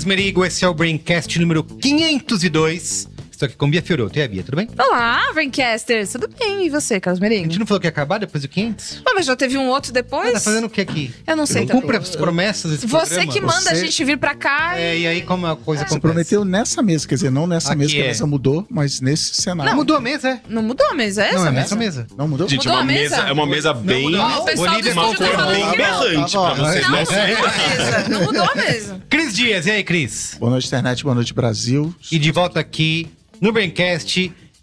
Carlos esse é o Braincast número 502. Estou aqui com Bia Fioroto. E a Bia, tudo bem? Olá, Braincasters! Tudo bem? E você, Carlos A Merinho? gente não falou que ia acabar depois do 500? Ah, mas já teve um outro depois? Tá fazendo o que aqui? Eu não sei também. Cumpre as promessas desse Você programa? que manda a Você- gente vir pra cá É, e... aí como a coisa Você acontece? prometeu nessa mesa, quer dizer, não nessa Aqui mesa, que é. a mesa mudou, mas nesse cenário. Não, mudou a mesa, é? Não mudou a mesa, é essa Não, é a mesa? mesa. Não mudou? Gente, Mudou uma a mesa? mesa? é uma mesa bem. mudou. Ó, o pessoal do estúdio cor tá falando bem que não. Não, né? não mudou a mesa. Não mudou a mesa. Cris Dias, e aí, Cris? Boa noite, internet, boa noite, Brasil. E de volta aqui no Braincast,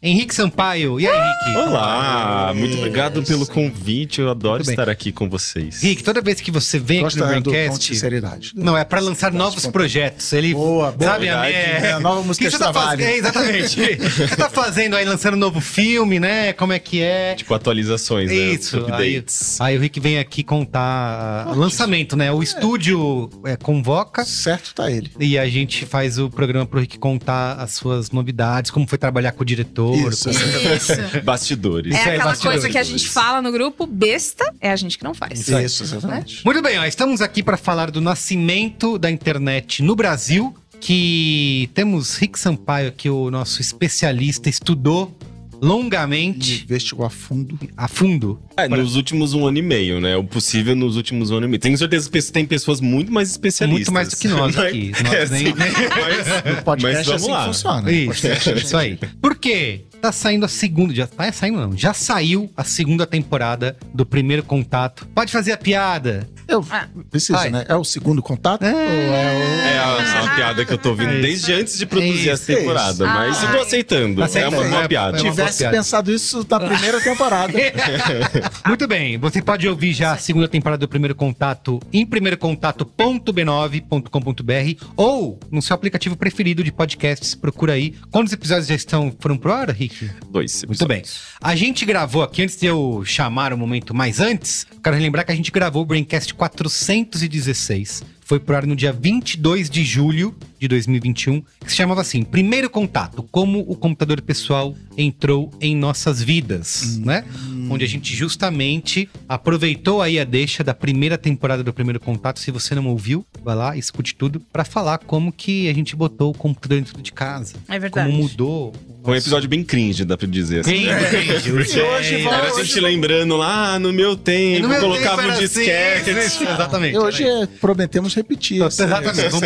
Henrique Sampaio. E aí, Henrique? Olá, muito obrigado pelo convite. Eu adoro bem. estar aqui com vocês. Henrique, toda vez que você vem aqui no Gosta do tom de Braincast... sinceridade. Não, é pra lançar novos projetos. Ele, Boa, boa. sabe, a Verdade. minha... É, a nova música que você tá Extravale. fazendo? É, exatamente. O que você tá fazendo aí, lançando um novo filme, né? Como é que é? Tipo, atualizações, né? Isso, aí, Updates. aí o Rick vem aqui contar o lançamento, né? O estúdio é, convoca Certo tá ele. e a gente faz o programa pro Rick contar as suas novidades, como foi trabalhar com o diretor. Isso, como- Isso. Bastidores. É Isso aí, aquela bastidores. coisa que a gente fala no grupo, besta, é a gente que não faz. Isso. Isso, exatamente. Muito bem, ó, estamos aqui para falar do nascimento da internet no Brasil, que temos Rick Sampaio aqui, o nosso especialista, estudou longamente, Investigou a fundo. a fundo. É, nos últimos um ano e meio, né? O possível nos últimos um ano e meio. Tenho certeza que tem pessoas muito mais especialistas. Muito mais do que nós aqui. Nós É, nem- sim. Mas, No podcast mas é vamos assim lá. que funciona. Isso, Podcast é assim. isso aí. Por quê? Tá saindo a segunda, já tá saindo não, já saiu a segunda temporada do Primeiro Contato. Pode fazer a piada. Eu, Ah. precisa, Vai. né? É o segundo contato? É. Ou é É a- uma piada que eu tô ouvindo É desde antes de produzir É essa isso, temporada. é. Mas eu tô aceitando. Aceita, é uma, uma é- piada. é uma Tivesse piada. pensado isso na primeira temporada. Muito bem, você pode ouvir já a segunda temporada do Primeiro Contato em primeirocontato.b9.com.br ou no seu aplicativo preferido de podcasts, procura aí. Quantos episódios já estão foram pro ar, Rick? Dois. Muito bem. A gente gravou aqui, antes de eu chamar o momento mais antes, quero relembrar que a gente gravou o Braincast 416. Foi pro ar no dia 22 de julho de 2021, que se chamava assim, Primeiro Contato, como o computador pessoal entrou em nossas vidas, né? Onde a gente justamente aproveitou aí a deixa da primeira temporada do Primeiro Contato. Se você não ouviu, vai lá, escute tudo, pra falar como que a gente botou o computador dentro de casa. É verdade. Como mudou. Foi um episódio bem cringe, dá pra dizer. assim. Bem né? cringe. Porque hoje era vamos- a gente lembrando lá, ah, no meu tempo, No meu colocava tempo um era assim, disquete. isso, Exatamente. E hoje é, prometemos repetir. Exatamente. Vamos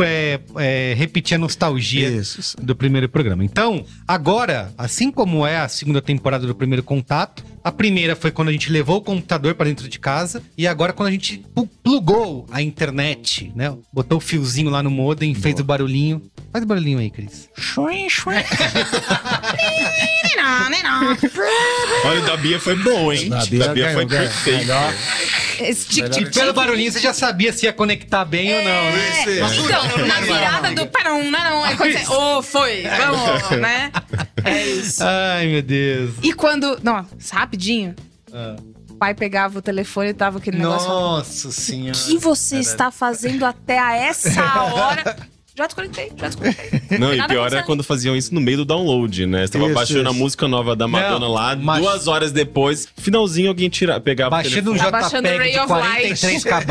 é, é, repetir a nostalgia Isso, do primeiro programa. Então, agora, assim como é a segunda temporada do primeiro contato, a primeira foi quando a gente levou o computador para dentro de casa e agora quando a gente plugou a internet, né? Botou o fiozinho lá no modem, fez o barulhinho. Faz o barulhinho aí, Cris. Olha, o da Bia foi bom, hein? Da O Bia da Bia foi perfeito. Melhor. Esse tic, E pelo barulhinho você já sabia se ia conectar bem ou não, né? Então, na virada do parão, não, não, é quando você, ô, foi, vamos, né? É isso. Ai, meu Deus. E quando, não, rapidinho, Ah. o pai pegava o telefone e tava aquele negócio falando, Nossa senhora. o que você está fazendo até a essa hora? Já desconectei, já desconectei. Não, e pior é quando faziam isso no meio do download, né? Você tava Isso, baixando a isso. música nova da Madonna Não, lá, mas- duas horas depois, finalzinho alguém tira, pegava Baixando um o telefone. Tá baixando JPEG Ray de of 43 KB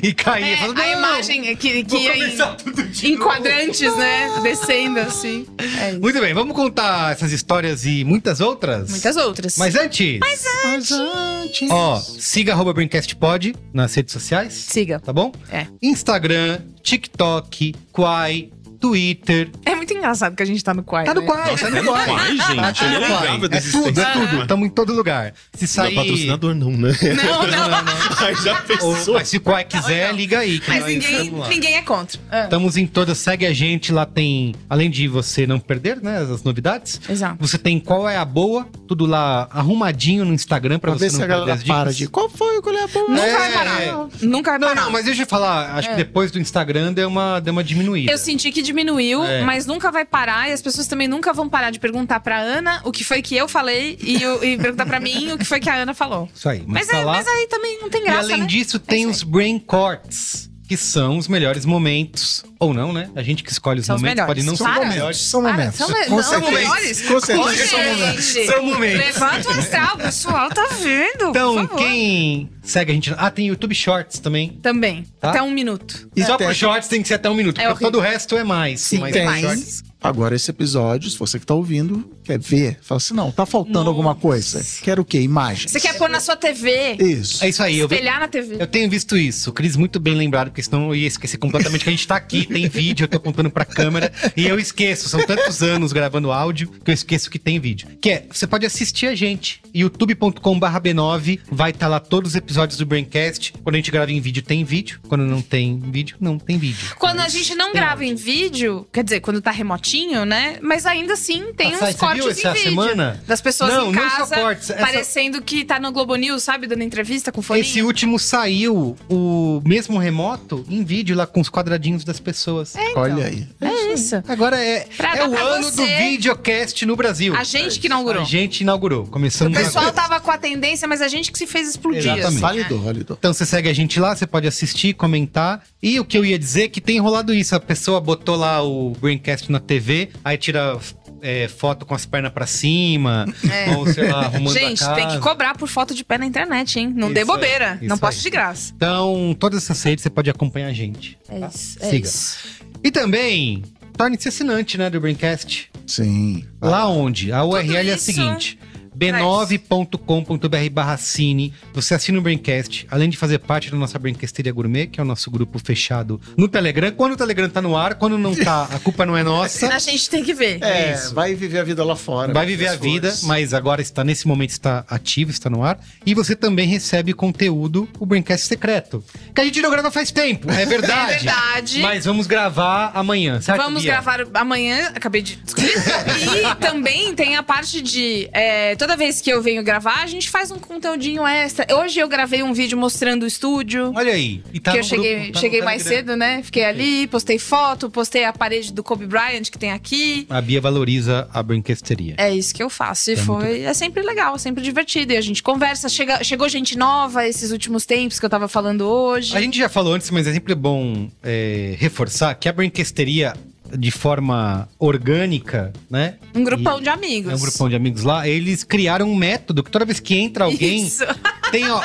e caía. É, falando, a "Não, imagem é que, que começar em, em novo." quadrantes, né? Descendo assim. É isso. Muito bem, vamos contar essas histórias e muitas outras? Muitas outras. Mas antes, Mas antes. ó, siga arroba BrincastPod nas redes sociais, Siga. tá bom? É. Instagram, TikTok, Quai, Twitter. É muito engraçado que a gente tá no Quai. Tá no né? Quai, tá no Quai. Quai, gente. Tá Eu nem no Quai. lembrava É da tudo, é tudo. Estamos em todo lugar. Se Não sair... é patrocinador, não, né? Não, não. Ai, já Ou, pensou? mas se o Quai quiser, liga aí. que Mas ninguém, ninguém é contra. Ah, Estamos em todas, segue a gente, lá tem, além de você não perder, né, as novidades, Exato. você tem qual é a boa, tudo lá arrumadinho no Instagram pra Pra você não perder as dicas. para de. Qual foi? Qual é a boa? Nunca É. vai parar. Nunca vai Não, parar. não, mas deixa eu falar, acho É. que depois do Instagram deu uma, deu uma diminuída. Eu senti que diminuiu, É. mas nunca vai parar. E as pessoas também nunca vão parar de perguntar pra Ana o que foi que eu falei e, o- e perguntar pra mim o que foi que a Ana falou. Isso aí, mas, Mas, tá é- lá. mas aí também não tem e graça, além né? disso, É tem os Brain Corts, que são os melhores momentos, ou não, né? A gente que escolhe os São os momentos, melhores. pode não São ser os melhores. São momentos. são, me- Com não, certeza. melhores. Com certeza são momentos. São momentos. Levanta o astral, o pessoal tá vendo. Então, por favor. quem segue a gente... Ah, tem YouTube Shorts também. Também. Tá? Até um minuto. E Só tem- pro Shorts tem que ser até um minuto, É porque horrível. todo o resto é mais. Sim, mas tem. Shorts- Agora, esse episódio, se você que tá ouvindo, quer ver, fala assim: não, tá faltando alguma coisa. Quero o quê? Imagens. Você quer pôr na sua TV? Isso. É isso aí, eu, Espelhar na TV. eu tenho visto isso. O Cris muito bem lembrado, porque senão eu ia esquecer completamente que a gente tá aqui, tem vídeo, eu tô contando pra câmera, e eu esqueço. São tantos anos gravando áudio que eu esqueço que tem vídeo. Que é, você pode assistir a gente. youtube.com.br B9 vai estar lá todos os episódios do Braincast. Quando a gente grava em vídeo, tem vídeo. Quando não tem vídeo, não tem vídeo. Quando a gente não grava em vídeo, quer dizer, quando tá remotinho, né? Mas ainda assim tem Ah, uns sai, você cortes viu em essa vídeo. semana? Das pessoas Não, em não só casa, cortes, essa- parecendo que tá no Globo News, sabe? Dando entrevista com fone. Esse último saiu o mesmo remoto em vídeo lá com os quadradinhos das pessoas. Olha aí. É isso. Agora é, Pra é o ano você. do videocast no Brasil. A gente que inaugurou. A gente inaugurou. O Começamos pessoal agora. tava com a tendência, mas a gente que se fez explodir. Exatamente. assim, Validou, né? validou. Então você segue a gente lá, você pode assistir, comentar. E o que eu ia dizer é que tem rolado isso. A pessoa botou lá o Braincast na TV, aí tira é, foto com as pernas pra cima, É. ou sei lá, arrumando Gente, a casa. tem que cobrar por foto de pé na internet, hein? Não dê Isso aí, bobeira. isso não posso de graça. Então, todas essas redes você pode acompanhar a gente. É isso. É Siga. isso. E também, torne-se assinante, né, do Braincast. Sim. Lá onde? A URL é a isso seguinte. b9.com.br barra cine. Você assina o Braincast, além de fazer parte da nossa Braincasteria Gourmet, que é o nosso grupo fechado no Telegram. Quando o Telegram tá no ar, quando não tá, a culpa não é nossa. A gente tem que ver. É, Isso. vai viver a vida lá fora. Vai viver a vida, mas agora está nesse momento está ativo, está no ar. E você também recebe conteúdo, o Braincast secreto. Que a gente não grava faz tempo, é verdade. É verdade. Mas vamos gravar amanhã, certo? Vamos Bia? gravar amanhã, acabei de descobrir. e também tem a parte de. é, toda vez que eu venho gravar, a gente faz um conteúdinho extra. Hoje eu gravei um vídeo mostrando o estúdio. Olha aí. E tá que eu cheguei, grupo, tá cheguei mais cedo, né? Fiquei ali, postei foto, postei a parede do Kobe Bryant que tem aqui. A Bia valoriza a Brancasteria. É isso que eu faço. E muito foi. É sempre legal, é sempre divertido. E a gente conversa. Chega, chegou gente nova esses últimos tempos que eu tava falando hoje. A gente já falou antes, mas é sempre bom é, reforçar que a Brancasteria, de forma orgânica, né? Um grupão E- de amigos. É um grupão de amigos lá. Eles criaram um método que toda vez que entra alguém. Isso. Tem, ó,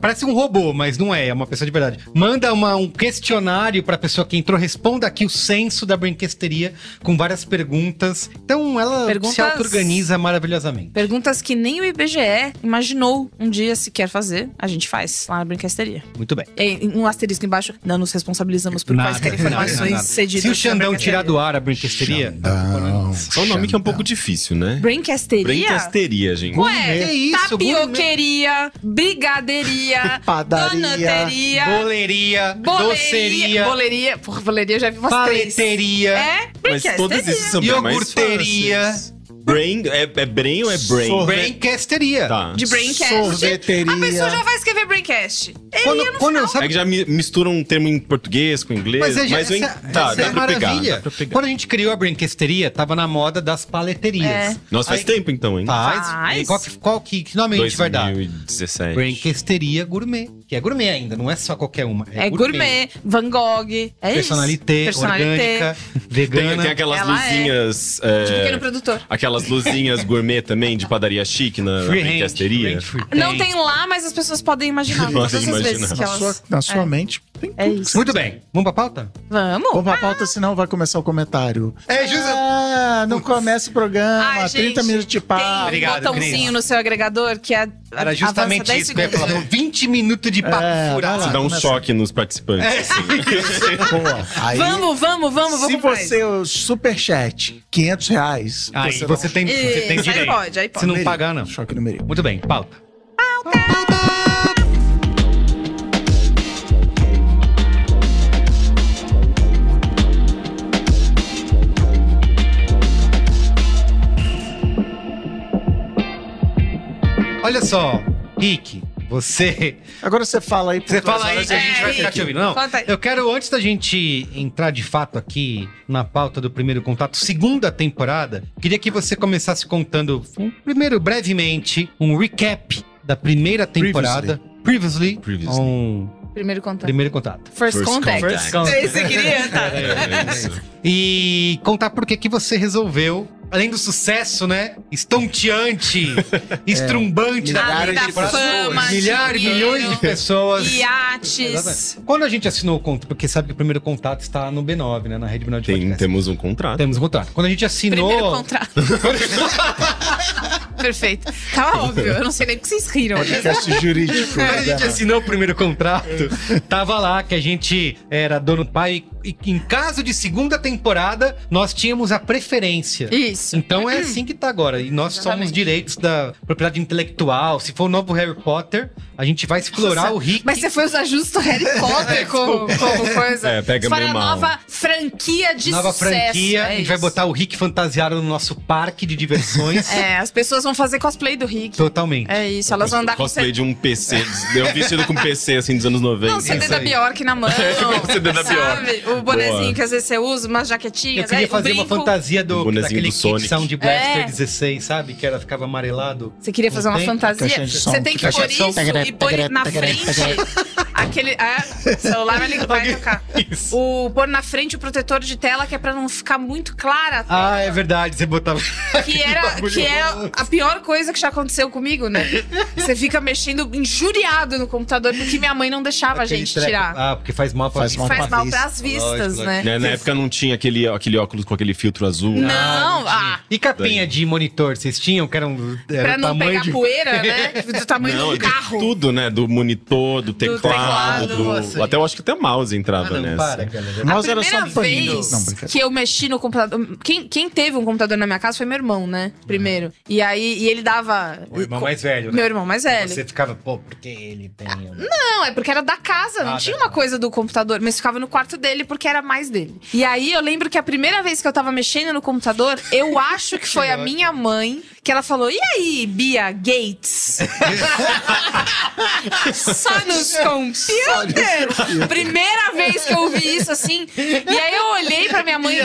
parece um robô, mas não é, é uma pessoa de verdade. Manda uma- um questionário pra pessoa que entrou, responda aqui o censo da brinquesteria com várias perguntas. Então ela Perguntas- se auto-organiza maravilhosamente. Perguntas que nem o IBGE imaginou um dia se quer fazer, a gente faz lá na brinquesteria. Muito bem. E um asterisco embaixo, não nos responsabilizamos por Nada, quaisquer informações nada. cedidas. Se o Xandão tirar do ar a brinquesteria. Não. Só o nome que é um pouco difícil, né? Brinquesteria? Brincasteria, gente. Ué, Que isso, tapioqueria, brigadeiria, Padaria, Boleria, boleria, doceria, boleria. Porra, boleria eu já vi umas três. paleteria. É, Mas todos brinquesteria. esses são bem mais Iogurteria. fáceis. Brain, é, é brain ou é brain? Sorvete. Braincasteria. Tá. De Braincast. Sorveteria. A pessoa já vai escrever Braincast. Ele Quando, ia no quando, final. sabe É que já mi- mistura um termo em português com inglês, Mas, mas, é, eu en- essa, tá, essa dá é pra pegar, maravilha. dá pra pegar. Quando a gente criou a brinquesteria, tava na moda das paleterias. É. Nossa, faz Aí- tempo então, hein? Faz. Faz. E qual, que, qual que, que nome a gente vai dar? 2017. Brinquesteria gourmet. Que é gourmet ainda, não é só qualquer uma. É gourmet, Van Gogh, é Personalité, isso. Personalité. orgânica, Tem, vegana. tem aquelas Ela é. luzinhas. é, De pequeno produtor. aquelas luzinhas gourmet também, de padaria chique na, free. Não tem lá, mas as pessoas podem imaginar. Podem Todas as vezes imaginar. que Na elas... sua, na sua É. mente, tem É tudo. isso. Muito bem. Vamos pra pauta? Vamos? Vamos pra pauta, senão vai começar o comentário. É, José- Ah, não começa o programa, Ai, 30 gente, minutos de papo. Tem um Obrigado, botãozinho Cris. no seu agregador que é Era justamente avança 10 isso que eu ia falar. segundos. 20 minutos de papo É, furado. vai Dá um começa. choque nos participantes. assim. Pô, aí, Vamos, vamos, vamos, se vamos mais. você, o superchat, 500 reais. Aí você você, tem, você tem Isso, aí direito. pode, aí pode. Se não pagar, não. Choque numérico. Muito bem, pauta. Olha só, Rick, você Agora você fala aí. Você fala aí a gente vai Rick, ficar te ouvindo. Não, conta aí. eu quero, antes da gente entrar de fato aqui na pauta do primeiro contato, segunda temporada, queria que você começasse contando, um, primeiro, brevemente, um recap da primeira temporada. Previously. Previously. um Primeiro contato. primeiro contato. First, First contact. contact. First contact. Você queria? Tá. É, isso. E contar por que que você resolveu, além do sucesso, né? Estonteante, estrumbante da milhares de fama, milhares, dinheiro, milhões de pessoas. Iates. Exatamente. Quando a gente assinou o contrato, porque sabe que o primeiro contato está no B9, né? Na rede B9 de Tem- podcast. temos um contrato. Temos um contrato. Quando a gente assinou. Primeiro contrato. Perfeito. Tava óbvio. Eu não sei nem porque vocês riram. Podcast jurídico. Quando a gente né? assinou o primeiro contrato, tava lá que a gente era dono do pai que em caso de segunda temporada, nós tínhamos a preferência. Isso. Então é assim que tá agora. E nós somos Exatamente. direitos da propriedade intelectual. Se for o novo Harry Potter, a gente vai explorar o Rick. Mas você foi usar justo Harry Potter como, como coisa. É, pega Para meio a mal. nova franquia de Nova sucesso. franquia, É a gente vai botar o Rick fantasiado no nosso parque de diversões. É, as pessoas vão fazer cosplay do Rick. Totalmente. É isso, elas vão andar com Cosplay de um PC. Deu um vestido com PC, assim, dos anos 90. Não, CD da. Bjork na mão. O CD da sabe? O bonezinho Boa. que às vezes você usa, umas jaquetinhas. Eu queria aí, o fazer uma fantasia do, O bonezinho daquele do Sonic. kit Sound Blaster É. 16, sabe? Que era, ficava amarelado. Você queria fazer uma fantasia? Você tem que pôr isso e pôr na frente aquele. É, o celular vai, vai tocar. Isso. O pôr na frente o protetor de tela, que é pra não ficar muito clara. a tela. Ah, é verdade. Você botava. Que era que é a pior coisa que já aconteceu comigo, né? Você fica mexendo injuriado no computador porque minha mãe não deixava a Aquele gente treco. tirar. Ah, porque faz mal pra Faz mal Faz pra mal pras vistas, Lógico, né? Né, Na época não tinha aquele, aquele óculos com aquele filtro azul. Não, ah, E capinha de monitor, vocês tinham? Que era um. Era pra não tamanho pegar de... poeira, né? Do tamanho Não, do de carro. tudo, né? Do monitor, do teclado, teclado. Do- até eu acho que até mouse entrava Ah, não, nessa. para, galera. A era só primeira um vez Não, que eu mexi no computador. Quem, quem teve um computador na minha casa foi meu irmão, né? Primeiro. E aí e ele dava. O irmão mais velho, né? Meu irmão mais velho. Você ficava, pô, porque ele tem. Não, é porque era da casa, não Ah, tinha tá. uma coisa do computador, mas ficava no quarto dele porque era mais dele. E aí eu lembro que a primeira vez que eu tava mexendo no computador, eu acho que foi a minha mãe que ela falou: E aí, Bia Gates? Só nos computers? Primeira vez que eu ouvi isso assim. E aí eu olhei pra minha mãe,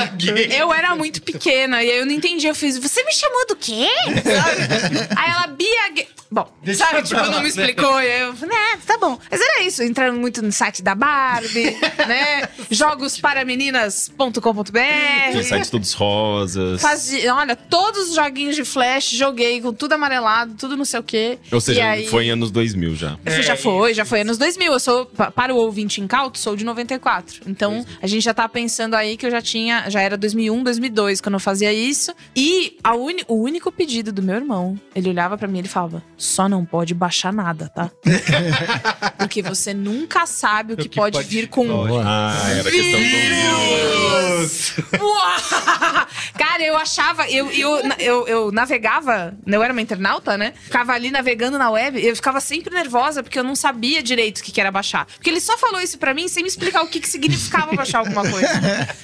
eu era muito pequena, e aí eu não entendi. Eu fiz: Você me chamou do quê? Sabe? Aí ela, Bia Gates. Bom, Deixa sabe, tipo, não me né? explicou. E aí eu falei, é, tá bom. Mas era isso, entrando muito no site da Barbie, né? Jogosparameninas.com.br. Aqueles sites todos rosas. Fazia, olha, todos os joguinhos de flash, joguei com tudo amarelado, tudo não sei o quê. Ou seja, aí- foi em anos 2000 já. Isso já foi, já foi anos 2000. Eu sou, pa- para o ouvinte incauto, sou de 94. Então, a gente já tá pensando aí que eu já tinha, já era 2001, 2002 quando eu fazia isso. E a uni- o único pedido do meu irmão, ele olhava pra mim e ele falava: "Só não pode baixar nada, tá? Porque você nunca sabe o que, que pode, pode- vir com Lógico. Ah, era questão do vírus. Uau! Cara, eu achava, eu, eu, eu, eu navegava, eu era uma internauta, né? Ficava ali navegando na web, eu ficava sempre nervosa porque eu não sabia direito o que, que era baixar. Porque ele só falou isso pra mim sem me explicar o que, que significava baixar alguma coisa.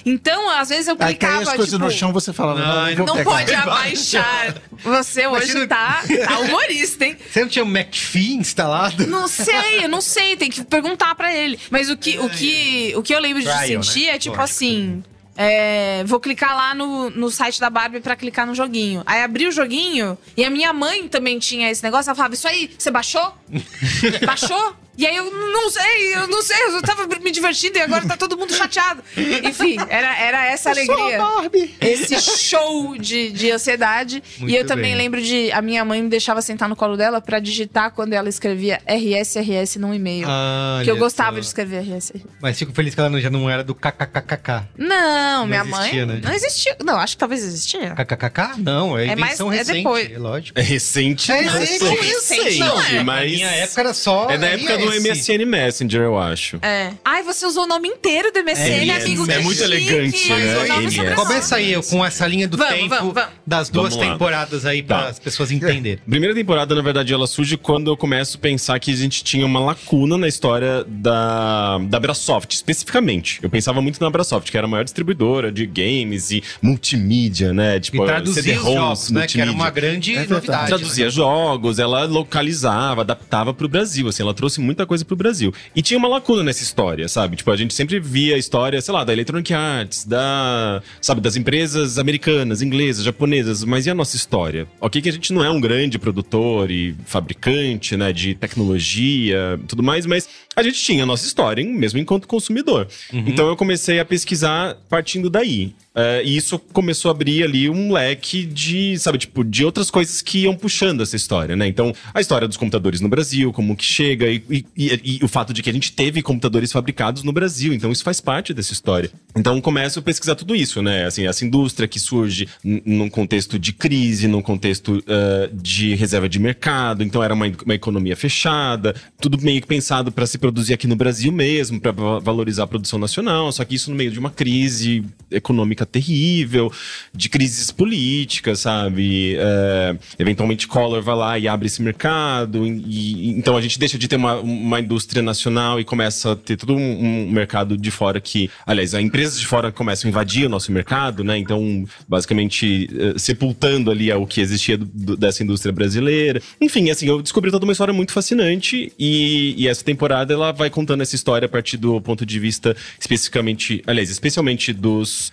Então, às vezes eu Aí clicava, as coisas tipo, no chão, você fala, não, Não, não, pode abaixar. Você hoje não- tá, tá humorista, hein? Você não tinha um McPhee instalado? Não sei, eu não sei, tem que perguntar pra ele. Mas o que, o que, o que eu lembro de Trial, sentir né? é tipo Lógico. assim. É, vou clicar lá no, no site da Barbie pra clicar no joguinho. Aí abri o joguinho e a minha mãe também tinha esse negócio. Ela falava: Isso aí, você baixou? baixou? E aí eu não sei, eu não sei, eu tava me divertindo e agora tá todo mundo chateado. Enfim, era, era essa alegria. Barbie. Esse show de, de ansiedade. Muito e eu também bem. lembro de. A minha mãe me deixava sentar no colo dela pra digitar quando ela escrevia RS, RS num e-mail. Ah, que eu gostava só. de escrever RS, RS. Mas fico feliz que ela não- já não era do kkkk. Não, minha existia, mãe. né? Não existia. Não, acho que talvez existia. KKKK? Não, é É mais- é recente, depois. é lógico. É recente. É não recente, sei. recente, não é? Na mas... minha época era só. É da época do RS. MSN Messenger, eu acho. É. Ai, você usou o nome inteiro do MSN, É, amigo. é que muito chique. elegante, né? o. Começa aí com essa linha do Vamos, tempo vamos, vamos. das duas temporadas aí para Tá. as pessoas entenderem. Primeira temporada, na verdade, ela surge quando eu começo a pensar que a gente tinha uma lacuna na história da, da Brasoft, especificamente. Eu pensava muito na Brasoft, que era a maior distribuidora de games e multimídia, né? Tipo, E CD-ROMs, jogos, né? Que era uma grande É novidade. Traduzia jogos, ela localizava, adaptava pro Brasil, assim, ela trouxe muita coisa pro Brasil. E tinha uma lacuna nessa história, sabe? Tipo, a gente sempre via a história, sei lá, da Electronic Arts, da, sabe, das empresas americanas, inglesas, japonesas, mas e a nossa história? Ok que a gente não é um grande produtor e fabricante, né, de tecnologia, tudo mais, mas a gente tinha a nossa história, mesmo enquanto consumidor. Então eu comecei a pesquisar partindo daí. É, e isso começou a abrir ali um leque de, sabe, tipo, de outras coisas que iam puxando essa história, né? Então, a história dos computadores no Brasil, como que chega, e, e- e- e o fato de que a gente teve computadores fabricados no Brasil. Então, isso faz parte dessa história. Então, começo a pesquisar tudo isso, né? Assim, essa indústria que surge num contexto de crise, num contexto ah, de reserva de mercado. Então, era uma, uma economia fechada, tudo meio que pensado para se produzir aqui no Brasil mesmo, para valorizar a produção nacional. Só que isso no meio de uma crise econômica terrível, de crises políticas, sabe? É, eventualmente Collor vai lá e abre esse mercado, e, e- então a gente deixa de ter uma, uma indústria nacional e começa a ter todo um, um mercado de fora que, aliás, as empresas de fora começam a invadir o nosso mercado, né? Então, basicamente, eh, sepultando ali o que existia do- do- dessa indústria brasileira. Enfim, assim, eu descobri toda uma história muito fascinante e, e essa temporada ela vai contando essa história a partir do ponto de vista especificamente, aliás, especialmente dos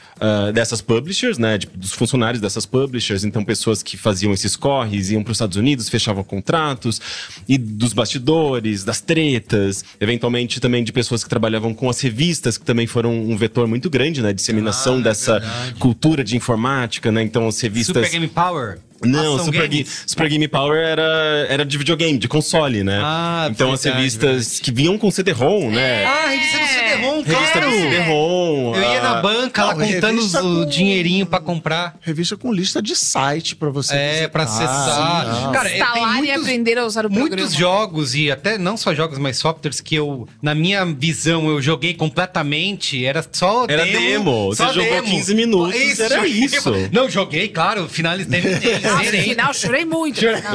dessas publishers, né, de- dos funcionários dessas publishers, então pessoas que faziam esses corres, iam para os Estados Unidos, fechavam contratos e dos bastidores, das tretas, eventualmente também de pessoas que trabalhavam com as revistas, que também foram um vetor muito grande na disseminação Ah, é dessa verdade. cultura de informática, né? Então as revistas Super Game Power? Não, Ação Super? Game, Super Game Power era, era de videogame, de console, né? Ah, então as verdade, revistas verdade. que vinham com CD-ROM, né? Ah, revista do CD-ROM, Revista claro! do CD-ROM. Eu ia ah, na banca lá contando os- revista o com- dinheirinho pra comprar. Revista com lista de site pra você É, visitar. pra acessar. Sim, não. Cara, é, tem Instalar e muitos- aprender a usar o programa. Muitos jogos, e até não só jogos, mas softwares que eu, na minha visão, eu joguei completamente. Era só Era demo. demo, você só jogou demo. 15 minutos, era isso. Não, joguei, claro, finalizei. Nossa, no final, chorei muito. Chorei. Não?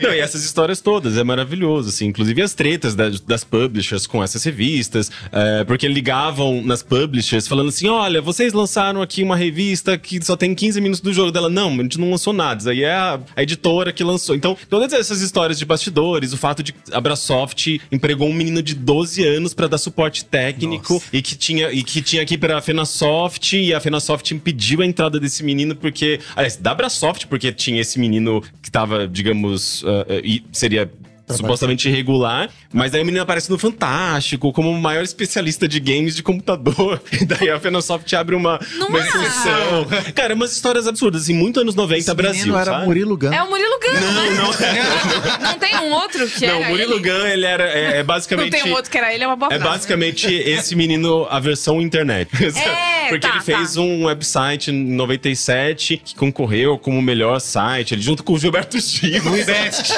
Não, e essas histórias todas, é maravilhoso, assim. Inclusive as tretas das, das publishers com essas revistas, é, porque ligavam nas publishers falando assim, olha, vocês lançaram aqui uma revista que só tem 15 minutos do jogo dela. Não, a gente não lançou nada, isso aí é a, a editora que lançou. Então, todas essas histórias de bastidores, o fato de que a Brasoft empregou um menino de 12 anos pra dar suporte técnico e que tinha e que tinha aqui pra Fenasoft e a Fenasoft impediu a entrada desse menino porque, aliás, da Brasoft, porque tinha esse menino que tava, digamos, ah, ah, e seria supostamente irregular, mas daí o menino aparece no Fantástico como o maior especialista de games de computador. E daí a Fenasoft abre uma, Não uma é? excursão. Cara, umas histórias absurdas, assim, muito anos 90 Esse Brasil, era sabe? Murilo Gun. É o Murilo Gun, Não, né? não, Não tem um outro que não, era o Murilo ele? Gun, ele era, é, é Não basicamente... tem um outro que era ele, é uma boa É frase. basicamente esse menino, a versão internet. É, Porque tá, ele fez tá. um website em 97 que concorreu como o melhor site, ele junto com o Gilberto Gil. No Invest.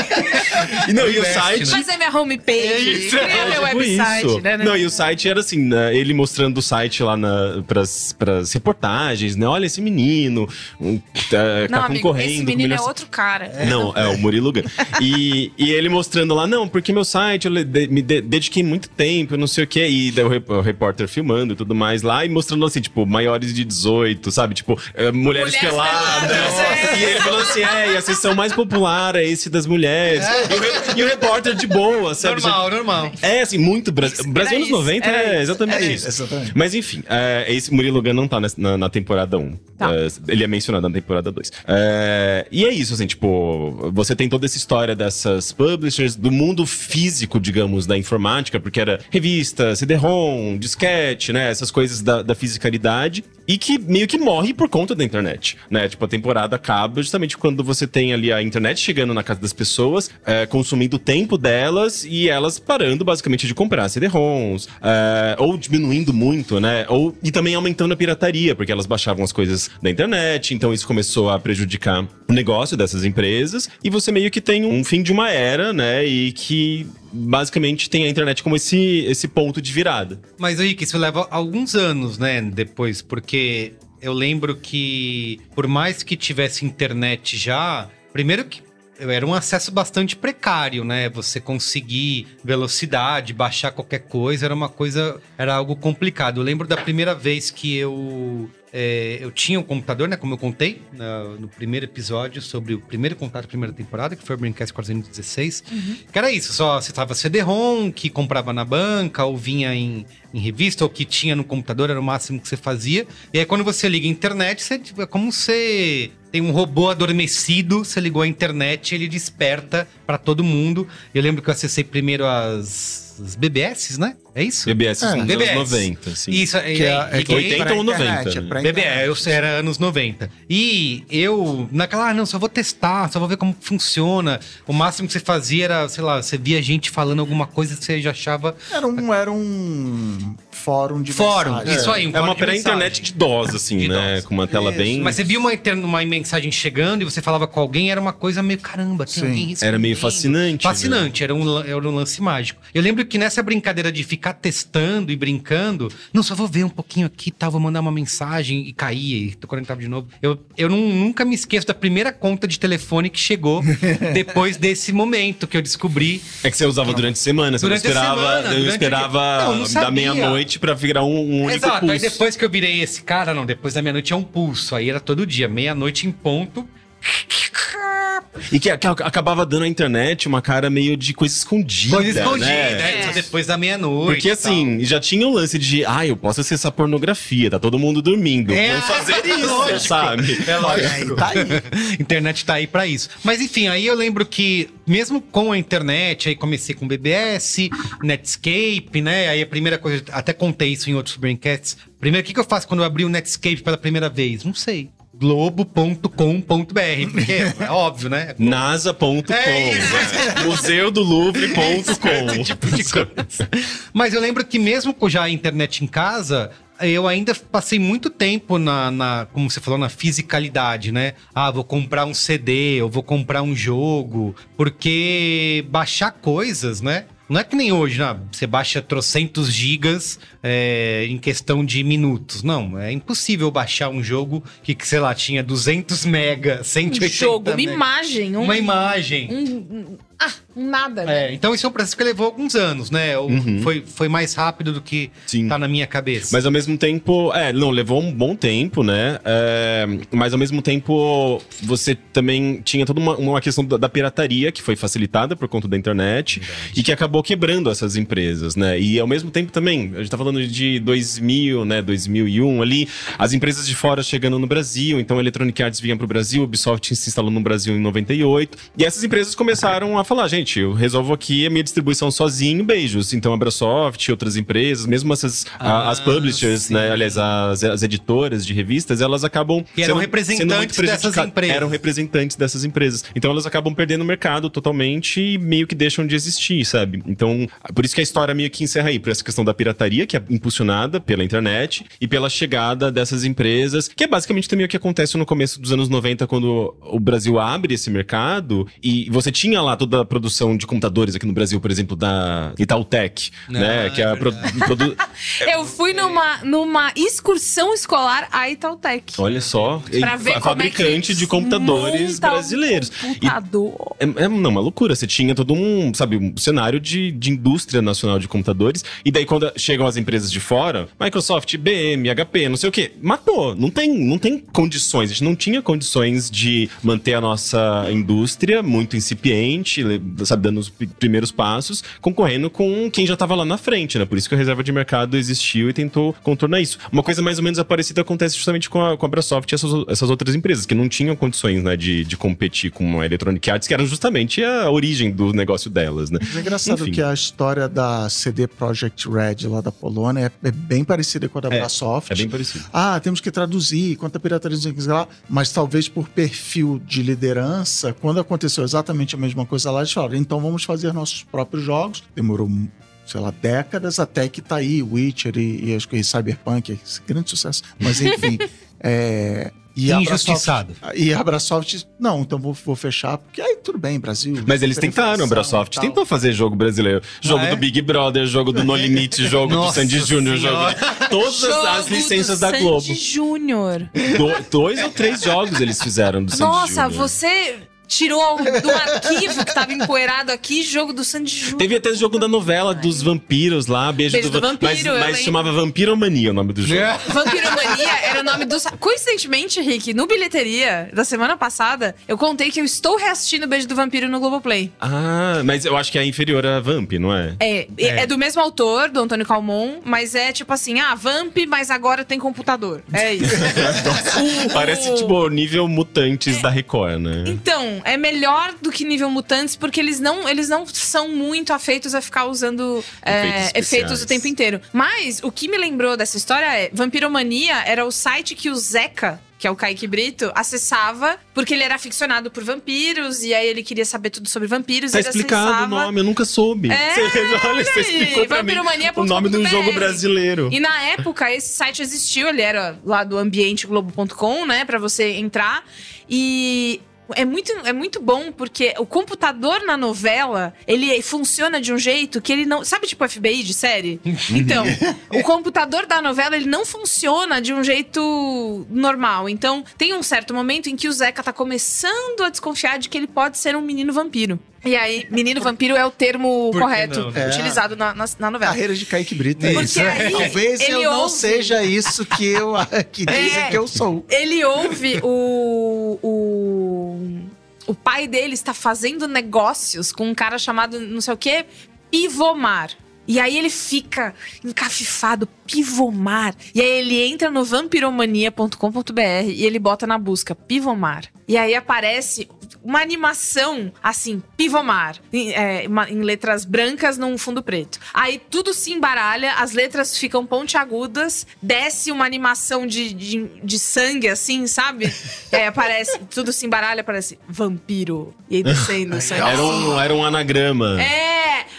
E não, e o site. né? Mas é minha homepage. Cria meu tipo website, isso. né? Não, e o site era assim, né, ele mostrando o site lá na, pras, pras reportagens, né? Olha esse menino, um, tá, Não, tá amigo, concorrendo. esse com menino é outro cara. Não, é o Murilo Gun. E, e ele mostrando lá, não, porque meu site, eu de- me de- dediquei muito tempo, não sei o quê. E daí o, rep- o repórter filmando e tudo mais lá, e mostrando assim, tipo, maiores de 18, sabe? Tipo, eh, mulheres Mulheres peladas. peladas, é. E ele falou assim, é, e a sessão mais popular é esse das mulheres. Re- e o repórter de boa, sabe? Normal, normal. É, assim, muito Brasil. Brasil anos isso, 90 era é isso, exatamente era isso. Exatamente. Mas enfim, é, esse Murilo Gun não tá nessa- na, na temporada 1. Tá. É, ele é mencionado na temporada 2. É, e é isso, assim, tipo, você tem toda essa história dessas publishers, do mundo físico, digamos, da informática, porque era revista, CD-ROM, disquete, né? Essas coisas da, da fisicalidade. E que meio que morre por conta da internet, né? Tipo, a temporada acaba justamente quando você tem ali a internet chegando na casa das pessoas, é, consumindo o tempo delas e elas parando basicamente de comprar CD-ROMs, é, ou diminuindo muito, né? Ou, e também aumentando a pirataria, porque elas baixavam as coisas da internet, então isso começou a prejudicar o negócio dessas empresas, e você meio que tem um fim de uma era, né? E que basicamente tem a internet como esse, esse ponto de virada. Mas, Rick, isso leva alguns anos, né, depois, porque eu lembro que, por mais que tivesse internet já, primeiro que era um acesso bastante precário, né? Você conseguir velocidade, baixar qualquer coisa, era uma coisa, era algo complicado. Eu lembro da primeira vez que eu é, eu tinha um computador, né? Como eu contei na- no primeiro episódio sobre o primeiro contato da primeira temporada, que foi o Braincast 416. Que era isso, só acessava CD-ROM, que comprava na banca, ou vinha em, em revista, ou que tinha no computador, era o máximo que você fazia. E aí quando você liga a internet, você, tipo, é como você tem um robô adormecido, você ligou a internet, ele desperta pra todo mundo. Eu lembro que eu acessei primeiro as, as BBS, né? É isso? BBS É, nos BBS. anos 90, assim. Isso, Que é, é que liguei- 80 pra ou 90, internet, é né? BBE, internet. eu era anos 90. E eu, naquela, ah, não, só vou testar, só vou ver como funciona. O máximo que você fazia era, sei lá, você via gente falando alguma coisa, você já achava. Era um, era um fórum de Fórum, mensagem. isso aí, um É uma pré-internet mensagem. de DOS, assim, De né? DOS. Com uma tela Isso. bem. Mas você via uma, uma mensagem chegando e você falava com alguém, era uma coisa meio caramba, tem Sim. alguém respondendo. Era meio fascinante, Fascinante, era, um, era um lance mágico. Eu lembro que nessa brincadeira de ficar testando e brincando, não, só vou ver um pouquinho aqui e tal, vou mandar uma mensagem e caía, e tô conectado de novo. Eu, eu não- nunca me esqueço da primeira conta de telefone que chegou depois desse momento que eu descobri. É que você usava durante a semana, você Durante não esperava, semana, eu esperava. Não, não da sabia. Meia-noite pra virar um, um único Exato, aí pulso. depois que eu virei esse cara, não, depois da meia-noite é um pulso. Aí era todo dia, meia-noite em ponto. E que, que acabava dando à internet uma cara meio de coisa escondida. Coisa escondida, né? né? Só depois da meia-noite. Porque e tal. assim, já tinha o lance de, ah, eu posso acessar pornografia, tá todo mundo dormindo. É, Vou fazer isso, lógico. sabe? É lógico. aí, tá aí. internet tá aí pra isso. Mas enfim, aí eu lembro que, mesmo com a internet, aí comecei com BBS, Netscape, né? Aí a primeira coisa, até contei isso em outros braincasts. Primeiro, o que, que eu faço quando eu abri o Netscape pela primeira vez? Não sei. Globo.com.br, porque é óbvio, né? NASA.com, É? Museu do Louvre.com. tipo de coisa. Mas eu lembro que mesmo com já a internet em casa, eu ainda passei muito tempo na, na- como você falou, na fisicalidade, né? Ah, vou comprar um CD, eu vou comprar um jogo, porque baixar coisas, né? Não é que nem hoje, né? Você baixa trocentos gigas é, em questão de minutos. Não, é impossível baixar um jogo que, sei lá, tinha 200 mega, Um 180 jogo, uma mega. imagem, um, Uma imagem. um- um- ah, nada, né? É, então isso é um processo que levou alguns anos, né? O- Foi, foi mais rápido do que Sim. tá na minha cabeça. Mas ao mesmo tempo, é, não, levou um bom tempo, né? É, mas ao mesmo tempo, você também tinha toda uma, uma questão da, da pirataria que foi facilitada por conta da internet e que acabou quebrando essas empresas, né? E ao mesmo tempo também, a gente tá falando de 2000, né? 2001 ali, as empresas de fora chegando no Brasil, então a Electronic Arts vinha pro Brasil, a Ubisoft se instalou no Brasil em 98, e essas empresas começaram a falar, gente, eu resolvo aqui a minha distribuição sozinho, beijos. Então a Abrasoft, outras empresas, mesmo essas a- Ah, as publishers, sim. né, aliás, as, as editoras de revistas, elas acabam Que eram sendo- representantes sendo dessas empresas. Eram representantes dessas empresas. Então elas acabam perdendo o mercado totalmente e meio que deixam de existir, sabe? Então, por isso que a história meio que encerra aí, por essa questão da pirataria, que é impulsionada pela internet, e pela chegada dessas empresas, que é basicamente também o que acontece no começo dos anos 90, quando o Brasil abre esse mercado, e você tinha lá toda a produção de computadores aqui no Brasil, por exemplo, da Itautec, né? Ah, Que é a pro- produ- Eu fui numa, numa excursão escolar à Itautec. Olha só, Pra e ver é fabricante que de computadores um brasileiros. E computador. É, é não, uma loucura. Você tinha todo um, sabe, um cenário de, de indústria nacional de computadores. E daí, quando chegam as empresas de fora, Microsoft, IBM, HP, não sei o quê, matou. Não tem, não tem condições. A gente não tinha condições de manter a nossa indústria muito incipiente, sabe, dando os pri- primeiros passos, concorrendo com quem já tava lá na frente, né? Por isso que a reserva de mercado existiu e tentou contornar isso. Uma coisa mais ou menos parecida acontece justamente com a, com a Brasoft e essas, essas outras empresas, que não tinham condições, né, de, de competir com a Electronic Arts, que era justamente a origem do negócio delas, né? Mas é engraçado Enfim. que a história da CD Projekt Red lá da Polônia é, é bem parecida com a da É, Brasoft. É bem parecido. Ah, temos que traduzir, quanta pirataria não sei o que lá. Mas talvez por perfil de liderança, quando aconteceu exatamente a mesma coisa lá, eles falaram, então vamos fazer nossos próprios jogos. Demorou, sei lá, décadas até que tá aí Witcher e, e, acho que Cyberpunk, esse grande sucesso. Mas enfim, é... E a Injustiçado. Brasoft- E a Abrasoft, não, então vou, vou fechar, porque aí tudo bem, Brasil. Mas eles tentaram, a Brasoft tal. tentou fazer jogo brasileiro. Jogo Ah, é? do Big Brother, jogo do No Limite, jogo do Sandy Júnior, jogo. Todas as Jogo licenças do da Sandy Globo. Júnior. Do- dois ou três jogos eles fizeram do Sandy Nossa, Júnior. você tirou do arquivo que tava empoeirado aqui, jogo do Sandy Júnior. Teve até o jogo da novela dos vampiros lá, Beijo, Beijo do, do Va- Vampiro, Mas, mas chamava Vampiromania o nome do jogo. Vampiromania era o nome do. Coincidentemente, Rick, no bilheteria da semana passada, eu contei que eu estou reassistindo Beijo do Vampiro no Globoplay. Ah, mas eu acho que é inferior a Vamp, não é? É, é, do mesmo autor, do Antônio Calmon, mas é tipo assim, ah, Vamp, mas agora tem computador. É isso. Parece, tipo, nível mutantes da Record, né? Então, é melhor do que nível mutantes, porque eles não, eles não são muito afeitos a ficar usando é, Efeitos o tempo inteiro. Mas o que me lembrou dessa história é: Vampiromania era o site que o Zeca. Que é o Kaique Brito, acessava porque ele era aficionado por vampiros e aí ele queria saber tudo sobre vampiros. Tá explicado o acessava... nome, eu nunca soube. É, você, olha, você explicou pra mim o nome de um jogo brasileiro. E na época, esse site existiu, ele era lá do ambienteglobo.com, né, Pra você entrar. E é muito, é muito bom porque o computador na novela, ele funciona de um jeito que ele não, sabe tipo FBI de série? Então, o computador da novela, ele não funciona de um jeito normal. Então, tem um certo momento em que o Zeca tá começando a desconfiar de que ele pode ser um menino vampiro. E aí, menino vampiro é o termo Por correto não, né? utilizado na, na, na novela. Carreira de Kaique Brito. É Porque isso. aí Talvez eu não ouve- seja isso que eu que dizem É. que eu sou. Ele ouve o, o. O pai dele está fazendo negócios com um cara chamado não sei o quê, Pivomar. E aí ele fica encafifado, Pivomar. E aí ele entra no vampiromania.com.br e ele bota na busca Pivomar. E aí aparece uma animação assim, Pivomar, em, é, uma- em letras brancas num fundo preto. Aí tudo se embaralha, as letras ficam pontiagudas, desce uma animação de, de, de sangue, assim, sabe? E aí aparece, tudo se embaralha, aparece vampiro. E aí descendo sangue. Era um, era um anagrama. É!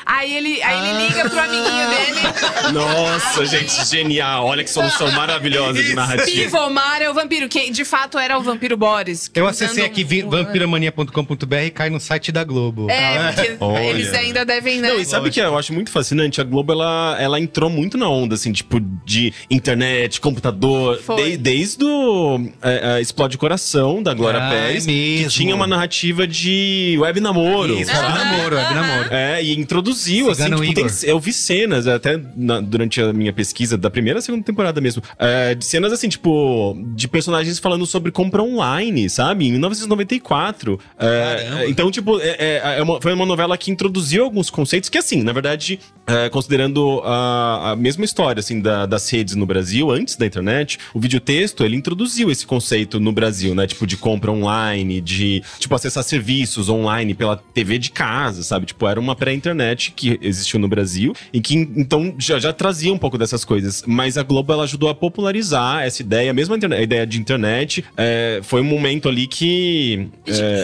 Aí ele, aí ele liga pro amiguinho dele. Nossa, gente, genial. Olha que solução maravilhosa de narrativa. Pivomar é o vampiro, que de fato era o vampiro Boris. Eu acessei aqui vi- um- vampiromania.com.br e cai no site da Globo. É, porque Olha. eles ainda devem, né? Não, e sabe o que eu acho muito fascinante? A Globo, ela, ela entrou muito na onda, assim, tipo, de internet, computador. Foi. de- desde o é, é, Explode Coração, da Glória Ah, Pérez, é mesmo. que tinha uma narrativa de web namoro. Isso, web namoro, web namoro. É, e introduziu, assim, Cigano tipo, tem- eu vi cenas, até na- durante a minha pesquisa da primeira e segunda temporada mesmo, é, de cenas, assim, tipo, de personagens falando sobre compra online, sabe? Em 1994. É, Caramba. então, tipo, é, é- é uma- foi uma novela que introduziu alguns conceitos que, assim, na verdade, é, considerando a, a mesma história, assim, da- das redes no Brasil, antes da internet, o videotexto, ele introduziu esse conceito no Brasil, né? Tipo, de compra online, de, tipo, acessar serviços online pela TV de casa, sabe? Tipo, era uma pré-internet que existiu no Brasil e que, então, já, já trazia um pouco dessas coisas. Mas a Globo, ela ajudou a popularizar essa ideia, mesmo a, internet- a ideia de internet, é, foi um momento ali que...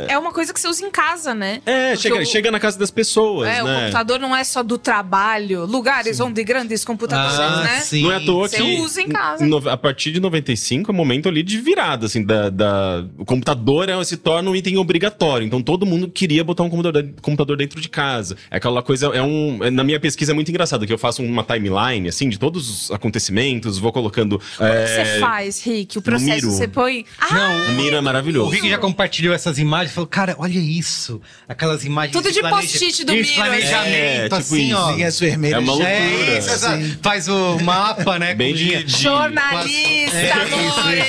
É... uma coisa que você usa em casa, né? É, Porque chega, o- chega na casa das pessoas, É, o né? computador não é só do trabalho, lugares onde grandes computadores, Ah, né? sim. Não é à toa Você que. usa em casa. no- a partir de 95 é um momento ali de virada, assim, da, da- o computador é, se torna um item obrigatório. Então todo mundo queria botar um computador, computador dentro de casa. É aquela coisa, é um. é- na minha pesquisa é muito engraçado, que eu faço uma timeline, assim, de todos os acontecimentos, vou colocando. Como é, que você faz, Rick? O processo Miro. você põe. Ah, O Miro é O maravilhoso. Rick já compartilhou essas imagens e falou: Cara, olha isso. Aquelas imagens. Tudo de planeja- post-it do Miro, planejamento, É, tipo assim, isso. ó. Vermelhas. É uma loucura. É isso, essa- faz o mapa, né? Bem com de- de- Jornalista, É, amore!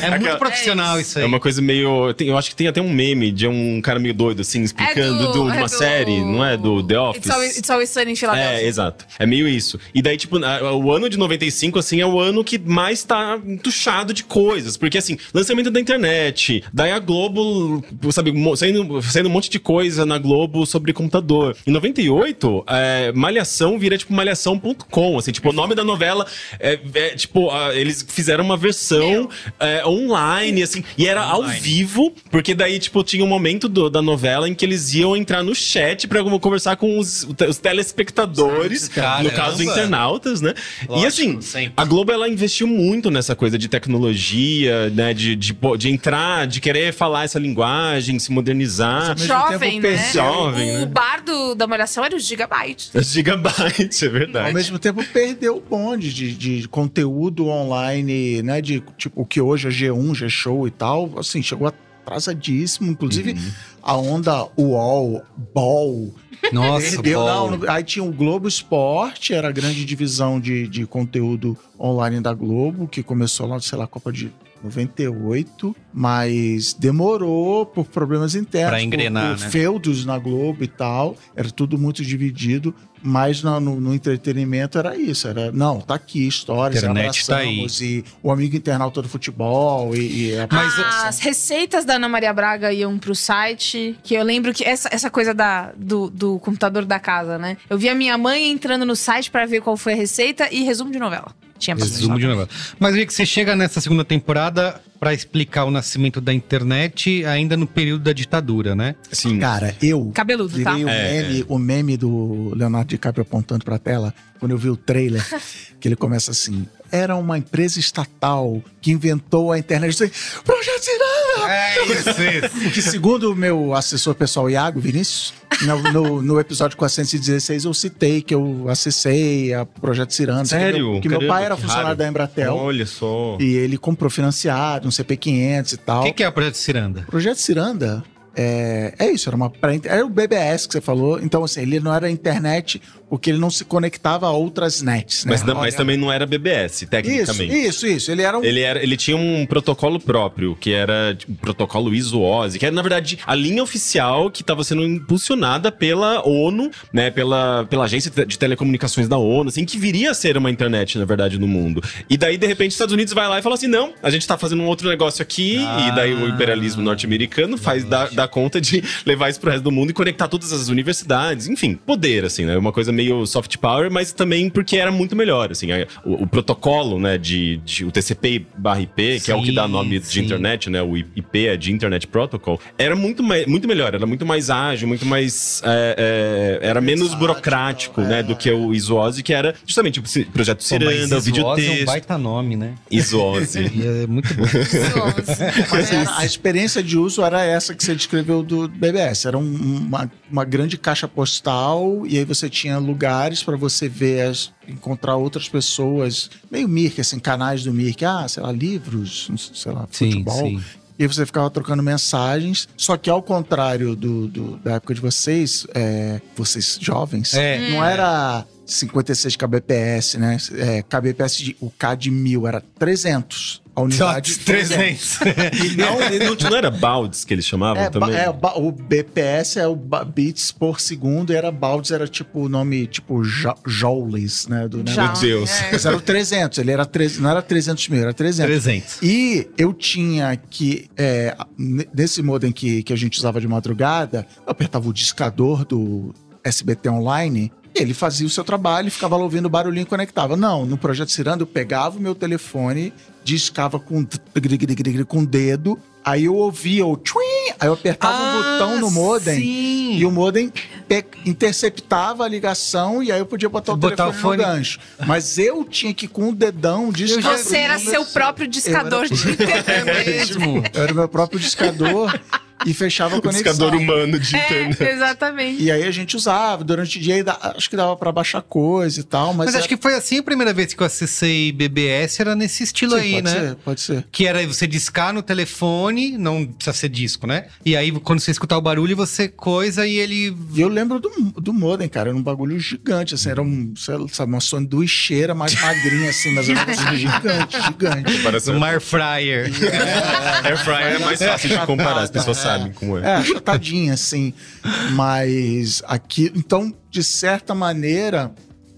É muito Aquela- profissional isso aí. É uma coisa meio. tem- eu acho que tem até um meme de um cara meio doido, assim, explicando É do- do- de é uma do- série, não é? Do The Office. It's always, it's always sunny in Philadelphia. É, exato. É meio isso. E daí, tipo, o ano de 95, assim, é o ano que mais tá entuchado de coisas. Porque, assim, lançamento da internet, daí a Globo, sabe, saindo, saindo um monte de coisa na Globo sobre computador. Em 98, é, Malhação vira, tipo, malhação.com, assim, tipo, o nome da novela é, é, tipo, a- eles fizeram uma versão é, online, assim, e era ao vivo, porque daí, tipo, tinha um momento do- da novela em que eles iam entrar no chat pra conversar com os, os telespectadores, Caramba. no caso, internautas, né? e Lógico, assim, sempre. a Globo, ela investiu muito nessa coisa de tecnologia, né, de, de, de entrar, de querer falar essa linguagem, se modernizar. Jovem, tempo, né? Jovem, o né? bar do, da Malhação era os gigabytes. Gigabyte, é verdade. Ao mesmo tempo, perdeu o bonde de, de conteúdo online, né? De tipo, o que hoje é G1, G-Show e tal. Assim, chegou atrasadíssimo. Inclusive, a onda UOL, BOL, Nossa, perdeu. bom. Não, aí tinha o Globo Esporte, era a grande divisão de, de conteúdo online da Globo, que começou lá, sei lá, Copa de 98, mas demorou por problemas internos. Pra engrenar, por, por né? feudos na Globo e tal. Era tudo muito dividido. Mas no, no- no entretenimento era isso. Era, não, tá aqui, histórias, Internet tá aí. E o amigo internauta do futebol. E, e a Mas, As receitas da Ana Maria Braga iam pro site, que eu lembro que essa, essa coisa da, do, do computador da casa, né? Eu vi a minha mãe entrando no site pra ver qual foi a receita e resumo de novela. Tinha Resumo de novela. Mas vi que você chega nessa segunda temporada pra explicar o nascimento da internet ainda no período da ditadura, né? Sim. Cara, eu Cabeludo, tá? o, É, meme, o meme do Leonardo DiCaprio apontando pra tela, quando eu vi o trailer, que ele começa assim: era uma empresa estatal que inventou a internet. Eu disse, Projeto Ciranda! É isso, isso. Que segundo o meu assessor pessoal, Iago Vinícius, no, no, no episódio 416 eu citei que eu acessei a Projeto Ciranda. Sério? Que, meu, que meu pai era que funcionário raro. da Embratel. Olha só. E ele comprou financiado, um CP500 e tal. O que, que é o Projeto Ciranda? Projeto Ciranda é, é isso, era uma era o BBS que você falou. Então, assim, ele não era internet porque ele não se conectava a outras nets, né? Mas, não- mas Olha, também não era BBS, Isso, tecnicamente. isso, isso. Ele era um. Ele, era, ele tinha um protocolo próprio, que era tipo, um protocolo ISO-OSI, que era, na verdade, a linha oficial que estava sendo impulsionada pela ONU, né? Pela, pela Agência de Telecomunicações da ONU, assim, que viria a ser uma internet, na verdade, no mundo. E daí, de repente, os Estados Unidos vai lá e fala assim: não, a gente tá fazendo um outro negócio aqui, e daí o imperialismo norte-americano faz dá, dá conta de levar isso pro resto do mundo e conectar todas as universidades. Enfim, poder, assim, né? Uma coisa meio soft power, mas também porque era muito melhor, assim. a- O, o protocolo, né, de, de- o TCP barra IP, que é o que dá Sim, nome de sim. internet, né? O IP é de Internet Protocol. Era muito, muito melhor, era muito mais ágil, muito mais. é, é, era menos Versátil, burocrático, é. né? Do que o ISOSI, que era justamente o ci- projeto Ciranda, o vídeo Isoose é um texto. baita nome, né? ISOSI. E é muito bom. Mas era- a experiência de uso era essa que você descreveu do BBS. Era um- uma, uma grande caixa postal e aí você tinha lugares para você ver, as- encontrar outras pessoas, meio Mirk, assim, canais do Mirk. Ah, sei lá, livros, sei lá, Sim, futebol. sim. E você ficava trocando mensagens. Só que ao contrário do, do- da época de vocês, é, vocês jovens, É. não era 56 kbps, né? É, kbps, de, o K de mil era 300. A unidade 300. E não, Não, não, não era baldes que eles chamavam é, também? é, o BPS é o bits por segundo e era Baldes, era tipo o nome, tipo jo- joules, né? Do, Já. Meu Deus. É. Mas era o 300, ele era, tre- não era 300 mil, era 300. 300. E eu tinha que, é, nesse modem que, que a gente usava de madrugada, eu apertava o discador do SBT Online, ele fazia o seu trabalho e ficava lá ouvindo o barulhinho e conectava. Não, no Projeto Ciranda eu pegava o meu telefone, discava com, com o dedo, aí eu ouvia o tchuim, aí eu apertava o botão no modem. Sim. E o modem interceptava a ligação e aí eu podia botar o Botar o telefone fone. no gancho. Mas eu tinha que com o dedão discar Você era seu próprio discador de Eu internet. mesmo. eu era o meu próprio discador. E fechava a conexão. Discador humano de É, internet. exatamente. E aí a gente usava durante o dia, e acho que dava pra baixar coisa e tal, mas. Mas acho era- que foi assim a primeira vez que eu acessei BBS, era nesse estilo Sim, aí, pode né? Ser, pode ser. Que era você discar no telefone, não precisa ser disco, né? E aí, quando você escutar o barulho, você coisa e ele. E eu lembro do, do modem, cara. Era um bagulho gigante, assim. Era um, sabe, uma sanduicheira mais magrinha, assim, mas era um gigante, gigante. Parece Um air fryer. Air fryer é mais fácil de comparar, as pessoas sabem como é. É, achatadinha, assim. Mas aqui. Então, de certa maneira,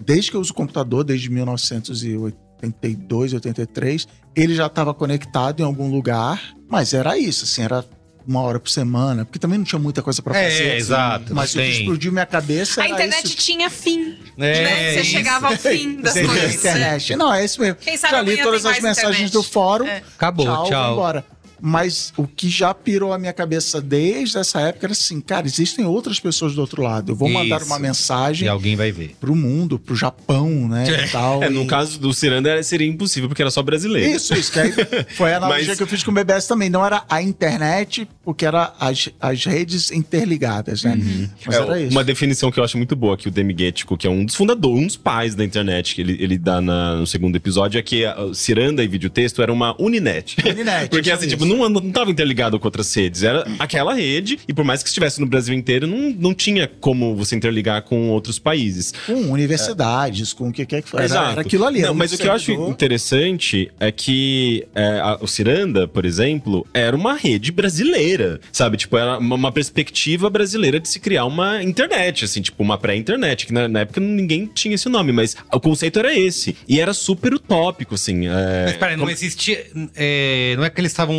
desde que eu uso computador, desde 1982, 83, ele já estava conectado em algum lugar, mas era isso, assim, era uma hora por semana, porque também não tinha muita coisa pra É, fazer. assim. exato, Mas o não que tem. explodiu minha cabeça A internet isso. tinha fim. É, né? Você isso. chegava ao fim das coisas. internet. Não, é isso mesmo. Quem sabe já li todas tem as mensagens internet. do fórum. É. Acabou, tchau, tchau. vambora. Mas o que já pirou a minha cabeça desde essa época era assim, cara, existem outras pessoas do outro lado. Eu vou mandar Isso. uma mensagem E alguém vai ver. pro mundo, pro Japão, né? E tal, É, no e- caso do Ciranda seria impossível, porque era só brasileiro. Isso, isso. Que aí foi a analogia Mas- que eu fiz com o BBS também. Não era a internet, porque era as, as redes interligadas, né? Mas É, era isso. Uma definição que eu acho muito boa que o Demi Guettico, que é um dos fundadores, um dos pais da internet, que ele, ele dá na- no segundo episódio, é que a Ciranda e videotexto era uma Uninet. Uninet, Porque assim, tipo, não, não tava interligado com outras redes. Era aquela rede, e por mais que estivesse no Brasil inteiro, não, não tinha como você interligar com outros países. Com universidades, com o que quer que fosse. Era, Exato. era aquilo ali. Não, mas o que eu acho interessante é que é, a- o Ciranda, por exemplo, era uma rede brasileira, sabe? Tipo, era uma, uma perspectiva brasileira de se criar uma internet, assim, tipo, uma pré-internet, que na, na época ninguém tinha esse nome, mas o conceito era esse. E era super utópico, assim. é, Mas peraí, não como- existia. é, não é que eles estavam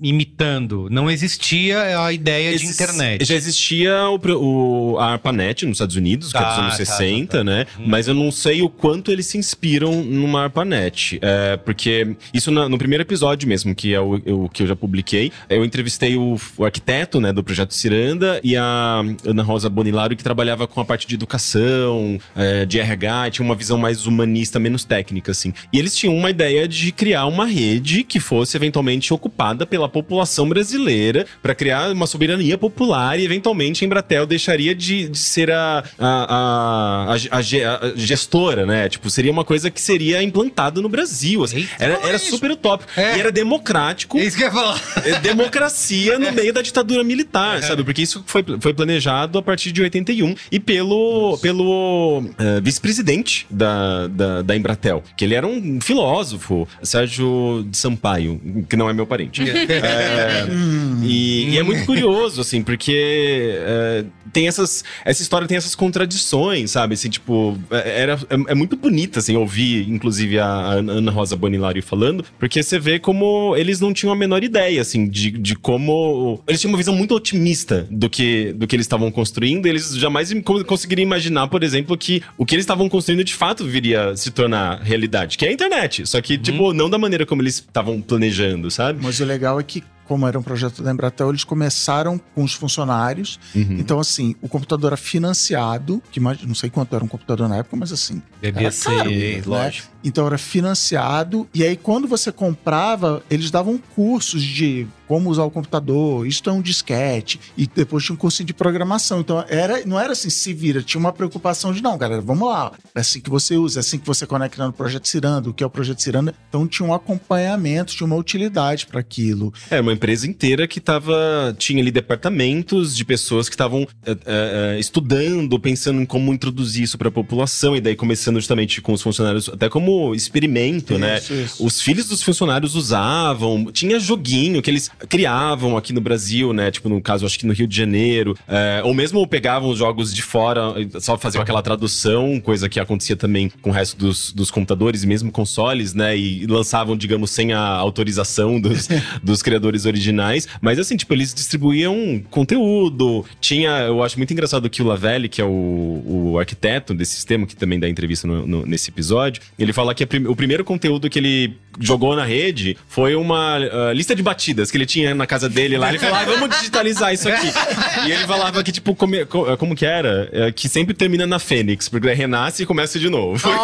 imitando. Não existia a ideia de Exis- internet. Já existia o, o- a ARPANET nos Estados Unidos, que é dos Tá, anos tá, 60, tá, tá. né? Mas eu não sei o quanto eles se inspiram numa ARPANET. É, porque isso na- no primeiro episódio mesmo, que é o, o que eu já publiquei, eu entrevistei o, o arquiteto né, do projeto Ciranda e a Ana Rosa Bonilaro, que trabalhava com a parte de educação, é, de RH, tinha uma visão mais humanista, menos técnica, assim. E eles tinham uma ideia de criar uma rede que fosse eventualmente ocupada pela população brasileira para criar uma soberania popular e eventualmente a Embratel deixaria de, de ser a, a, a, a ge- a gestora, né? Tipo, seria uma coisa que seria implantada no Brasil. assim. Era, era super utópico. É. E era democrático. É isso que eu ia falar. É democracia no meio da ditadura militar, sabe? Porque isso foi, foi planejado a partir de 81 e pelo, pelo eh, vice-presidente da, da, da Embratel, que ele era um filósofo, Sérgio de Sampaio, que não é meu parente. É, e, e é muito curioso, assim, porque é, tem essas. Essa história tem essas contradições, sabe? Assim, tipo, é, era, é, é muito bonita, assim, ouvir, inclusive, a, a Ana Rosa Bonilari falando, porque você vê como eles não tinham a menor ideia, assim, de, de como. Eles tinham uma visão muito otimista do que, do que eles estavam construindo, e eles jamais conseguiriam imaginar, por exemplo, que o que eles estavam construindo de fato viria se tornar realidade, que é a internet. Só que, tipo, não da maneira como eles estavam planejando, sabe? Mas o legal é que, como era um projeto da Embratel, eles começaram com os funcionários. Uhum. Então, assim, o computador era financiado, que imag- não sei quanto era um computador na época, mas assim. Devia ser, caro, né? lógico. Então era financiado. E aí, quando você comprava, eles davam cursos de como usar o computador, isto é um disquete. E depois tinha um curso de programação. Então era, não era assim, se vira. Tinha uma preocupação de, não, galera, vamos lá. É assim que você usa, é assim que você conecta no projeto Ciranda, o que é o projeto Ciranda. Então tinha um acompanhamento, tinha uma utilidade para aquilo. É, uma empresa inteira que tava. Tinha ali departamentos de pessoas que estavam é, é, estudando, pensando em como introduzir isso para a população, e daí começando justamente com os funcionários, até como experimento, né? Isso, isso. Os filhos dos funcionários usavam, tinha joguinho que eles criavam aqui no Brasil, né? Tipo, no caso, acho que no Rio de Janeiro. é, ou mesmo pegavam os jogos de fora, só faziam aquela tradução, coisa que acontecia também com o resto dos, dos computadores e mesmo consoles, né? E lançavam, digamos, sem a autorização dos, dos criadores originais. Mas assim, tipo, eles distribuíam conteúdo. Tinha, eu acho muito engraçado que o Lavelli, que é o, o arquiteto desse sistema, que também dá entrevista no- no- nesse episódio, ele fala que prim- o primeiro conteúdo que ele jogou na rede foi uma ah, lista de batidas que ele tinha na casa dele lá. Ele falou, ah, vamos digitalizar isso aqui. e ele falava que, tipo, come- co- como que era? É, que sempre termina na Fênix, porque renasce e começa de novo.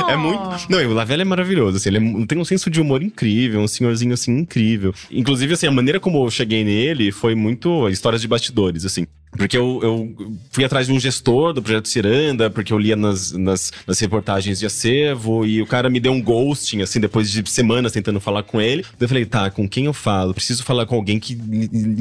Oh! é muito. Não, o Lavelle é maravilhoso, assim, ele é tem um senso de humor incrível, um senhorzinho assim incrível. Inclusive, assim, a maneira como eu cheguei nele foi muito histórias de bastidores, assim. Porque eu, eu fui atrás de um gestor do projeto Ciranda, porque eu lia nas, nas, nas reportagens de acervo, e o cara me deu um ghosting, assim, depois de semanas tentando falar com ele. Daí eu falei, tá, com quem eu falo? Preciso falar com alguém que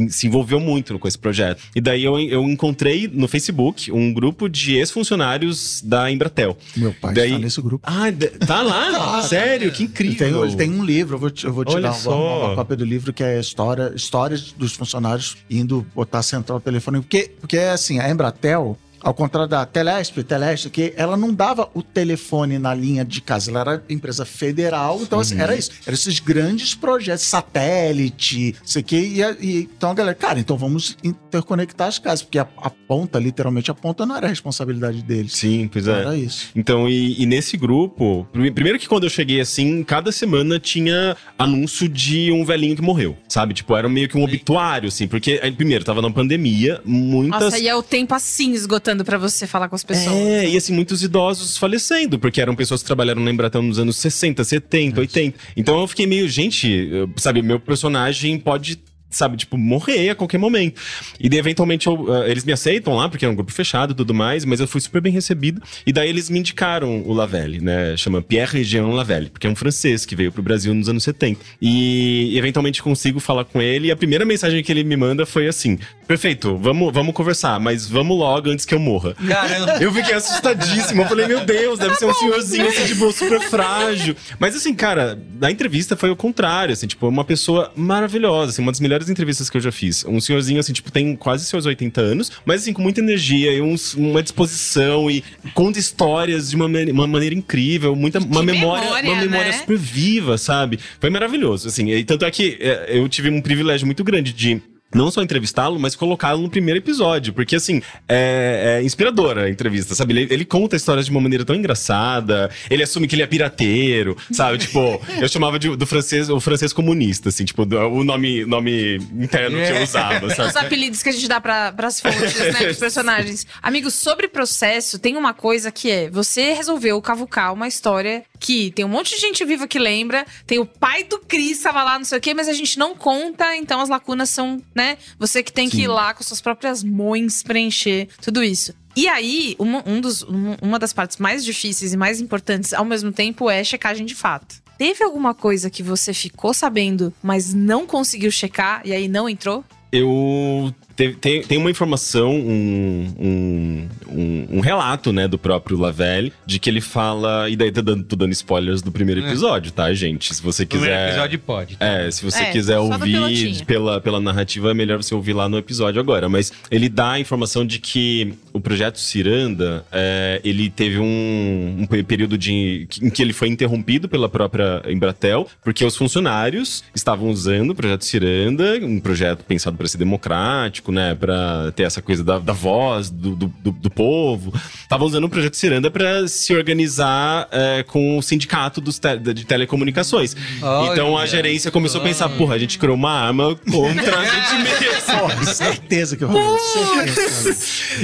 se envolveu muito com esse projeto. E daí eu, eu encontrei no Facebook um grupo de ex-funcionários da Embratel. Meu pai Daí- está nesse grupo. Ah, tá lá? Sério? Que Ele incrível. tem, ele tem um livro, eu vou te, eu vou te Olha dar uma, só. uma cópia do livro que é história, histórias dos funcionários indo botar central telefone. Porque, porque é assim, a Embratel, ao contrário da Telesp, Telesp, que ela não dava o telefone na linha de casa, ela era empresa federal, então assim, era isso. Eram esses grandes projetos, satélite, isso aqui, e, a- e- então a galera, cara, então vamos interconectar as casas, porque a, a ponta, literalmente a ponta, não era responsabilidade deles. Sim, pois Então é. Era isso. Então, e, e nesse grupo, prime- primeiro que quando eu cheguei assim, cada semana tinha anúncio de um velhinho que morreu, sabe? Tipo, era meio que um obituário, assim, porque, primeiro, tava na pandemia, muitas. Nossa, e é o tempo assim esgotando pra você falar com as pessoas. É, e assim, muitos idosos falecendo, porque eram pessoas que trabalharam na Embratel nos anos 60, 70, 80. Então eu fiquei meio, gente, eu- sabe, meu personagem pode. Sabe, tipo, morrer a qualquer momento. E daí, eventualmente, eu, ah, eles me aceitam lá, porque é um grupo fechado e tudo mais, mas eu fui super bem recebido. E daí eles me indicaram o Lavelle, né? Chama Pierre Jean Lavelle, porque é um francês que veio pro Brasil nos anos 70. E eventualmente consigo falar com ele. E a primeira mensagem que ele me manda foi assim: Perfeito, vamos, vamos conversar, mas vamos logo antes que eu morra. Caramba. Eu fiquei assustadíssimo. Eu falei, meu Deus, deve ser um senhorzinho assim, tipo, super frágil. Mas assim, cara, na entrevista foi o contrário, assim, tipo, uma pessoa maravilhosa, assim, uma das melhores entrevistas que eu já fiz. Um senhorzinho, assim, tipo, tem quase seus 80 anos, mas assim, com muita energia e uns- uma disposição e conta histórias de uma, uma maneira incrível, muita, uma memória, memória, uma memória né? super viva, sabe? Foi maravilhoso, assim. E tanto é que é, eu tive um privilégio muito grande de não só entrevistá-lo, mas colocá-lo no primeiro episódio. Porque, assim, é, é inspiradora a entrevista, sabe? Ele, ele conta histórias de uma maneira tão engraçada. Ele assume que ele é pirateiro, sabe? tipo, eu chamava de, do francês, o francês comunista, assim, tipo, do- o nome, nome interno que eu usava, sabe? Os apelidos que a gente dá para as fontes, né, dos personagens. Amigos, sobre processo, tem uma coisa que é: você resolveu cavucar uma história que tem um monte de gente viva que lembra, tem o pai do Cris tava lá, não sei o quê, mas a gente não conta, então as lacunas são, né? Você que tem que ir lá com suas próprias mãos preencher tudo isso. E aí, uma, um dos, um- uma das partes mais difíceis e mais importantes ao mesmo tempo é checagem de fato. Teve alguma coisa que você ficou sabendo, mas não conseguiu checar e aí não entrou? Eu te- tem, tem uma informação, um, um, um, um relato, né, do próprio Lavelle, de que ele fala. E daí tô dando, tô dando spoilers do primeiro episódio, tá, gente? Se você Primeiro quiser. episódio pode. É, se você É, quiser ouvir pela, pela narrativa, é melhor você ouvir lá no episódio agora. Mas ele dá a informação de que o projeto Ciranda, é, ele teve um, um pe- período de, em que ele foi interrompido pela própria Embratel, porque os funcionários estavam usando o projeto Ciranda, um projeto pensado para ser democrático, né, para ter essa coisa da, da voz do, do, do- do povo. Estavam usando o projeto Ciranda para se organizar é, com o sindicato dos te- de telecomunicações. Olha. Então a gerência começou a pensar, porra, a gente criou uma arma contra a gente mesmo. Porra, certeza que eu vou.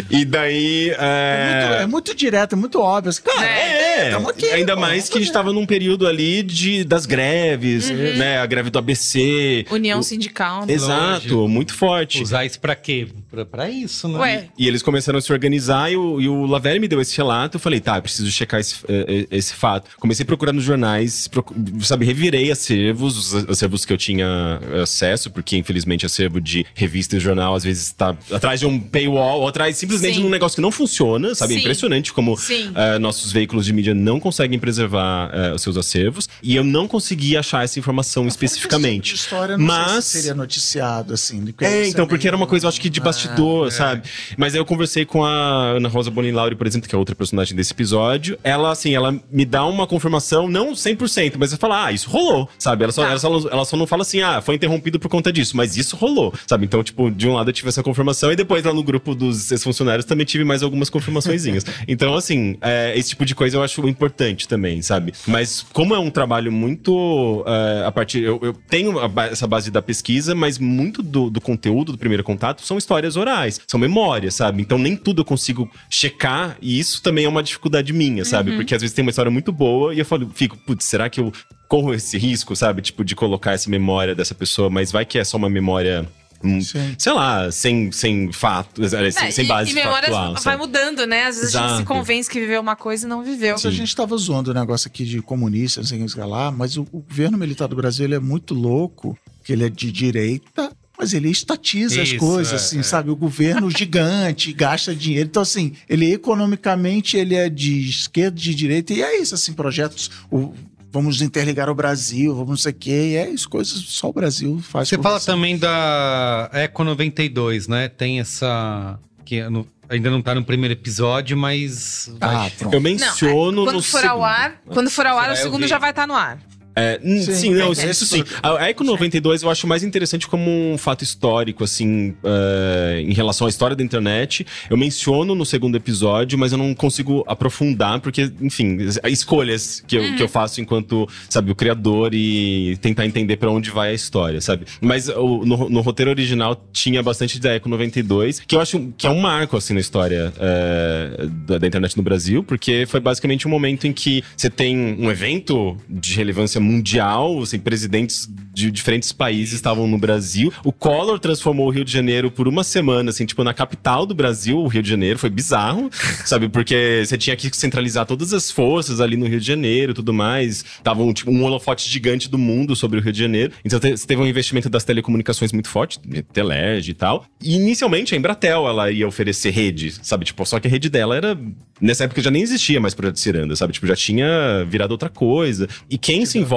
E daí. É muito, É... é muito direto, é muito óbvio. Cara, É, tamo aqui, ainda pô, mais que a gente tava num período ali de, das greves, né? A greve do ABC. União O- Sindical. né? Exato, muito forte. Usar isso pra quê? Pra, pra isso, né? Ué, E eles começaram a se organizar e o, e o me deu esse relato. Eu falei, tá, eu preciso checar esse, eh, eh, esse fato. Comecei a procurar nos jornais, procu- sabe, revirei acervos, os acervos que eu tinha acesso, porque infelizmente acervo de revista e jornal às vezes tá atrás de um paywall, ou atrás simplesmente Sim. de um negócio que não funciona, sabe? É Sim. impressionante como eh, nossos veículos de mídia não conseguem preservar eh, os seus acervos. E eu não consegui achar essa informação especificamente. Esse tipo de história não sei Mas. se seria noticiado, assim. de que É, então, porque era uma coisa, eu acho que de É. bastidor, sabe? Mas aí eu conversei com a Ana Rosa Bonin Lauri, por exemplo, que é outra personagem desse episódio. Ela, assim, ela me dá uma confirmação, não 100%, mas ela fala, ah, isso rolou, sabe? Ela só, ela, só, ela só não fala assim, ah, foi interrompido por conta disso, mas isso rolou, sabe? Então, tipo, de um lado eu tive essa confirmação e depois lá no grupo dos ex-funcionários também tive mais algumas confirmaçõezinhas. então, assim, é, esse tipo de coisa eu acho importante também, sabe? Mas como é um trabalho muito é, a partir... Eu, eu tenho a essa base da pesquisa, mas muito do, do conteúdo do primeiro contato são histórias orais, são memórias, sabe? Então nem tudo eu consigo checar e isso também é uma dificuldade minha, sabe? Porque às vezes tem uma história muito boa e eu falo, fico, putz, será que eu corro esse risco, sabe? Tipo, de colocar essa memória dessa pessoa, mas vai que é só uma memória. hum, Sim. sei lá, sem, sem fato, sem, É, sem e, base e memória factual. vai sabe? mudando, né? Às vezes a gente se Exato. convence que viveu uma coisa e não viveu. A gente estava zoando o negócio aqui de comunista, não sei o que lá, mas o, o governo militar do Brasil ele é muito louco, que ele é de direita, mas ele estatiza as Isso, coisas, é, assim, é. sabe? O governo gigante gasta dinheiro. Então, assim, ele economicamente ele é de esquerda, de direita, e é isso, assim, projetos. o- vamos interligar o Brasil, vamos não sei o quê, e é isso, coisas só o Brasil faz. Você fala também da Eco 92, né? Tem essa. que no- ainda não tá no primeiro episódio, mas. vai- Ah, pronto. Eu Não, menciono é, quando no for ao segundo. ar, quando for ao ar, o segundo já vai estar no ar. É, hum, Sim, sim, não, é, isso, é isso isso. sim. A Eco 92 eu acho mais interessante como um fato histórico, assim, é, em relação à história da internet. Eu menciono no segundo episódio, mas eu não consigo aprofundar, porque, enfim, escolhas que eu, que eu faço enquanto, sabe, o criador e tentar entender pra onde vai a história, sabe? Mas o- no, no roteiro original tinha bastante da Eco 92, que eu acho que é um marco, assim, na história é, da, da internet no Brasil, porque foi basicamente um momento em que você tem um evento de relevância mundial, assim, presidentes de diferentes países estavam no Brasil. O Collor transformou o Rio de Janeiro por uma semana, assim, tipo, na capital do Brasil, o Rio de Janeiro. Foi bizarro, sabe? Porque você tinha que centralizar todas as forças ali no Rio de Janeiro e tudo mais. Tava um, tipo, um holofote gigante do mundo sobre o Rio de Janeiro. Então te- teve um investimento das telecomunicações muito forte, Telerge e tal. E inicialmente a Embratel, ela ia oferecer rede, sabe? Tipo, só que a rede dela era... Nessa época já nem existia mais Projeto Ciranda, sabe? Tipo, já tinha virado outra coisa. E quem se envolve...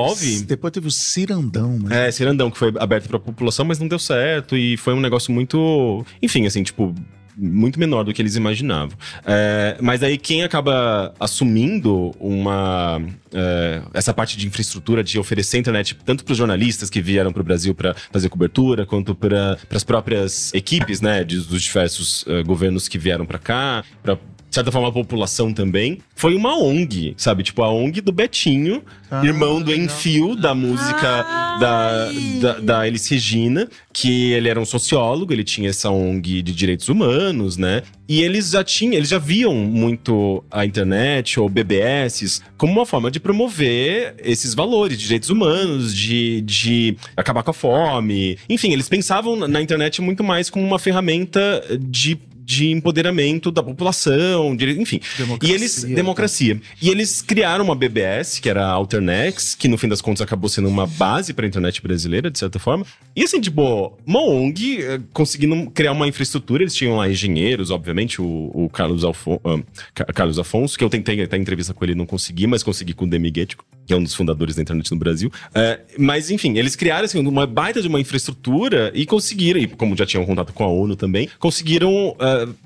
Depois teve o Cirandão, mas É, Cirandão, que foi aberto pra população, mas não deu certo. E foi um negócio muito. Enfim, assim, tipo. Muito menor do que eles imaginavam. É, mas aí quem acaba assumindo uma. é, essa parte de infraestrutura, de oferecer internet tanto para os jornalistas que vieram para o Brasil para fazer cobertura, quanto para as próprias equipes, né, de- dos diversos é, governos que vieram para cá, para de certa forma, a população também. Foi uma ONG, sabe? Tipo, a ONG do Betinho, Ah, irmão do. Enfio, da música da, da, da Elis Regina, que ele era um sociólogo, ele tinha essa ONG de direitos humanos, né? E eles já tinham, eles já viam muito a internet ou BBS como uma forma de promover esses valores de direitos humanos, de, de acabar com a fome. Enfim, eles pensavam na internet muito mais como uma ferramenta de de empoderamento da população, de- enfim. Democracia, e eles democracia. E eles criaram uma BBS, que era a Alternex, que no fim das contas acabou sendo uma base para a internet brasileira, de certa forma. E assim, tipo, uma ONG eh, conseguindo criar uma infraestrutura, eles tinham lá engenheiros, obviamente, o, o Carlos, Alfon ah, Ca- Carlos Afonso, que eu tentei até entrevista com ele e não consegui, mas consegui com o Demi Guetico, que é um dos fundadores da internet no Brasil. Eh, mas enfim, eles criaram assim, uma baita de uma infraestrutura e conseguiram, e como já tinham contato com a ONU também, conseguiram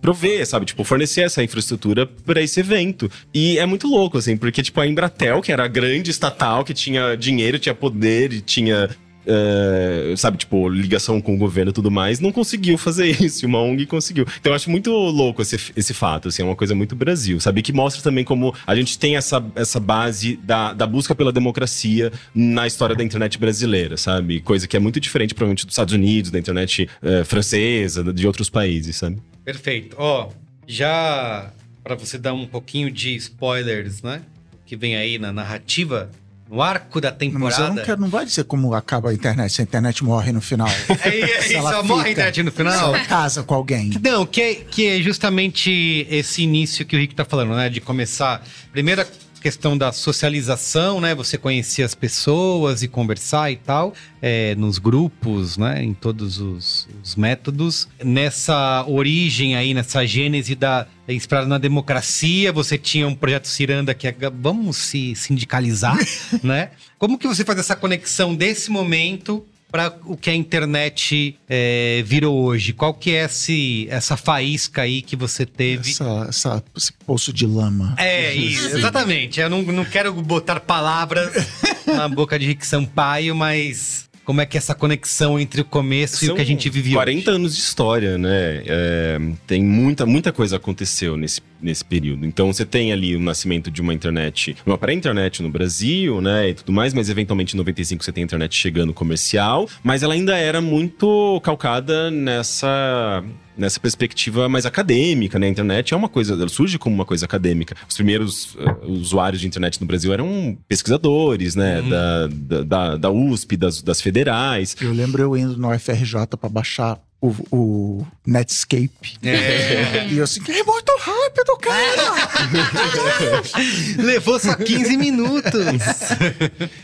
prover, sabe, tipo, fornecer essa infraestrutura para esse evento. E é muito louco, assim, porque, tipo, a Embratel, que era a grande estatal, que tinha dinheiro, tinha poder e tinha. Eh, sabe, tipo, ligação com o governo e tudo mais, não conseguiu fazer isso. Uma ONG conseguiu. Então eu acho muito louco esse, esse fato, assim, é uma coisa muito Brasil, sabe? Que mostra também como a gente tem essa, essa base da, da busca pela democracia na história da internet brasileira, sabe? Coisa que é muito diferente, provavelmente, dos Estados Unidos, da internet eh, francesa, de outros países, sabe? Perfeito. Ó, já para você dar um pouquinho de spoilers, né? Que vem aí na narrativa, no arco da Mas eu temporada. não quero, não vai dizer como acaba a internet, se a internet morre no final. É, é, Se ela só morre a fica. internet no Se final. ela casa com alguém. Não, que é, que é justamente esse início que o Rick tá falando, né? De começar. Primeira questão da socialização, né? Você conhecer as pessoas e conversar e tal, é, nos grupos, né? Em todos os, os métodos. Nessa origem aí, nessa gênese da inspirada na democracia, você tinha um projeto Ciranda que é vamos se sindicalizar, né? Como que você faz essa conexão desse momento para o que a internet é, virou hoje? Qual que é esse, essa faísca aí que você teve? Essa, essa- esse poço de lama. É, isso, exatamente. Eu não, não quero botar palavras na boca de Rick Sampaio, mas como é que é essa conexão entre o começo e o que a gente vive 40 hoje? anos de história, né? É, tem muita, muita coisa aconteceu nesse, nesse período. Então você tem ali o nascimento de uma internet, uma pré-internet no Brasil, né? E tudo mais, mas eventualmente em 95 você tem a internet chegando comercial, mas ela ainda era muito calcada nessa. Nessa perspectiva mais acadêmica, né? A internet é uma coisa, ela surge como uma coisa acadêmica. Os primeiros eh, usuários de internet no Brasil eram pesquisadores, né? Da, da, da, da USP, das, das federais. Eu lembro eu indo no UFRJ pra baixar o, o Netscape. É. E eu assim, é muito rápido, cara! Levou só 15 minutos.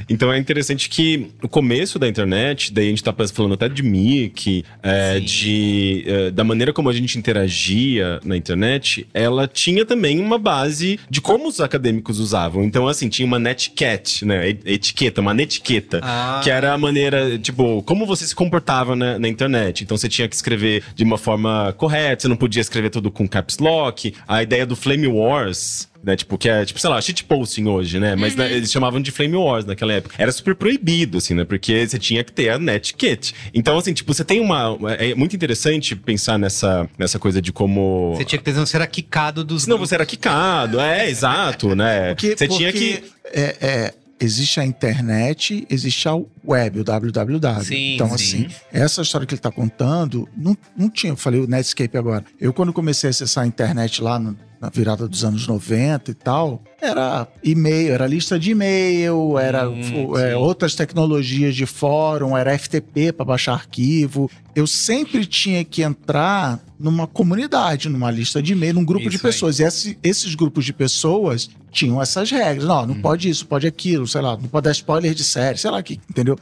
Então é interessante que o começo da internet, daí a gente tá falando até de MIC, é, de, é, da maneira como a gente interagia na internet, ela tinha também uma base de como os acadêmicos usavam. Então, assim, tinha uma netiquette, né? et- Etiqueta, uma netiqueta. Ah. Que era a maneira, tipo, como você se comportava na, na internet. Então você tinha que escrever de uma forma correta, você não podia escrever tudo com caps lock. A ideia do Flame Wars. Né, tipo, que é, tipo, sei lá, shitposting hoje, né? Mas né, eles chamavam de Flame Wars naquela época. Era super proibido, assim, né? Porque você tinha que ter a netiquette. Então, assim, tipo, você tem uma. É muito interessante pensar nessa, nessa coisa de como. Você tinha que ter, senão você era quicado dos. Senão você era quicado, é, exato, né? Porque, você tinha porque, que. é, é, existe a internet, existe a web, o www. Sim, então, sim. assim, essa história que ele tá contando, não, não tinha, eu falei o Netscape agora. Eu, quando comecei a acessar a internet lá no- na virada dos anos 90 e tal, era e-mail, era lista de e-mail, era Hum, é, outras tecnologias de fórum, era FTP para baixar arquivo. Eu sempre tinha que entrar numa comunidade, numa lista de e-mail, num grupo de Isso aí. pessoas. E esse- esses grupos de pessoas tinham essas regras. Não, não Uhum. pode isso, pode aquilo, sei lá, não pode dar spoiler de série, sei lá, que, entendeu?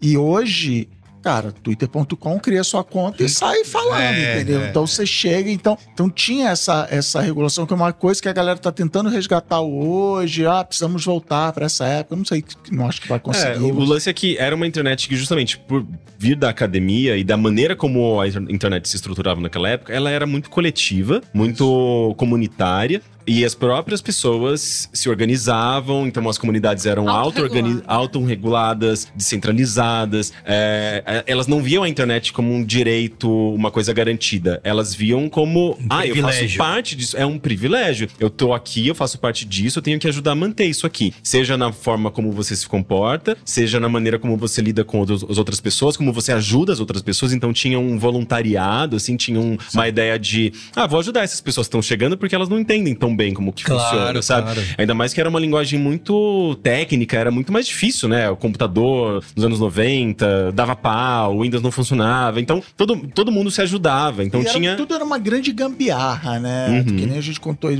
E hoje, cara, twitter.com cria sua conta e sai falando, É, entendeu? é. Então você chega, então, então tinha essa, essa regulação que é uma coisa que a galera tá tentando resgatar hoje. Ah, precisamos voltar para essa época. Não sei, não acho que vai conseguir. É, o lance é que era uma internet que, justamente por vir da academia e da maneira como a inter- internet se estruturava naquela época, ela era muito coletiva, muito comunitária. E as próprias pessoas se organizavam, então as comunidades eram Autorreguladas. auto-organi- autorreguladas, descentralizadas. é, é, elas não viam a internet como um direito, uma coisa garantida. Elas viam como, ah, eu faço privilégio. parte disso. É um privilégio. Eu tô aqui, eu faço parte disso, eu tenho que ajudar a manter isso aqui. Seja na forma como você se comporta, seja na maneira como você lida com outros- as outras pessoas, como você ajuda as outras pessoas. Então tinha um voluntariado, assim, tinha um- uma ideia de, ah, vou ajudar essas pessoas que estão chegando porque elas não entendem tão bem como que Claro, funciona, sabe? claro. Ainda mais que era uma linguagem muito técnica, era muito mais difícil, né? O computador nos anos 90 dava pau, o Windows não funcionava. Então todo, todo mundo se ajudava. Então E era- tinha. tudo era uma grande gambiarra, né? Uhum. Que nem a gente contou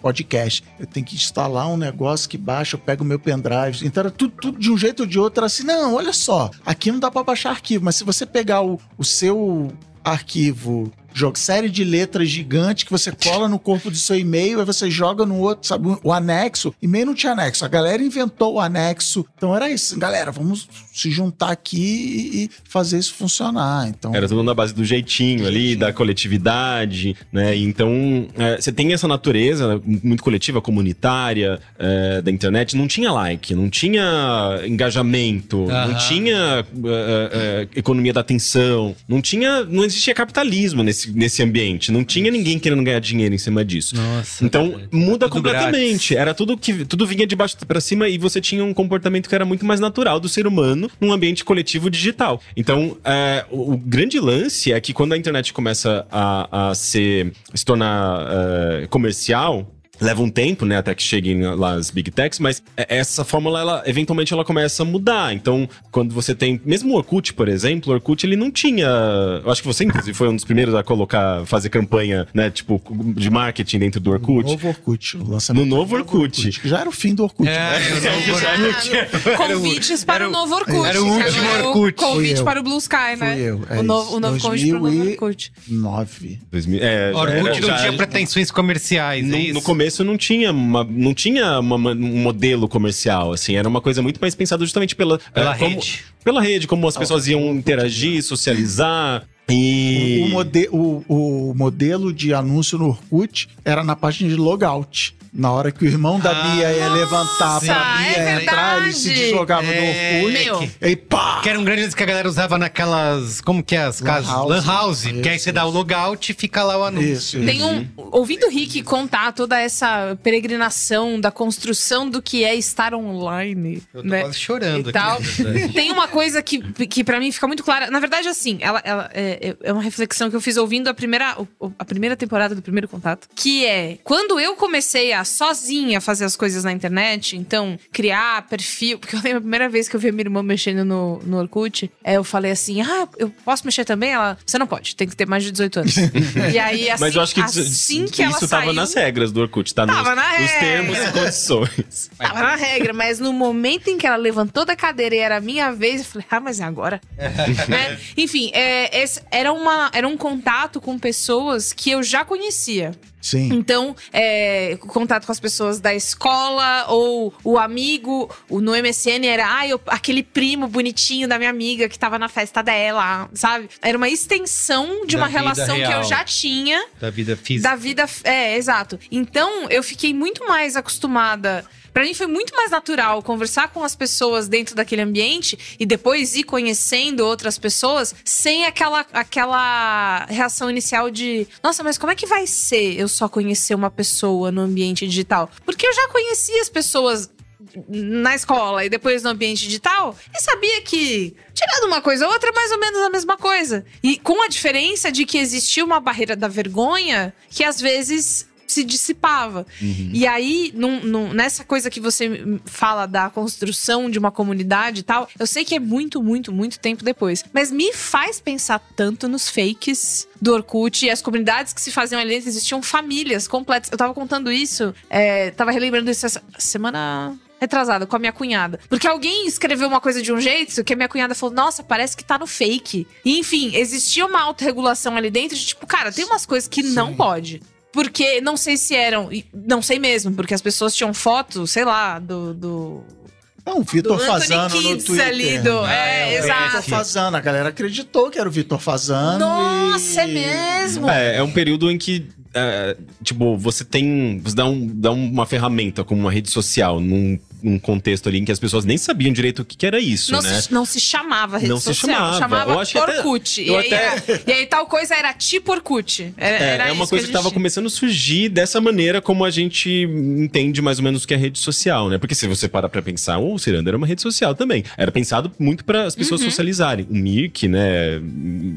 podcast. Eu tenho que instalar um negócio que baixa, eu pego o meu pendrive. Então era tudo, tudo de um jeito ou de outro. Era assim, não, olha só, aqui não dá pra baixar arquivo, mas se você pegar o, o seu arquivo, jogo, série de letras gigante que você cola no corpo do seu e-mail, aí você joga no outro, sabe? O anexo. E-mail não tinha anexo. A galera inventou o anexo. Então era isso. Galera, vamos se juntar aqui e, fazer isso funcionar. Então, Era tudo na base do jeitinho ali, da coletividade, né? Então, é, você tem essa natureza muito coletiva, comunitária é, da internet. Não tinha like, não tinha engajamento, não tinha é, é, economia da atenção, não tinha, não existia capitalismo nesse, nesse ambiente, não tinha ninguém querendo ganhar dinheiro em cima disso. Nossa. Então cara. muda Tudo completamente. Era tudo que tudo vinha de baixo pra cima e você tinha um comportamento que era muito mais natural do ser humano num ambiente coletivo digital. Então é, o, o grande lance é que quando a internet começa a, a ser se tornar é, comercial Leva um tempo, né, até que cheguem lá as big techs, mas é- essa fórmula, ela, eventualmente, ela começa a mudar. Então, quando você tem... Mesmo o Orkut, por exemplo, o Orkut, ele não tinha... Eu acho que você, inclusive, foi um dos primeiros a colocar, fazer campanha, né, tipo, de marketing dentro do no Orkut. novo Orkut. O lançamento No novo Orkut. que já era o fim do Orkut. É, né? não- Convites para era o o- novo Orkut. era o último Era Orkut. Convite para o Blue Sky, né? Fui eu, é o novo, o novo convite para o 2000 novo Orkut. Nove. 2000, é, Orkut era- não já- tinha pretensões comerciais, No, é isso? no começo começo não tinha, uma, não tinha uma- um modelo comercial, assim. Era uma coisa muito mais pensada justamente pela... Pela eh, como- rede. Pela rede, como as pessoas iam interagir, socializar. E... O, mode- o- o modelo de anúncio no Orkut era na página de logout. Na hora que o irmão da Ah, Bia ia levantar pra Bia é entrar, ele se deslogava É, do Orkut. Meu. E pá! Que era um grande que a galera usava naquelas. Como que é as Lan casas? house. Lan house. Porque aí Isso, você dá o logout e fica lá o anúncio. Isso, isso. Tem um. Ouvindo o Rick contar toda essa peregrinação da construção do que é estar online. Eu tô né? quase chorando e tal. aqui. Tem uma coisa que, que para mim fica muito clara. Na verdade, assim, ela, ela- é, é uma reflexão que eu fiz ouvindo a primeira, a primeira temporada do primeiro contato. Que é quando eu comecei a sozinha fazer as coisas na internet, então, criar perfil. Porque eu lembro a primeira vez que eu vi a minha irmã mexendo no, no Orkut, é, eu falei assim: ah, eu posso mexer também? Ela, você não pode, tem que ter mais de 18 anos. e aí, assim, Mas eu acho que assim que ela isso tava saiu, nas regras do Orkut, tá? Tava nos, na nos regra. termos e condições. Tava na regra, mas no momento em que ela levantou da cadeira e era a minha vez, eu falei, ah, mas é agora. Né? Enfim, é, esse era, uma, era um contato com pessoas que eu já conhecia. Sim. Então, é, contato com as pessoas da escola ou o amigo, o, no MSN era ah, eu- aquele primo bonitinho da minha amiga que tava na festa dela, sabe? Era uma extensão de Da uma relação que real. eu já tinha Da vida física. da vida. É, exato. Então, eu fiquei muito mais acostumada. Pra mim foi muito mais natural conversar com as pessoas dentro daquele ambiente e depois ir conhecendo outras pessoas sem aquela, aquela reação inicial de nossa, mas como é que vai ser eu só conhecer uma pessoa no ambiente digital? Porque eu já conhecia as pessoas na escola e depois no ambiente digital e sabia que, tirando uma coisa ou outra, é mais ou menos a mesma coisa. E com a diferença de que existia uma barreira da vergonha que às vezes se dissipava. E aí, num- num- nessa coisa que você fala da construção de uma comunidade e tal, eu sei que é muito, muito, muito tempo depois. Mas me faz pensar tanto nos fakes do Orkut e as comunidades que se faziam ali dentro, existiam famílias completas. Eu tava contando isso, é, tava relembrando isso essa semana retrasada com a minha cunhada. Porque alguém escreveu uma coisa de um jeito que a minha cunhada falou: Nossa, parece que tá no fake. E, enfim, existia uma autorregulação ali dentro de tipo, cara, tem umas coisas que não pode. Porque não sei se eram. Não sei mesmo, porque as pessoas tinham fotos, sei lá, do. do Não, o Vitor Fazano no Kids Twitter. ali do. É, é, Vitor exato. Fazano, a galera acreditou que era o Vitor Fazano. Nossa, e... é mesmo? É, é um período em que, é, tipo, você tem. Você dá, um, dá uma ferramenta como uma rede social num, num contexto ali em que as pessoas nem sabiam direito o que, que era isso, Não, né? se, não se chamava rede Não se social, chamava. Eu acho que até- Orkut. e, eu aí, até- era- e aí tal coisa era tipo Orkut. Era, É, era é uma isso coisa que, gente tinha. começando a surgir dessa maneira como a gente entende mais ou menos o que é rede social, né? Porque se você parar pra pensar, o Ciranda era uma rede social também. Era pensado muito para as pessoas Uhum. socializarem. O Mirk, né?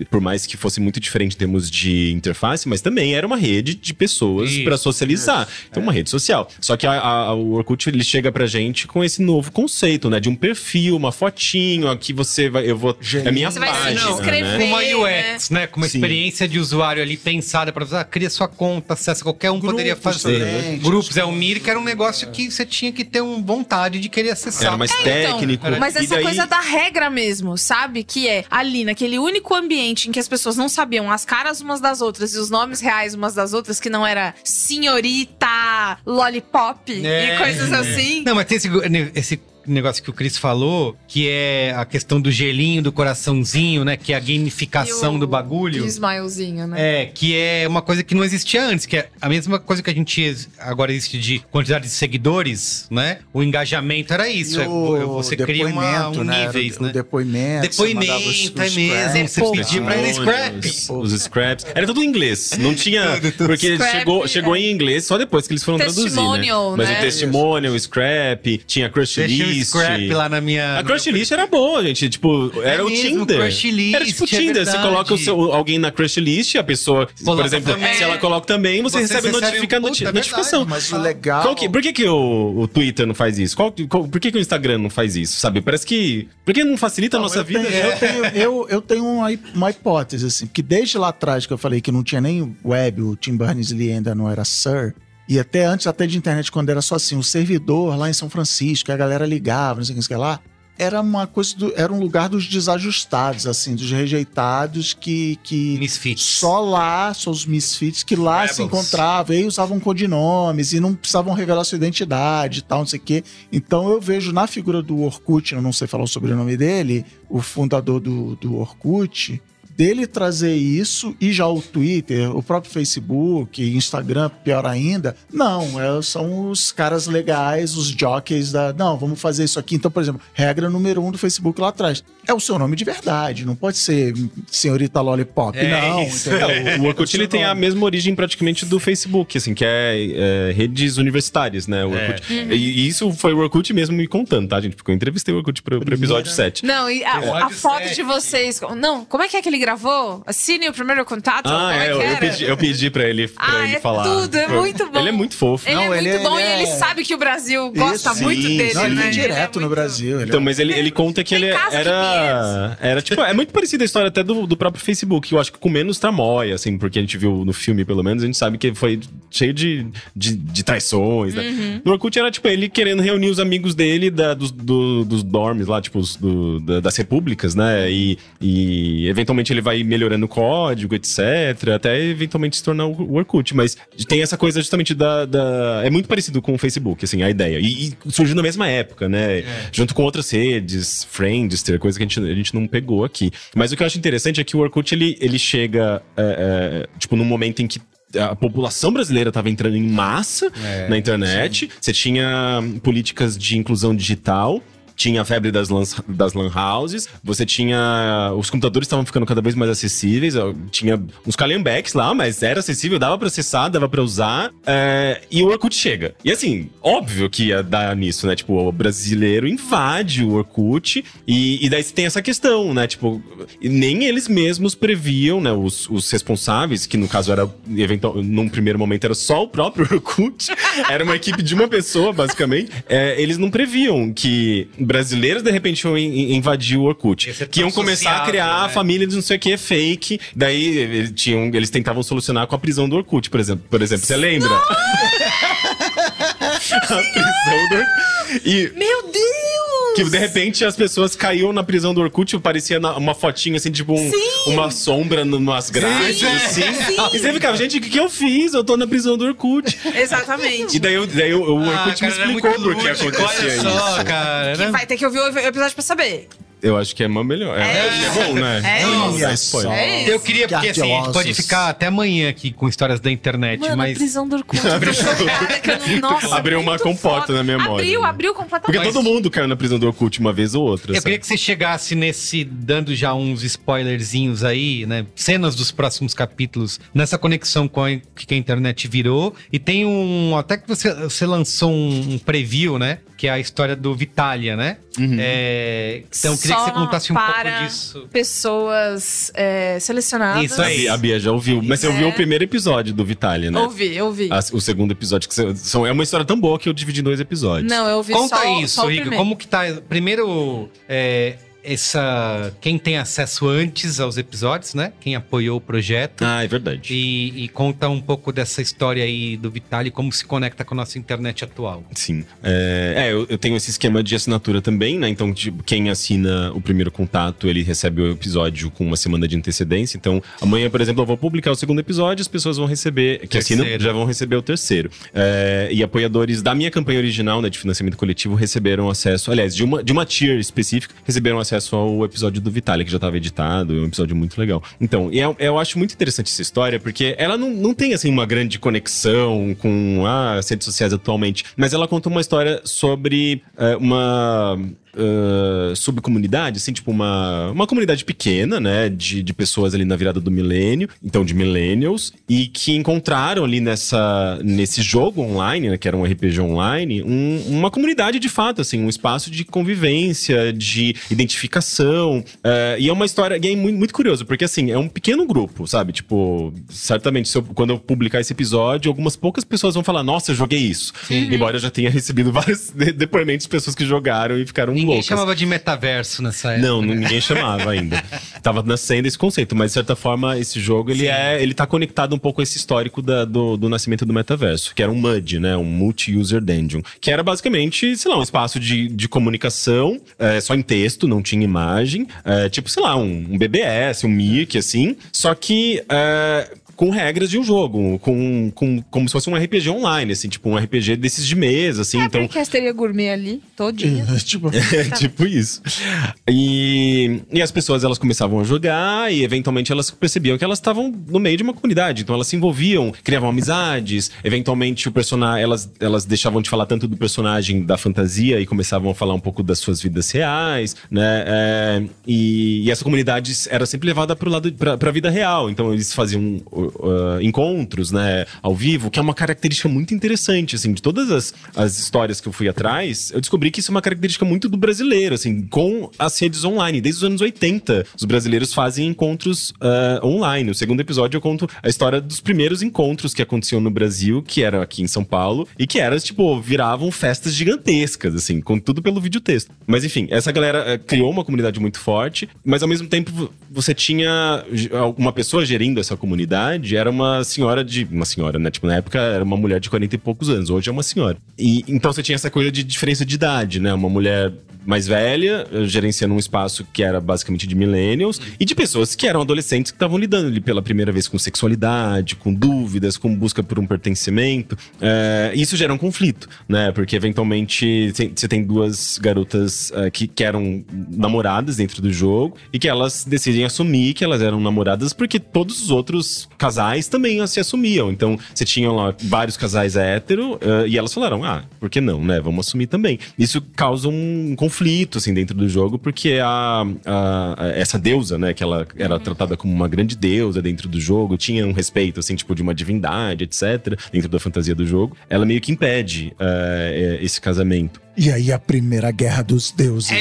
Por mais que fosse muito diferente em termos de interface, mas também era uma rede de pessoas Isso, para socializar. Então, É. uma rede social. Só que a- a- o Orkut ele chega pra gente com esse novo conceito, né? De um perfil, uma fotinho, aqui você vai. Eu vou. É minha Você vai se página. inscrever. né? Com uma né? UX, né? Com uma Sim. experiência de usuário ali pensada para você, ah, cria sua conta, acessa qualquer um poderia Grupos fazer. também, Grupos é o Mir, que era um negócio que você tinha que ter um vontade de querer acessar. Era mais técnico. Então, mas E essa daí- coisa da regra mesmo, sabe? Que é ali, naquele único ambiente em que as pessoas não sabiam as caras umas das outras e os nomes reais umas das outras, que não era senhorita, lollipop É. e coisas assim. Não, mas tem esse, esse negócio que o Cris falou, que é a questão do gelinho, do coraçãozinho, né? Que é a gamificação E o- do bagulho. E o smilezinho, né? É, que é uma coisa que não existia antes, que é a mesma coisa que a gente agora existe de quantidade de seguidores, né? O engajamento era isso. E é, você cria uma, depoimento, um né? níveis, Era o né? depoimento. você mandava os- Depoimento, é os mesmo. scraps. Você pedia pra ele scrap. Os, os scraps. Era tudo em inglês. Não tinha. Porque Scrap, chegou, é. chegou em inglês só depois que eles foram traduzir. Né? Testimonial, Mas né? o testimonial, o scrap, tinha crush Deixa list. scrap lá na minha. A Crush List era boa, gente. Tipo, era o mesmo, Tinder. Crush List, era tipo é Tinder. Você verdade. coloca o seu- alguém na Crush List, a pessoa, por Coloca exemplo, também. se ela coloca também, você, Você recebe, recebe notifica- um- Puta, é notificação. Mas o legal. Qual que- por que, que o, o Twitter não faz isso? Qual- qual- por que, que o Instagram não faz isso? Sabe? Parece que. Por que não facilita a Não, nossa eu vida? Tenho, eu, tenho, eu, eu tenho uma, uma hipótese, assim, que desde lá atrás que eu falei que não tinha nem web, o Tim Berners-Lee ainda não era Sir, e até antes até de internet, quando era só assim, o servidor lá em São Francisco, a galera ligava, não sei o que, lá, era uma coisa do, era um lugar dos desajustados, assim, dos rejeitados que, que Misfits. só lá, só os misfits que lá se Rebels. encontravam e usavam codinomes e não precisavam revelar sua identidade e tal, não sei o quê. Então eu vejo na figura do Orkut, eu não sei falar o sobrenome dele, o fundador do, do Orkut, dele trazer isso e já o Twitter, o próprio Facebook, Instagram, pior ainda, não, é- são os caras legais, os jockeys da. Não, vamos fazer isso aqui. Então, por exemplo, regra número um do Facebook lá atrás. É o seu nome de verdade, não pode ser senhorita Lollipop. É não, isso. entendeu? O Orkut É o ele tem seu a mesma origem praticamente do Facebook, assim, que é, é, redes universitárias, né? O Orkut. E, e isso foi o Orkut mesmo me contando, tá, gente? Porque eu entrevistei o Orkut pro, pro episódio 7. Não, e a, a foto sete. de vocês. Não, como é que é que ele gravou? Assine o primeiro contato? Ah, como é, é eu, eu pedi, eu pedi pra ele, pra Ah, ele é falar. tudo, é muito bom. Ele é muito fofo. Ele Não, é muito ele é- bom ele e ele é- sabe que o Brasil gosta Isso, muito sim. dele, Não, ele né? é Ele é direto no muito- Brasil. ele Então, é- mas ele, ele conta que ele era. Era, tipo, é muito parecida a história até do, do próprio Facebook. Eu acho que com menos tramóia, assim, porque a gente viu no filme, pelo menos, a gente sabe que foi cheio de, de, de traições, né? Uhum. No Orkut era, tipo, ele querendo reunir os amigos dele da, dos, do- dos dorms lá, tipo, os do- da- das repúblicas, né? E, e eventualmente ele vai melhorando o código, etc. Até eventualmente se tornar o Orkut. Mas tem essa coisa justamente da. da- é muito parecido com o Facebook, assim, a ideia. E, e surgiu na mesma época, né? Junto com outras redes, Friendster, coisa que a gente, a gente não pegou aqui. Mas o que eu acho interessante é que o Orkut ele, ele chega, é, é, tipo, num momento em que a população brasileira estava entrando em massa na internet. Você tinha políticas de inclusão digital. Tinha a febre das lan, das lan houses, você tinha. Os computadores estavam ficando cada vez mais acessíveis, tinha uns calembacks lá, mas era acessível, dava pra acessar, dava pra usar. é, e o Orkut chega. E assim, óbvio que ia dar nisso, né? Tipo, o brasileiro invade o Orkut, e, e daí você tem essa questão, né? Tipo, nem eles mesmos previam, né? Os, os responsáveis, que no caso era, eventual, num primeiro momento era só o próprio Orkut, era uma equipe de uma pessoa, basicamente. É, eles não previam que brasileiros de repente iam in- invadir o Orkut. Que iam começar a criar né? família de não sei o que fake. Daí eles, tinham, eles tentavam solucionar com a prisão do Orkut, por exemplo. Por exemplo, você lembra? a prisão do Orkut. E Meu Deus! Que de repente as pessoas caíam na prisão do Orkut, parecia na- uma fotinha assim, tipo um- uma sombra numas grades, assim. E você ficava, gente, o que, que eu fiz? Eu tô na prisão do Orkut. Exatamente. E daí, eu- daí o, o Ah, Orkut cara, me explicou por que acontecia Olha só, isso. cara. Que era- vai ter que ouvir o episódio pra saber. Eu acho que é uma melhor. É, É é bom, né? É Não, isso. spoiler. É isso. Eu queria, porque assim, a gente pode ficar até amanhã aqui com histórias da internet, Mano, a mas. prisão do Orkut. eu não- Nossa, Abriu uma comporta foda. na memória. Abriu, né? abriu Porque completamente. todo mundo caiu na prisão do Orkut uma vez ou outra. Eu sabe? queria que você chegasse nesse, dando já uns spoilerzinhos aí, né? Cenas dos próximos capítulos, nessa conexão com o que a internet virou. E tem um. Até que você, você lançou um, um preview, né? Que é a história do Vitalia, né? É, então eu queria que você Só contasse um para pouco disso. Pessoas é, selecionadas. Isso A aí. Bia, a Bia já ouviu. Mas você ouviu o primeiro episódio do Vitaly, né? Ouvi, ouvi. A- o segundo episódio, que são- são, é uma história tão boa que eu dividi em dois episódios. Não, eu ouvi Conta só, isso, só o Rico. primeiro. Como que tá? Primeiro, é, essa. Quem tem acesso antes aos episódios, né? Quem apoiou o projeto. Ah, é verdade. E, e conta um pouco dessa história aí do Vitali, como se conecta com a nossa internet atual. Sim. É, é, eu, eu tenho esse esquema de assinatura também, né? Então, tipo, quem assina o primeiro contato, ele recebe o episódio com uma semana de antecedência. Então, amanhã, por exemplo, eu vou publicar o segundo episódio, as pessoas vão receber, que assinam, já vão receber o terceiro. É, e apoiadores da minha campanha original, né, de financiamento coletivo, receberam acesso, aliás, de uma, de uma tier específica, receberam acesso ao episódio do Vitalik, que já estava editado, é um episódio muito legal. Então, e é- eu acho muito interessante essa história, porque ela não, não tem, assim, uma grande conexão com ah, as redes sociais atualmente, mas ela conta uma história sobre é, uma ah, subcomunidade, assim, tipo uma, uma comunidade pequena, né, de, de pessoas ali na virada do milênio, então de millennials, e que encontraram ali nessa, nesse jogo online, né, que era um RPG online, um- uma comunidade de fato, assim, um espaço de convivência, de identificação, eh, e é uma história, e é muito, muito curioso, porque assim, é um pequeno grupo, sabe, tipo, certamente eu- quando eu publicar esse episódio, algumas poucas pessoas vão falar, nossa, eu joguei isso, embora eu já tenha recebido vários de- depoimentos de pessoas que jogaram e ficaram Ninguém loucas. chamava de metaverso nessa época. Não, não- ninguém chamava ainda. Tava nascendo esse conceito, mas de certa forma esse jogo ele é, ele tá conectado um pouco a esse histórico da- do, do nascimento do metaverso, que era um MUD, né, um multi-user dungeon, que era basicamente, sei lá, um espaço de, de comunicação, é, só em texto, não tinha imagem, é, tipo, sei lá, um, um BBS, um Mirk, assim, só que é, com regras de um jogo, com, com como se fosse um RPG online, assim, tipo um RPG desses de mesa, assim, É, então porque teria gourmet ali, todinha. tipo, é tipo isso. E, e as pessoas elas começavam a jogar e eventualmente elas percebiam que elas estavam no meio de uma comunidade. Então elas se envolviam, criavam amizades. Eventualmente o personagem, elas, elas deixavam de falar tanto do personagem da fantasia e começavam a falar um pouco das suas vidas reais, né? É, e, e essa comunidade era sempre levada pro lado pra, pra vida real. Então eles faziam uh, uh, encontros, né, ao vivo, que é uma característica muito interessante, assim, de todas as, as histórias que eu fui atrás, eu descobri que isso é uma característica muito do brasileiro, assim, com as redes online. Desde os anos 80, os brasileiros fazem encontros uh, online. No segundo episódio eu conto a história dos primeiros encontros que aconteciam no Brasil, que era aqui em São Paulo, e que eram, tipo, viravam festas gigantescas, assim, com tudo pelo videotexto. Mas enfim, essa galera eh, criou uma comunidade muito forte, mas ao mesmo tempo vo- você tinha uma pessoa gerindo essa comunidade, era uma senhora de. Uma senhora, né? Tipo, na época era uma mulher de 40 e poucos anos, hoje é uma senhora. E então você tinha essa coisa de diferença de idade, né? Uma mulher mais velha, gerenciando um espaço que era basicamente de millennials, e de pessoas que eram adolescentes que estavam lidando ali pela primeira vez com sexualidade, com dúvidas, com busca por um pertencimento. Eh, isso gera um conflito, né? Porque eventualmente você tem duas garotas eh, que, que eram namoradas dentro do jogo e que elas decidem assumir que elas eram namoradas porque todos os outros casais também se assumiam. Então você tinha lá vários casais hétero eh, e elas falaram: ah, por que não, né? Vamos assumir também. Isso causa um conflito assim dentro do jogo porque a, a- a- essa deusa, né, que ela era tratada como uma grande deusa dentro do jogo, tinha um respeito assim, tipo de uma divindade, etc, dentro da fantasia do jogo. Ela meio que impede eh, esse casamento. E aí a primeira guerra dos deuses.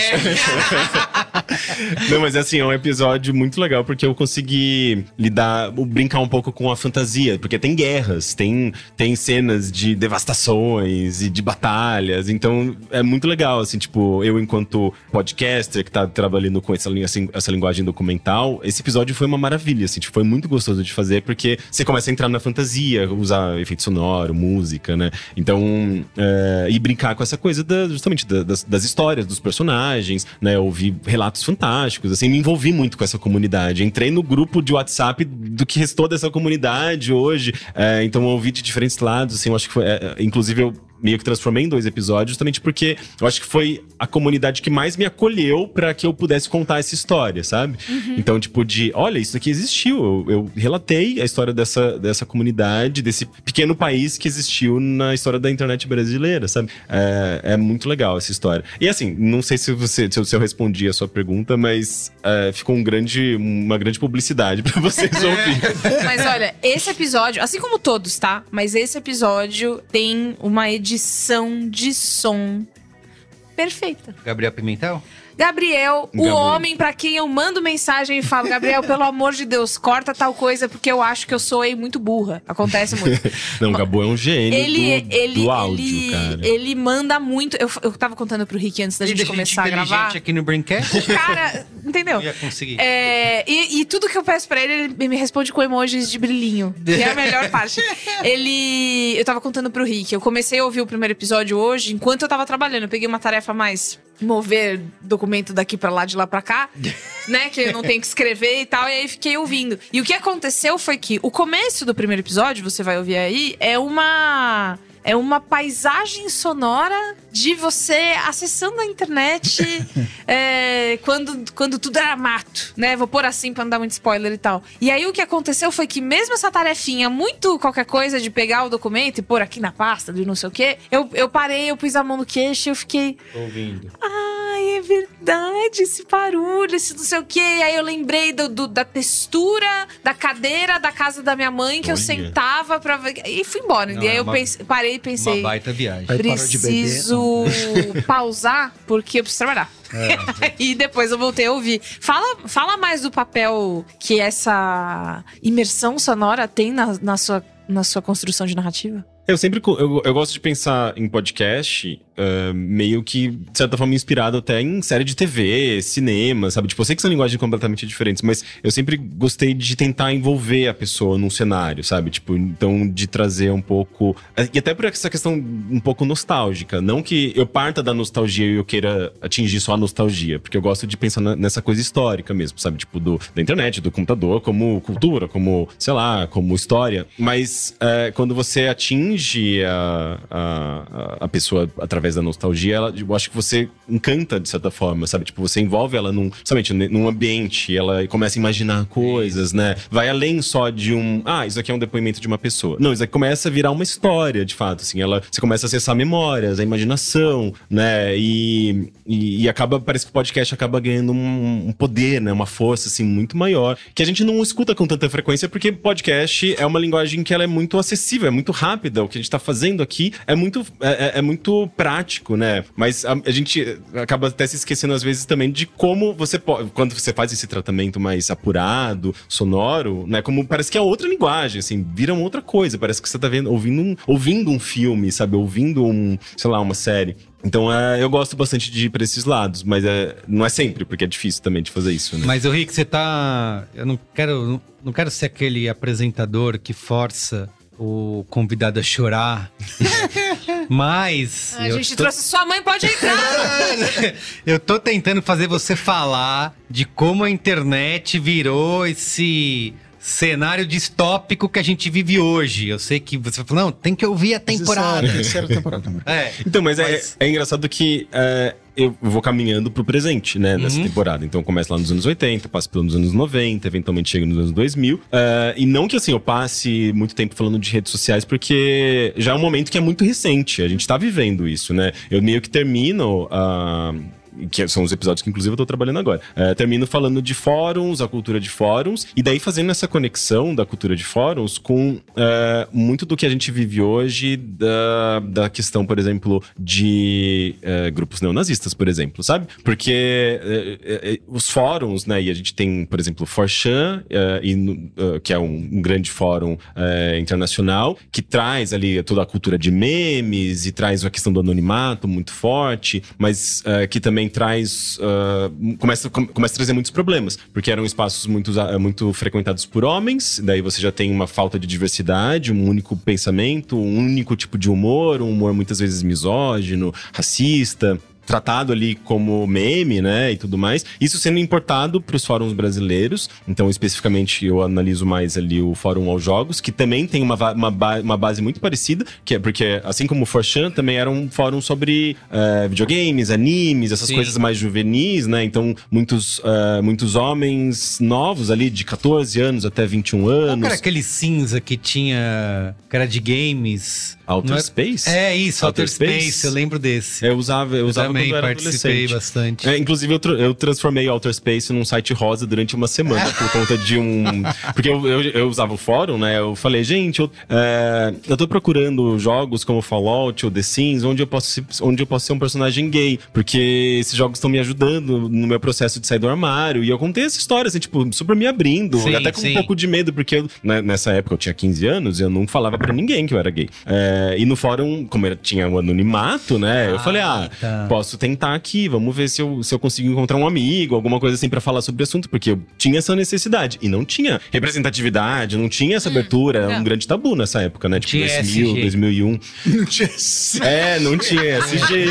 Não, mas assim, é um episódio muito legal porque eu consegui lidar, brincar um pouco com a fantasia, porque tem guerras, tem, tem cenas de devastações e de batalhas, então é muito legal, assim, tipo, eu enquanto podcaster que tá trabalhando com essa, linha, assim, essa linguagem documental, esse episódio foi uma maravilha, assim, tipo, foi muito gostoso de fazer porque você começa a entrar na fantasia, usar efeito sonoro, música, né? Então, é, e brincar com essa coisa da- justamente da- das, das histórias, dos personagens, né? Eu ouvi relatos fantásticos, assim, me envolvi muito com essa comunidade. Entrei no grupo de WhatsApp do que restou dessa comunidade hoje. é, então eu ouvi de diferentes lados, assim, eu acho que foi. é, é, inclusive, eu meio que transformei em dois episódios, justamente porque eu acho que foi a comunidade que mais me acolheu pra que eu pudesse contar essa história, sabe? Então, tipo, de olha, isso aqui existiu. Eu, eu relatei a história dessa, dessa comunidade, desse pequeno país que existiu na história da internet brasileira, sabe? É, é muito legal essa história. E assim, não sei se você se eu, se eu respondi a sua pergunta, mas é, ficou um grande, uma grande publicidade pra vocês ouvirem. Mas olha, esse episódio, assim como todos, tá? Mas esse episódio tem uma edição de som perfeita. Gabriel Pimentel? Gabriel, o Gabriel. homem pra quem eu mando mensagem e falo, Gabriel, pelo amor de Deus, corta tal coisa porque eu acho que eu soei muito burra. Acontece muito. Não, o Gabo é um gênio ele, do, ele, do áudio, ele, cara. ele manda muito. Eu, eu tava contando pro Rick antes da gente deixa começar a gravar. aqui no Braincast? Cara, entendeu? Eu ia conseguir. É, e, e tudo que eu peço pra ele, ele me responde com emojis de brilhinho. Que é a melhor parte. Ele. Eu tava contando pro Rick. Eu comecei a ouvir o primeiro episódio hoje, enquanto eu tava trabalhando. Eu peguei uma tarefa mais mover documento daqui pra lá, de lá pra cá, né? Que eu não tenho que escrever e tal. E aí fiquei ouvindo. E o que aconteceu foi que o começo do primeiro episódio, você vai ouvir aí, é uma. É uma paisagem sonora de você acessando a internet é, quando, quando tudo era mato, né? Vou pôr assim pra não dar muito spoiler e tal. E aí o que aconteceu foi que mesmo essa tarefinha, muito qualquer coisa de pegar o documento e pôr aqui na pasta de não sei o quê, eu, eu parei, eu pus a mão no queixo e eu fiquei... Ouvindo. Ai, é verdade, esse barulho, esse não sei o quê. E aí eu lembrei do, do- da textura da cadeira da casa da minha mãe que eu Olha. sentava pra ver. E fui embora. Não, e aí é eu uma- pense- parei e pensei. Uma baita viagem. Preciso pausar porque eu preciso trabalhar. É. e depois eu voltei a ouvir. Fala, fala mais do papel que essa imersão sonora tem na, na sua, na sua construção de narrativa. Eu sempre eu, eu gosto de pensar em podcast ah, meio que, de certa forma, inspirado até em série de TV, cinema, sabe? Tipo, eu sei que são linguagens completamente diferentes, mas eu sempre gostei de tentar envolver a pessoa num cenário, sabe? Tipo, então, de trazer um pouco. E até por essa questão um pouco nostálgica. Não que eu parta da nostalgia e eu queira atingir só a nostalgia, porque eu gosto de pensar na- nessa coisa histórica mesmo, sabe? Tipo, do, da internet, do computador, como cultura, como, sei lá, como história. Mas é, quando você atinge a, a, a pessoa através da nostalgia, ela, eu acho que você encanta de certa forma, sabe? Tipo, você envolve ela num, somente num ambiente, ela começa a imaginar coisas, né? Vai além só de um, ah, isso aqui é um depoimento de uma pessoa. Não, isso aqui começa a virar uma história, de fato, assim, ela, você começa a acessar memórias, a imaginação, né? E, e, e acaba, parece que o podcast acaba ganhando um, um poder, né? Uma força, assim, muito maior, que a gente não escuta com tanta frequência, porque podcast é uma linguagem que ela é muito acessível, é muito rápida. O que a gente tá fazendo aqui é muito, é, é- é muito prático, né? Mas a, a gente acaba até se esquecendo, às vezes, também de como você pode, quando você faz esse tratamento mais apurado, sonoro, né? Como parece que é outra linguagem, assim, vira outra coisa. Parece que você tá vendo, ouvindo um, ouvindo um filme, sabe? Ouvindo um, sei lá, uma série. Então, é, eu gosto bastante de ir pra esses lados, mas é, não é sempre, porque é difícil também de fazer isso, né? Mas o Rick, você tá. Eu não quero, não quero ser aquele apresentador que força o convidado a chorar. Mas. A eu gente tô- trouxe sua mãe, pode entrar. Eu tô tentando fazer você falar de como a internet virou esse cenário distópico que a gente vive hoje. Eu sei que você falou, não, tem que ouvir a temporada. É a terceira temporada. também. É. Então, mas, Mas- É, é engraçado que é, eu vou caminhando pro presente, né, nessa temporada. Então, eu começo lá nos anos 80, passo pelos anos 90, eventualmente chego nos anos 2000. É, e não que, assim, eu passe muito tempo falando de redes sociais, porque já é um momento que é muito recente. A gente tá vivendo isso, né? Eu meio que termino... ah, que são os episódios que inclusive eu tô trabalhando agora. É, termino falando de fóruns, a cultura de fóruns, e daí fazendo essa conexão da cultura de fóruns com é, muito do que a gente vive hoje da, da questão, por exemplo, de é, grupos neonazistas, por exemplo, sabe? Porque é, é, é, os fóruns, né, e a gente tem, por exemplo, Forchan, e que é um, um grande fórum internacional, que traz ali toda a cultura de memes e traz a questão do anonimato muito forte, mas que também traz. ah, começa, com- começa a trazer muitos problemas, porque eram espaços muito, usa- muito frequentados por homens, daí você já tem uma falta de diversidade, um único pensamento, um único tipo de humor, um humor muitas vezes misógino, racista tratado ali como meme, né, e tudo mais. Isso sendo importado para os fóruns brasileiros. Então, especificamente, eu analiso mais ali o Fórum aos Jogos, que também tem uma, uma, ba- uma base muito parecida, que é porque, assim como o Forchan, também era um fórum sobre eh, videogames, animes, essas Sim. coisas mais juvenis, né? Então, muitos, eh, muitos homens novos ali, de 14 anos até 21 Qual anos. que era aquele cinza que tinha. que era de games? Outer Não é- Space? É isso, Outer, Outer Space. Space. eu lembro desse. Eu usava, Eu usava também eu participei adolescente. bastante. É, inclusive, eu, tra- eu transformei Outer Space num site rosa durante uma semana por conta de um. Porque eu, eu, eu usava o fórum, né? Eu falei, gente, eu, é, eu tô procurando jogos como Fallout ou The Sims, onde eu posso, ser- onde eu posso ser um personagem gay. Porque esses jogos estão me ajudando no meu processo de sair do armário. E eu contei essa história, assim, tipo, super me abrindo. Sim, até com sim. um pouco de medo, porque eu, né, nessa época eu tinha 15 anos e eu não falava pra ninguém que eu era gay. É, e no fórum, como era, tinha o anonimato, né? eu Ah, falei, ah, tá. posso tentar aqui, vamos ver se eu, se eu consigo encontrar um amigo, alguma coisa assim pra falar sobre o assunto, porque eu tinha essa necessidade. E não tinha representatividade, não tinha essa abertura, era um grande tabu nessa época, né? Tipo, Tinha 2000, SG. 2001. Não tinha esse- É, não tinha SG.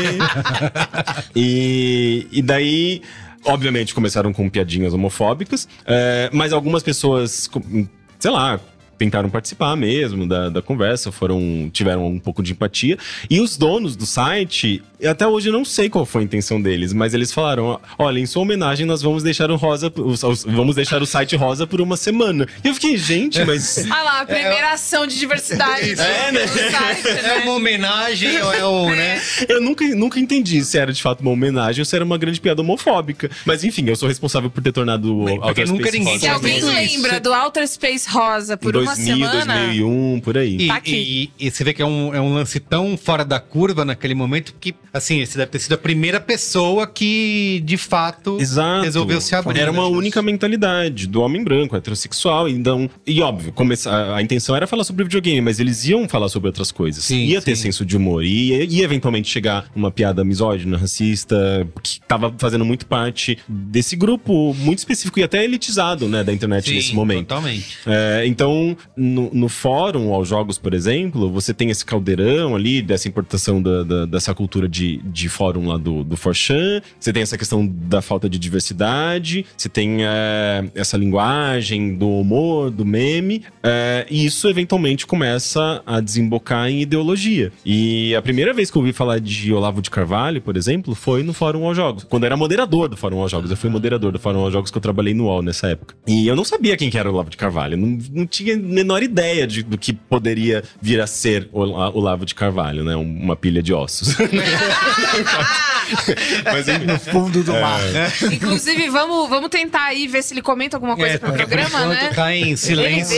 e, e daí, obviamente, começaram com piadinhas homofóbicas, é, mas algumas pessoas, sei lá. Tentaram participar mesmo da, da conversa, foram tiveram um pouco de empatia. E os donos do site, eu até hoje não sei qual foi a intenção deles, mas eles falaram: olha, em sua homenagem, nós vamos deixar o rosa, os- os- vamos deixar o site rosa por uma semana. E eu fiquei, gente, mas. Olha lá, a primeira ação de diversidade. É, né? site, É né? uma homenagem ou é um, né? Eu nunca, nunca entendi se era de fato uma homenagem ou se era uma grande piada homofóbica. Mas enfim, eu sou responsável por ter tornado o Porque Outer nunca Space ninguém rosa. Se alguém isso. lembra do Outer Space Rosa por Em uma 2000, semana. 2001, por aí. E, Tá aqui. e- e você vê que é um, é um lance tão fora da curva naquele momento que Assim, esse deve ter sido a primeira pessoa que, de fato, Exato. resolveu se abrir. Era uma né? única mentalidade do homem branco, heterossexual. Então, e óbvio, começa, a, intenção era falar sobre videogame, mas eles iam falar sobre outras coisas. Sim, ia ter sim. senso de humor. E ia, ia eventualmente chegar uma piada misógina, racista, que tava fazendo muito parte desse grupo muito específico e até elitizado, né, da internet Sim, nesse momento. Totalmente. É, então, no, no fórum, aos jogos, por exemplo, você tem esse caldeirão ali dessa importação da, da- dessa cultura de, de fórum lá do, do Forchan, você tem essa questão da falta de diversidade, você tem é, essa linguagem do humor, do meme, é, e isso eventualmente começa a desembocar em ideologia. E a primeira vez que eu ouvi falar de Olavo de Carvalho, por exemplo, foi no Fórum aos Jogos, quando eu era moderador do Fórum aos Jogos. Eu fui moderador do Fórum aos Jogos que eu trabalhei no UOL nessa época. E eu não sabia quem que era o Olavo de Carvalho, não, não tinha a menor ideia de- do que poderia vir a ser o Ola- Olavo de Carvalho, né? Um- Uma pilha de ossos. Mas enfim, No fundo do mar. Inclusive, vamos, vamos tentar aí ver se ele comenta alguma coisa É, pro programa, né? tá em silêncio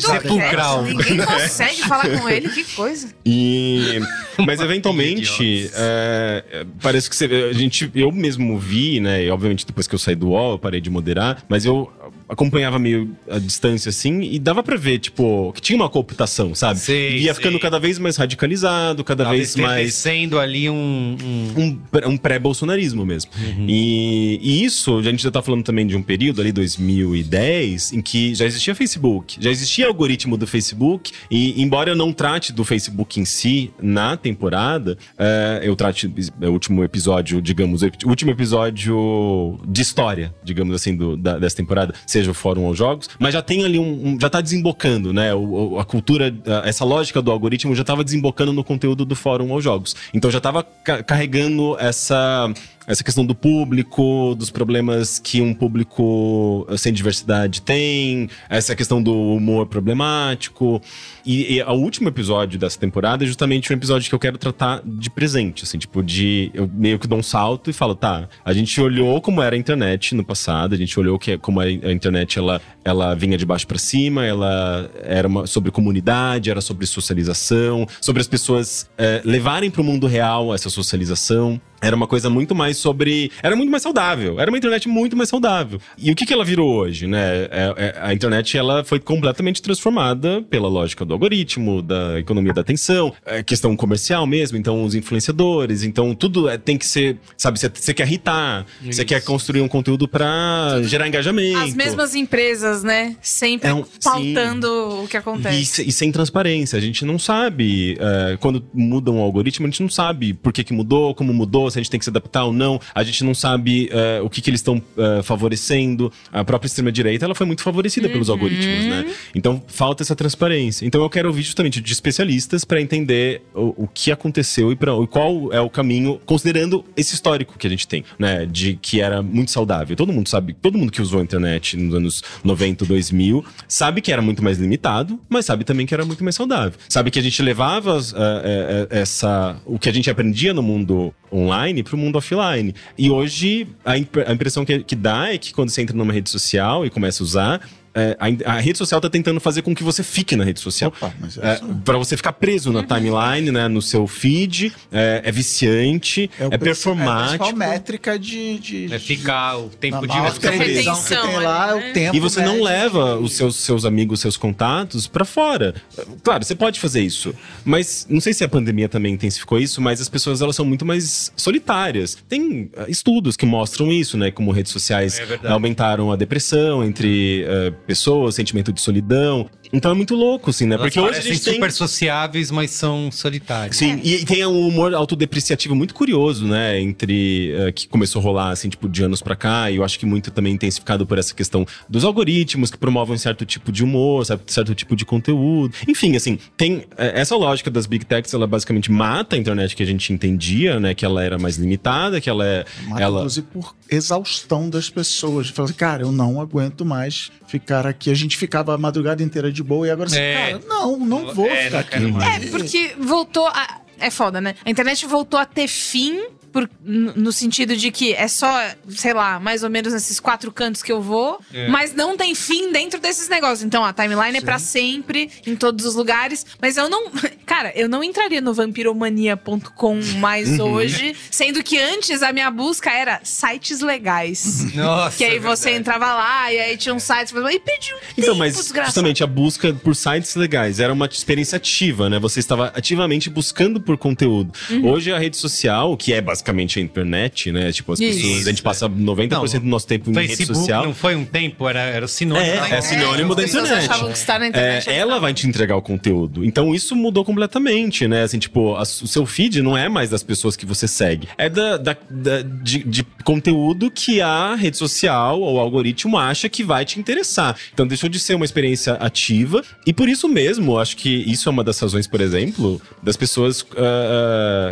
sepulcral. Ninguém consegue falar com ele, que coisa. E, mas eventualmente, é, é, parece que você, a gente, eu mesmo vi, né? E obviamente depois que eu saí do UOL, eu parei de moderar, mas eu acompanhava meio a distância assim e dava pra ver, tipo, que tinha uma cooptação, sabe? Sei, e ia sei. ficando cada vez mais radicalizado, cada Tava vez mais sendo ali um, um- um, pré- um pré-bolsonarismo mesmo. E, e isso, a gente já tá falando também de um período ali, 2010, em que já existia Facebook, já existia algoritmo do Facebook, e embora eu não trate do Facebook em si na temporada, é, eu trate é, o último episódio, digamos, o último episódio de história, digamos assim, do, da- dessa temporada, seja o Fórum aos Jogos, mas já tem ali um. um- já tá desembocando, né? O- a cultura, essa lógica do algoritmo já tava desembocando no conteúdo do Fórum aos Jogos. Então já tava carregando essa. Essa questão do público, dos problemas que um público eh, sem diversidade tem, essa questão do humor problemático. E, e o último episódio dessa temporada é justamente um episódio que eu quero tratar de presente, assim, tipo, de. Eu meio que dou um salto e falo, tá, a gente olhou como era a internet no passado, a gente olhou que, como a, a internet ela, ela vinha de baixo pra cima, ela era uma- sobre comunidade, era sobre socialização, sobre as pessoas eh, levarem pro mundo real essa socialização. Era uma coisa muito mais sobre. Era muito mais saudável. Era uma internet muito mais saudável. E o que, que ela virou hoje, né? É- é- a internet ela foi completamente transformada pela lógica do algoritmo, da economia da atenção, é questão comercial mesmo. Então, os influenciadores. Então, tudo é- tem que ser. Sabe, você- quer irritar, você quer construir um conteúdo pra gerar engajamento. As mesmas empresas, né? Sempre É um- pautando o que acontece. E, e sem transparência. A gente não sabe. é, quando muda um algoritmo, a gente não sabe por que, que mudou, como mudou, se a gente tem que se adaptar ou não. A gente não sabe é, o que, que eles estão é, favorecendo. A própria extrema-direita ela foi muito favorecida pelos algoritmos, né? Então falta essa transparência. Então eu quero ouvir justamente de especialistas para entender o, o que aconteceu e, pra, e qual é o caminho, considerando esse histórico que a gente tem, né? De que era muito saudável. Todo mundo sabe, todo mundo que usou a internet nos anos 90, 2000, sabe que era muito mais limitado, mas sabe também que era muito mais saudável. Sabe que a gente levava eh, essa o que a gente aprendia no mundo online para o mundo offline. E hoje a, imp- a impressão que, que dá é que quando você entra numa rede social e começa a usar é, a, a rede social tá tentando fazer com que você fique na rede social. Opa, mas É, isso- para você ficar preso na timeline, né, no seu feed, é, é viciante, é, o princi- performático. É a métrica de. de É ficar o tempo de maior ficar televisão preso. que Retenção tem lá, é né? o tempo. E você não médio. leva os seus, seus amigos, seus contatos pra fora. Claro, você pode fazer isso, mas não sei se a pandemia também intensificou isso, mas as pessoas elas são muito mais solitárias. Tem ah, estudos que mostram isso, né? Como redes sociais É aumentaram a depressão entre ah, pessoas, sentimento de solidão. Então é muito louco, assim, né? Elas Porque hoje a gente tem super sociáveis, mas são solitários. Sim, e, e tem um humor autodepreciativo muito curioso, né? Entre. eh, que começou a rolar, assim, tipo, de anos pra cá, e eu acho que muito também intensificado por essa questão dos algoritmos que promovem certo tipo de humor, certo, certo tipo de conteúdo. Enfim, assim, tem. eh, essa lógica das big techs, ela basicamente mata a internet que a gente entendia, né? Que ela era mais limitada, que ela é. Mata, ela... Inclusive por exaustão das pessoas. Fala assim, cara, eu não aguento mais ficar aqui. A gente ficava a madrugada inteira de boa e agora assim, É. cara, não, não vou É, ficar não aqui. É, porque voltou a. É foda, né? A internet voltou a ter fim por, no sentido de que é só, sei lá, mais ou menos nesses quatro cantos que eu vou, É. mas não tem fim dentro desses negócios. Então a timeline é pra sempre, em todos os lugares. Mas eu não. Cara, eu não entraria no vampiromania.com mais Uhum. hoje, sendo que antes a minha busca era sites legais. Nossa. Que aí é você entrava lá e aí tinha um site e pediu um Então, tempo, mas desgraçado. justamente a busca por sites legais era uma experiência ativa, né? Você estava ativamente buscando por conteúdo. Uhum. Hoje a rede social, que é basicamente a internet, né? Tipo, as Isso. pessoas, a gente passa 90% do nosso tempo em rede Facebook social. não foi um tempo, era, era sinônimo. É, da é sinônimo da As pessoas internet. achavam que estar na É, internet era ela vai te entregar o conteúdo. Então isso mudou completamente, né? Assim, tipo, a- o seu feed não é mais das pessoas que você segue. É da, da- da- de, de conteúdo que a rede social ou o algoritmo acha que vai te interessar. Então deixou de ser uma experiência ativa. E por isso mesmo, acho que isso é uma das razões, por exemplo, das pessoas.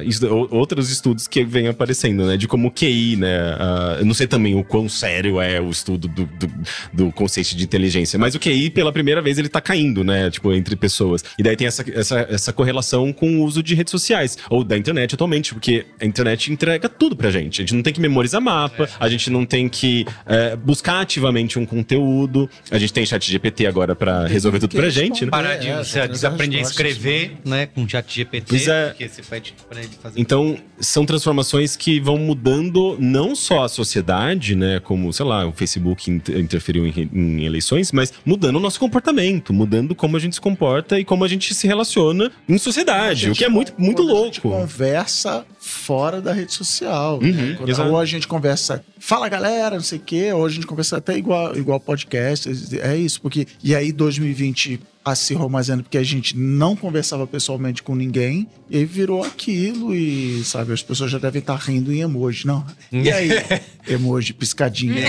isso- ou- outros estudos que vêm aparecendo, né? De como o QI, né? ah, eu não sei também o quão sério é o estudo do, do, do conceito de inteligência, mas o QI, pela primeira vez, ele tá caindo, né? Tipo, entre pessoas. E daí tem essa, essa, essa correlação com o uso de redes sociais, ou da internet atualmente, porque a internet entrega tudo pra gente. A gente não tem que memorizar mapa, a gente não tem que eh, buscar ativamente um conteúdo. A gente tem chat GPT agora pra resolver tudo pra gente, né? Parar de É, você é, desaprender a escrever, né? Com chat GPT. Pois é. Porque você pede pra ele fazer. Então, são transformações que vão mudando não só a sociedade, né? Como, sei lá, o Facebook inter- interferiu em, em eleições, mas mudando o nosso comportamento, mudando como a gente se comporta e como a gente se relaciona em sociedade, o que é muito, muito Quando A gente louco. conversa fora da rede social. Uhum, né? Quando- ou a gente conversa, fala galera, não sei o quê, ou a gente conversa até igual, igual podcast. É isso, porque. E aí 2020 acirrou mais ainda porque a gente não conversava pessoalmente com ninguém, e virou aquilo, e sabe, as pessoas já devem estar rindo em emoji. Não. E aí? emoji, piscadinha.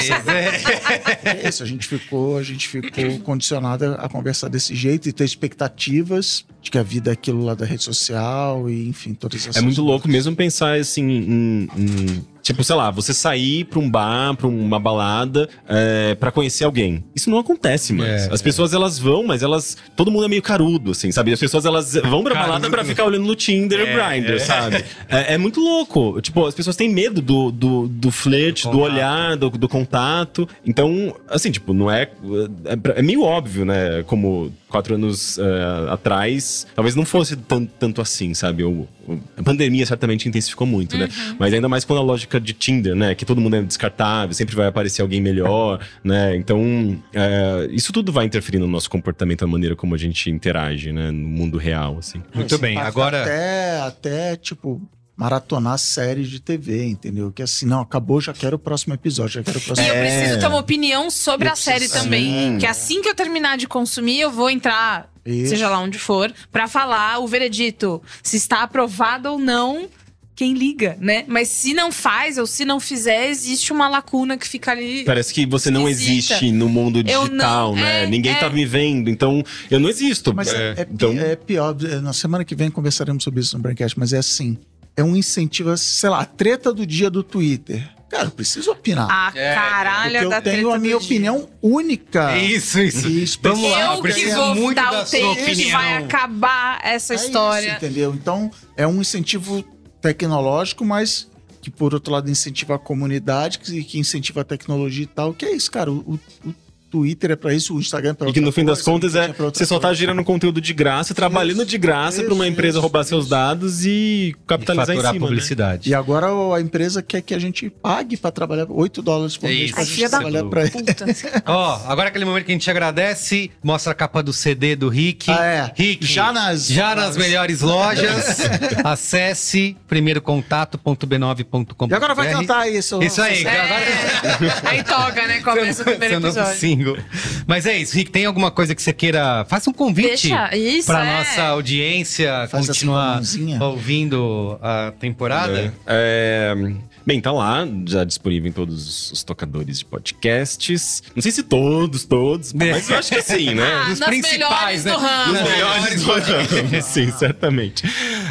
É isso, a gente ficou, a gente ficou condicionado a conversar desse jeito e ter expectativas de que a vida é aquilo lá da rede social e enfim, todas essas É muito coisas. louco mesmo pensar assim em. em- Tipo, sei lá, você sair pra um bar, pra uma balada, é, para conhecer alguém. Isso não acontece mais. É, As pessoas, elas vão, mas elas. Todo mundo é meio carudo, assim, sabe? As pessoas, elas vão pra balada Carudo. pra ficar olhando no Tinder É, Grindr, é. sabe? É, é muito louco. Tipo, as pessoas têm medo do, do, do flerte, Do do, olhar, do, do contato. Então, assim, tipo, não é. É, pra- é meio óbvio, né? Como quatro anos é, atrás, talvez não fosse tão, tanto assim, sabe? O, o- a pandemia certamente intensificou muito, né? Mas ainda mais com a lógica de Tinder, né? Que todo mundo é descartável, sempre vai aparecer alguém melhor, né? Então, é, isso tudo vai interferir no nosso comportamento, na maneira como a gente interage, né? No mundo real, assim. Muito Esse bem, agora- Até, até, tipo, maratonar séries de TV, entendeu? Que assim, não, acabou, já quero o próximo episódio, já quero o E próximo eu É. preciso ter uma opinião sobre Eu a série preciso- também. Sim. Que assim que eu terminar de consumir, eu vou entrar, Isso. seja lá onde for, pra falar o veredito. Se está aprovado ou não, quem liga, né? Mas se não faz ou se não fizer, existe uma lacuna que fica ali. Parece que você não Esquisita. existe no mundo Eu digital, não- né? é, Ninguém é. tá me vendo, então eu não existo. Mas é, é pi- então, é pior. Na semana que vem conversaremos sobre isso no Braincast, mas é assim: é um incentivo, a, sei lá, a treta do dia do Twitter. Cara, eu preciso opinar. A É, caralha porque da eu tenho a minha do dia. opinião única. Isso, isso. E especial. Vamos lá, Eu eu que preciso vou muito dar da o take que opinião. vai acabar essa É história. isso, entendeu? Então, é um incentivo tecnológico, mas que, por outro lado, incentiva a comunidade, que, que incentiva a tecnologia e tal. Que é isso, cara. O- o Twitter é pra isso, o Instagram é pra E que no fim das coisa, contas é LinkedIn pra outra você só tá coisa. gerando conteúdo de graça, trabalhando de graça Isso, pra uma empresa isso, roubar isso. seus dados e E capitalizar em faturar cima. né? publicidade. E agora a empresa quer que a gente pague pra trabalhar 8 dólares por É mês isso. pra trabalhar pra. Ó, agora aquele momento que a gente agradece, mostra a capa do CD do Rick. Ah, é. Rick, Já nas- já nas melhores lojas. Acesse primeirocontato.b9.com. E agora vai cantar isso. Isso aí, É. agora Aí toca, né? Começa o primeiro episódio. Single. Mas é isso, Rick, tem alguma coisa que você queira. Faça um convite pra é. nossa audiência Faz continuar ouvindo a temporada. É, bem, tá lá, já disponível em todos os tocadores de podcasts. Não sei se todos, todos, mas eu acho que sim, né? Ah, Os principais, né? do ramo. Nos melhores do ramo. Sim, certamente.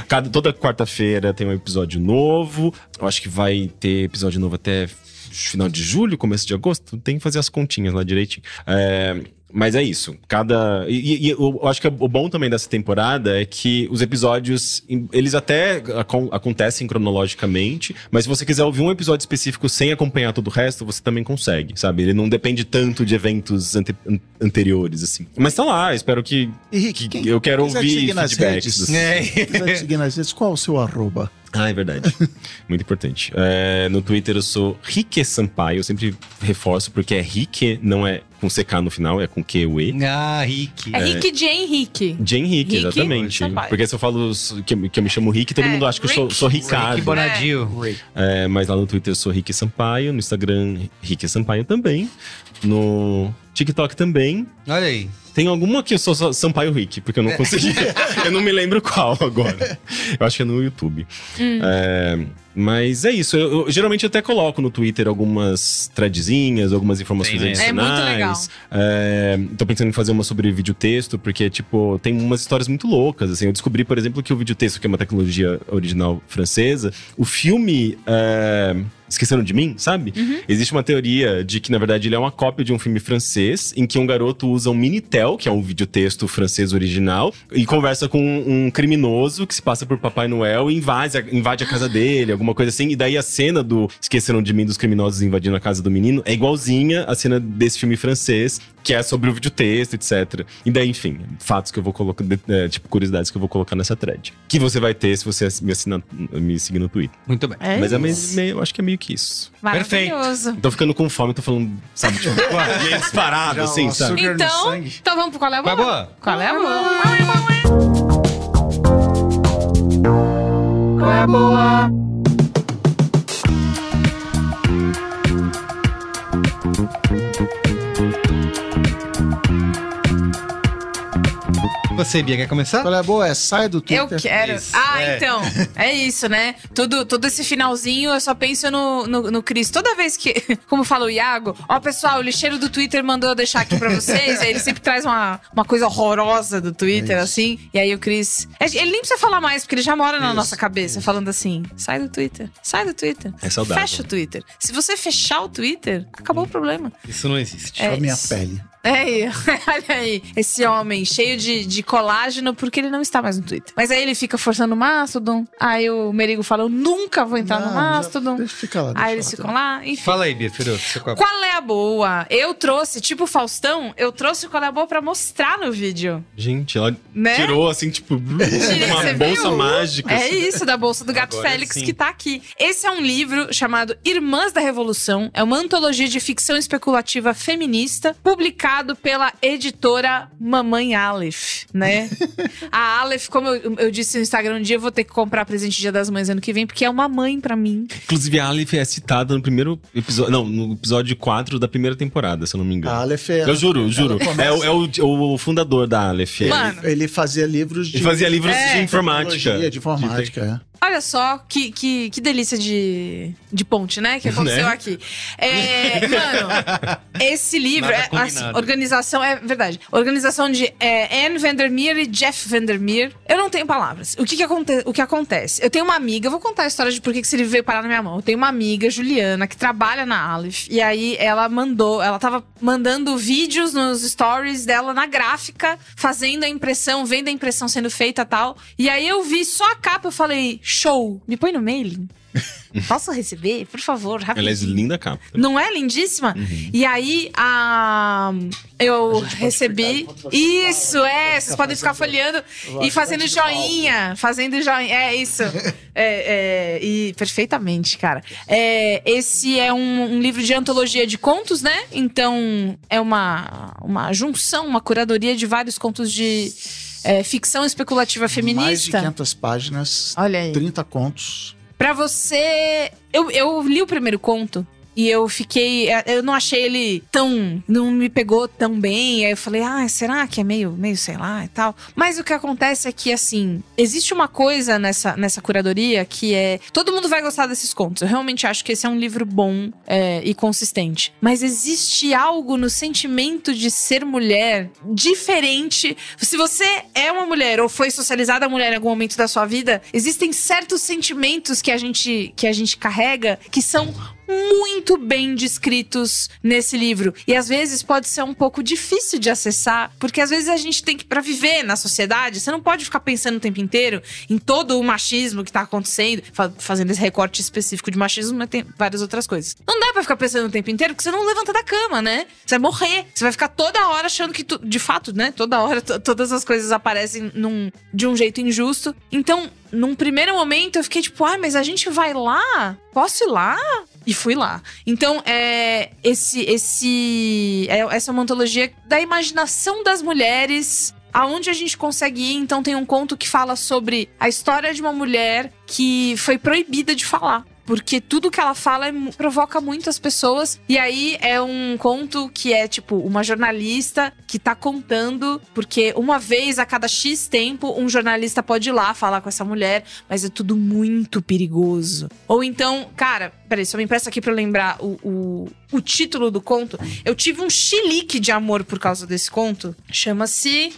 Cada, toda quarta-feira tem um episódio novo. Eu acho que vai ter episódio novo até final de julho, começo de agosto. Tem que fazer as continhas lá direitinho. É, Mas é isso. Cada. E, e eu acho que o bom também dessa temporada é que os episódios, eles até acon acontecem cronologicamente, mas se você quiser ouvir um episódio específico sem acompanhar todo o resto, você também consegue, sabe? Ele não depende tanto de eventos ante anteriores, assim. Mas tá lá, espero que. Henrique, que eu quero ouvir feedbacks. Dos... É. Quiser te seguir nas redes, qual o seu arroba? Ah, é verdade. Muito importante. É, no Twitter eu sou Rique Sampaio. Eu sempre reforço porque é Rique, não é com CK no final, é com Q U E. Ah, Rick. É, Rick de Henrique. De Henrique, Rick exatamente. Sampaio. Porque se eu falo que, eu- que eu me chamo Rick, todo É, mundo acha que eu sou, Rick. sou Ricardo. Rick Bonadio. É, mas lá no Twitter eu sou Rick Sampaio, no Instagram Rick Sampaio também, no TikTok também. Olha aí. Tem alguma que eu sou Sampaio Rick, porque eu não consegui. eu não me lembro qual agora. Eu acho que é no YouTube. É, mas é isso. Eu, eu geralmente até coloco no Twitter algumas threadzinhas, algumas informações Tem mesmo. É muito adicionais. É, tô pensando em fazer uma sobre vídeo texto, porque, tipo, tem umas histórias muito loucas. Assim, eu descobri, por exemplo, que o vídeo texto, que é uma tecnologia original francesa, o filme. é, Esqueceram de mim, sabe? Existe uma teoria de que, na verdade, ele é uma cópia de um filme francês em que um garoto usa um Minitel, que é um videotexto francês original, e conversa com um criminoso que se passa por Papai Noel e invade a, invade a casa dele, alguma coisa assim. E daí a cena do Esqueceram de mim dos criminosos invadindo a casa do menino é igualzinha à cena desse filme francês, que é sobre o videotexto, etc. E daí, enfim, fatos que eu vou colocar, é, tipo, curiosidades que eu vou colocar nessa thread. Que você vai ter se você me, assinar, me seguir no Twitter. Muito bem. É Mas é meio, eu acho que é meio que isso. Maravilhoso. Tô ficando com fome, tô falando, sabe, tipo, meio disparado, assim, sabe? Então, então vamos pro qual é a boa? Qual é a boa? Qual é a boa? Qual é a boa? Você, Bia, quer começar? Qual é a boa? É sai do Eu Twitter. quero. Isso, ah, é. então. É isso, né? Tudo, todo esse finalzinho eu só penso no, no, no Cris. Toda vez que, como fala o Iago, ó, pessoal, o lixeiro do Twitter mandou eu deixar aqui pra vocês. aí ele sempre traz uma, uma coisa horrorosa do Twitter, É isso. assim. E aí o Cris. Ele nem precisa falar mais, porque ele já mora na Isso, nossa cabeça, falando assim: sai do Twitter, sai do Twitter. É saudável. Fecha o Twitter. Se você fechar o Twitter, acabou o problema. Isso não existe. É Só minha isso. pele. É, aí, olha aí, esse homem cheio de, de colágeno porque ele não está mais no Twitter. Mas aí ele fica forçando o Mastodon. Aí o Merigo fala: Eu nunca vou entrar Não, no Mastodon. Deixa ficar lá. deixa Aí eles lá, ficam tá. lá, enfim. Fala aí, Bia Firoto. qual- Qual é a boa? Eu trouxe, tipo o Faustão, eu trouxe o qual é a boa pra mostrar no vídeo. Gente, ela Né? tirou, assim, tipo, uma você bolsa viu? mágica. É assim. isso, da Bolsa do Gato Agora Félix, sim. que tá aqui. Esse é um livro chamado Irmãs da Revolução. É uma antologia de ficção especulativa feminista, publicado pela editora Mamãe Aleph, né? a Aleph, como eu, eu disse no Instagram um dia, eu vou ter que comprar presente Dia das Mães ano que vem, porque é uma mãe pra mim. Inclusive, a Aleph é citada no primeiro episódio. Não, no episódio 4 da primeira temporada, se eu não me engano. A Aleph é- eu juro, juro. ela É, o- é o, o fundador da Aleph. é. Mano. Ele fazia livros de. Ele fazia livros É, de informática. De informática, é. Olha só que, que, que delícia de, de ponte, né? Que aconteceu Né? aqui. É, mano, esse livro, é, assim, organização, é verdade. Organização de é, Anne Vandermeer e Jeff Vandermeer. Eu não tenho palavras. O que que, aconte, o que acontece? Eu tenho uma amiga, vou contar a história de por que que esse livro veio parar na minha mão. Eu tenho uma amiga, Juliana, que trabalha na Aleph. E aí ela mandou, ela tava mandando vídeos nos stories dela na gráfica, fazendo a impressão, vendo a impressão sendo feita e tal. E aí eu vi só a capa, eu falei, show, me põe no mailing. Posso receber? Por favor, Ela é linda capa. Não é lindíssima? E aí, a... eu recebi. ficar enquanto você Isso, é. Vocês Fica podem ficar folheando e fazendo joinha. Fazendo joinha. É isso. É, é, e perfeitamente, cara. É, esse é um, um livro de antologia de contos, né? Então, é uma, uma junção, uma curadoria de vários contos de é, ficção especulativa Mais de feminista. 500 páginas, Olha aí. 30 contos. Pra você. Eu, eu li o primeiro conto. E eu fiquei. Eu não achei ele tão. Não me pegou tão bem. Aí eu falei, ah, será que é meio, meio sei lá e tal? Mas o que acontece é que, assim, existe uma coisa nessa, nessa curadoria que é. Todo mundo vai gostar desses contos. Eu realmente acho que esse é um livro bom eh, e consistente. Mas existe algo no sentimento de ser mulher diferente. Se você é uma mulher ou foi socializada mulher em algum momento da sua vida, existem certos sentimentos que a gente, que a gente carrega que são muito bem descritos nesse livro. E às vezes pode ser um pouco difícil de acessar, porque às vezes a gente tem que, pra viver na sociedade, você não pode ficar pensando o tempo inteiro em todo o machismo que tá acontecendo, fa- fazendo esse recorte específico de machismo, mas tem várias outras coisas. Não dá pra ficar pensando o tempo inteiro, porque você não levanta da cama, né? Você vai morrer. Você vai ficar toda hora achando que, tu, de fato, né? Toda hora to- todas as coisas aparecem num, de um jeito injusto. Então, num primeiro momento, eu fiquei tipo, ah, mas a gente vai lá? Posso ir lá? E fui lá. Então, é, esse, esse, é, essa é uma antologia da imaginação das mulheres. Aonde a gente consegue ir, então tem um conto que fala sobre a história de uma mulher que foi proibida de falar. Porque tudo que ela fala é provoca muitas pessoas. E aí é um conto que é tipo uma jornalista que tá contando, porque uma vez a cada X tempo um jornalista pode ir lá falar com essa mulher, mas é tudo muito perigoso. Ou então, cara, peraí, só me empresta aqui pra eu lembrar o, o, o título do conto. Eu tive um chilique de amor por causa desse conto. Chama-se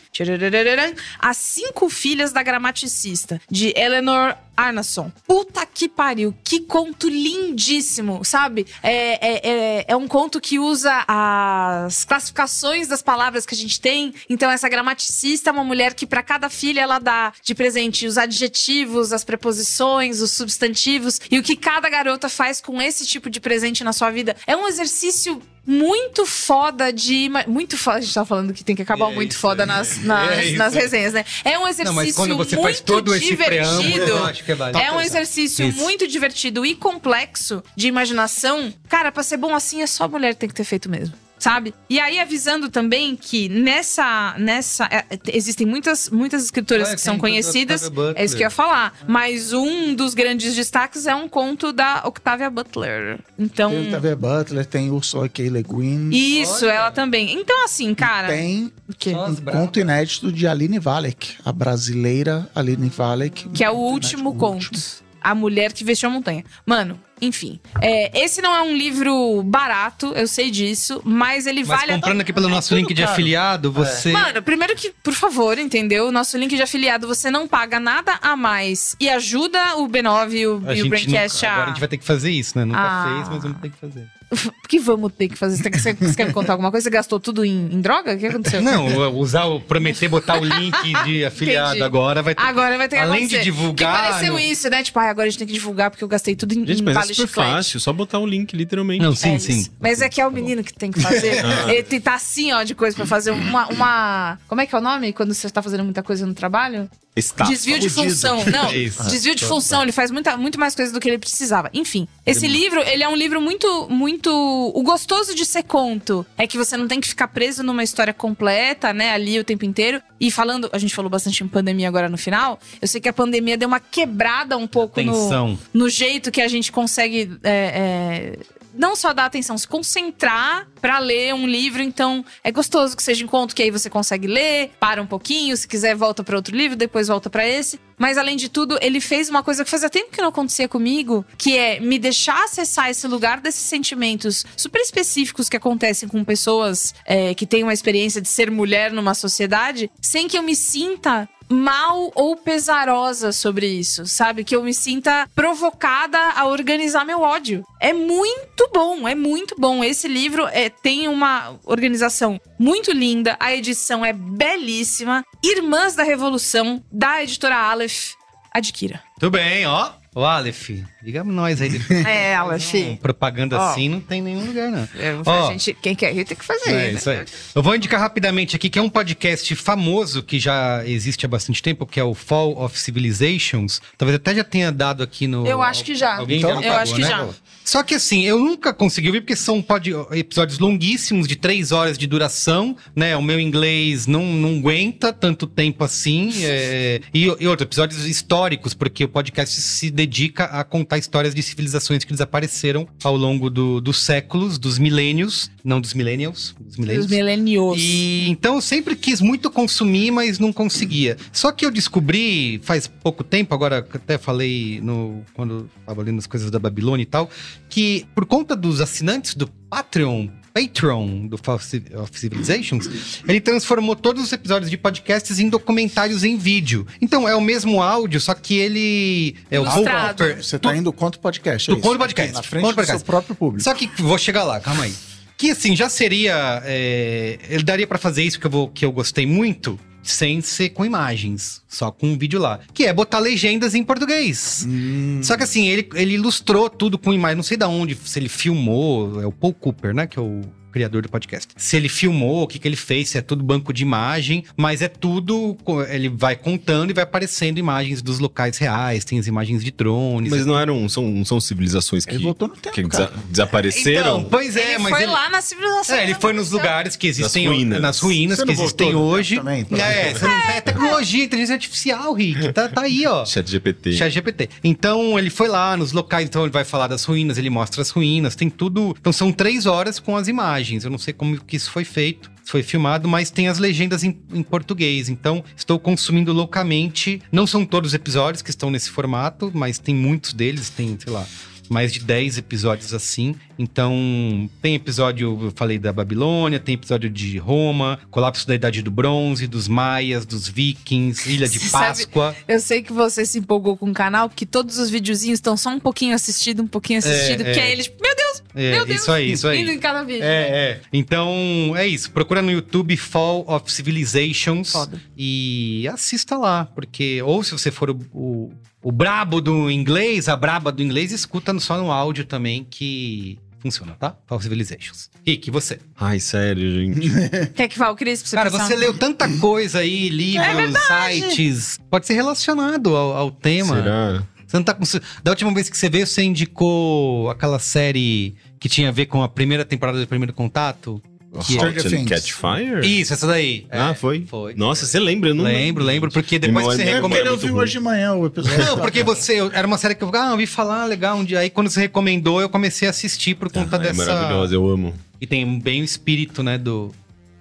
As Cinco Filhas da Gramaticista, de Eleanor Arnason. Puta que pariu, que conto lindíssimo, sabe? É, é, é, é um conto que usa as classificações das palavras que a gente tem. Então, essa gramaticista é uma mulher que, para cada filha, ela dá de presente os adjetivos, as preposições, os substantivos. E o que cada garota faz com esse tipo de presente na sua vida é um exercício muito foda de. Muito foda. A gente tá falando que tem que acabar É muito isso, foda é. nas, nas, É nas é. resenhas, né? É um exercício Não, mas quando você muito faz todo esse divertido. preâmbulo, eu acho que é válido. É um exercício Isso. muito divertido e complexo de imaginação. Cara, pra ser bom assim é só a mulher que tem que ter feito mesmo. Sabe? E aí, avisando também que nessa. nessa é, é, existem muitas, muitas escritoras Ah, que são tem conhecidas. É isso que eu ia falar. Mas um dos grandes destaques é um conto da Octavia Butler. Então. Tem o Octavia Butler, tem Ursula K. Le Guin. Isso, Olha. ela também. Então, assim, cara. Tem o quê? Só um conto inédito de Aline Valek, a brasileira Aline Valek. Que é o último inédito, conto. último. A Mulher que Vestiu a Montanha. Mano, enfim. É, esse não é um livro barato, eu sei disso, mas ele Mas vale a comprando aqui pelo nosso link de caro. afiliado, você. Mano, primeiro que, por favor, entendeu? O nosso link de afiliado, você não paga nada a mais e ajuda o B9 e o, a e o Braincast nunca- a. Agora a gente vai ter que fazer isso, né? Nunca Ah. fez, mas vamos ter que fazer. O que vamos ter que fazer? Você, quer- você quer me contar alguma coisa? Você gastou tudo em, em droga? O que aconteceu? Não, usar o prometer botar o link de afiliado Entendi. agora vai ter. Agora vai ter que Além acontecer. de divulgar, Que pareceu no- isso, né? Tipo, ah, agora a gente tem que divulgar porque eu gastei tudo em, Gente, em mas é super fácil, só botar o link, literalmente. Não, sim, É sim. isso. Mas é que é o menino que tem que fazer. Ele tem- tá assim, ó, de coisa pra fazer uma, uma. Como é que é o nome? Quando você tá fazendo muita coisa no trabalho? Está. Desvio de função. Não, É isso. desvio de função. Ele faz muita, muito mais coisa do que ele precisava. Enfim, esse livro, ele é um livro muito, muito... O gostoso de ser conto é que você não tem que ficar preso numa história completa, né? Ali o tempo inteiro. E falando... A gente falou bastante em pandemia agora no final. Eu sei que a pandemia deu uma quebrada um pouco no, no jeito que a gente consegue... é, é, não só dar atenção, se concentrar pra ler um livro. Então, é gostoso que seja encontro, que aí você consegue ler, para um pouquinho, se quiser volta pra outro livro, depois volta pra esse. Mas além de tudo, ele fez uma coisa que fazia tempo que não acontecia comigo, que é me deixar acessar esse lugar desses sentimentos super específicos que acontecem com pessoas é, que têm uma experiência de ser mulher numa sociedade, sem que eu me sinta mal ou pesarosa sobre isso, sabe? Que eu me sinta provocada a organizar meu ódio. É muito bom, é muito bom. Esse livro é, tem uma organização muito linda, a edição é belíssima. Irmãs da Revolução, da editora Aleph. Adquira. Tudo bem, ó. Ô, Aleph, diga nós aí. É, Aleph. Não, propaganda Ó. assim não tem nenhum lugar, não. É, Ó. a gente, quem quer rir tem que fazer. É, né? isso aí. Eu vou indicar rapidamente aqui que é um podcast famoso que já existe há bastante tempo, que é o Fall of Civilizations. Talvez até já tenha dado aqui no. Eu acho que já. Alguém Então, já eu pagou, acho que né? já. Só que assim, eu nunca consegui ouvir, porque são pod- episódios longuíssimos, de três horas de duração, né? O meu inglês não, não aguenta tanto tempo assim. é, E, e outros episódios históricos, porque o podcast se dedica a contar histórias de civilizações que desapareceram ao longo do- dos séculos, dos milênios, não dos millennials, dos milênios. Os millennials. E então eu sempre quis muito consumir, mas não conseguia. Só que eu descobri faz pouco tempo, agora que até falei no quando estava lendo as coisas da Babilônia e tal, que por conta dos assinantes do Patreon Patreon do Fall Civ- of Civilizations, ele transformou todos os episódios de podcasts em documentários em vídeo. Então é o mesmo áudio, só que ele é o Você tá indo contra o podcast, é Do isso? contra o podcast. Na frente Contra o do podcast. seu próprio público. Só que vou chegar lá, calma aí. Que assim, já seria. é, ele daria pra fazer isso que eu, vou, que eu gostei muito, sem ser com imagens, só com um vídeo lá. Que é botar legendas em português. Hum. Só que assim, ele, ele ilustrou tudo com imagem. Não sei da onde, se ele filmou. É o Paul Cooper, né? Que é o criador do podcast. Se ele filmou, o que, que ele fez, se é tudo banco de imagem, mas é tudo. Ele vai contando e vai aparecendo imagens dos locais reais, tem as imagens de drones. Mas não eram. São, não são civilizações que, Ele voltou no tempo, que desa- desapareceram. Então, pois é, ele mas foi ele, lá na civilização. É, ele foi nos lugares que existem Nas ruínas. nas ruínas que existem hoje. também, então? É, não, é tecnologia, inteligência artificial, Rick. Tá, tá aí, ó. Chat GPT. Chat GPT. Então ele foi lá nos locais, então ele vai falar das ruínas, ele mostra as ruínas, tem tudo. Então são três horas com as imagens. Eu não sei como que isso foi feito, foi filmado, mas tem as legendas em, em português. Então estou consumindo loucamente. Não são todos os episódios que estão nesse formato, mas tem muitos deles, tem, sei lá. Mais de 10 episódios assim. Então, tem episódio, eu falei da Babilônia, tem episódio de Roma, colapso da Idade do Bronze, dos Maias, dos Vikings, Ilha de Você sabe- Páscoa. Eu sei que você se empolgou com o canal, porque todos os videozinhos estão só um pouquinho assistido, um pouquinho assistido, É, porque é. aí eles, meu Deus, É, meu Deus, isso aí, isso aí. indo em cada vídeo. É, é. Então, é isso. Procura no YouTube Fall of Civilizations Foda. e assista lá, porque ou se você for o, o, o brabo do inglês, a braba do inglês, escuta no- só no áudio também que funciona, tá? Fall Civilizations. Rick, e você? Ai, sério, gente. Quer que vá o Cris pra você Cara, pensar? você leu tanta coisa aí, livros, sites. Pode ser relacionado ao, ao tema. Será? Você não tá com... Da última vez que você veio, você indicou aquela série que tinha a ver com a primeira temporada do Primeiro Contato? É- Stranger Things. Catch Fire? Isso, essa daí. Ah, É, foi? Foi. Nossa, você lembra? Eu não Lembro, lembro, porque depois que você É porque recomendou. ele ouviu hoje de manhã o episódio. Não, porque você. Era uma série que eu ah, ouvi falar, legal, um dia. Aí quando você recomendou, eu comecei a assistir por conta Ah, é dessa. maravilhosa, eu amo. E tem bem o espírito, né, do.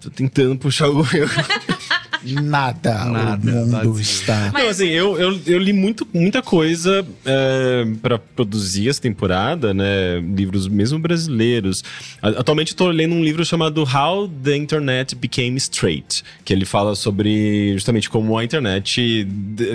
Tô tentando puxar o. Nada, Nada, o mundo vazio. está. Não, assim, eu, eu, eu li muito, muita coisa é, para produzir essa temporada, né? Livros mesmo brasileiros. Atualmente eu tô lendo um livro chamado How the Internet Became Straight, que ele fala sobre justamente como a internet,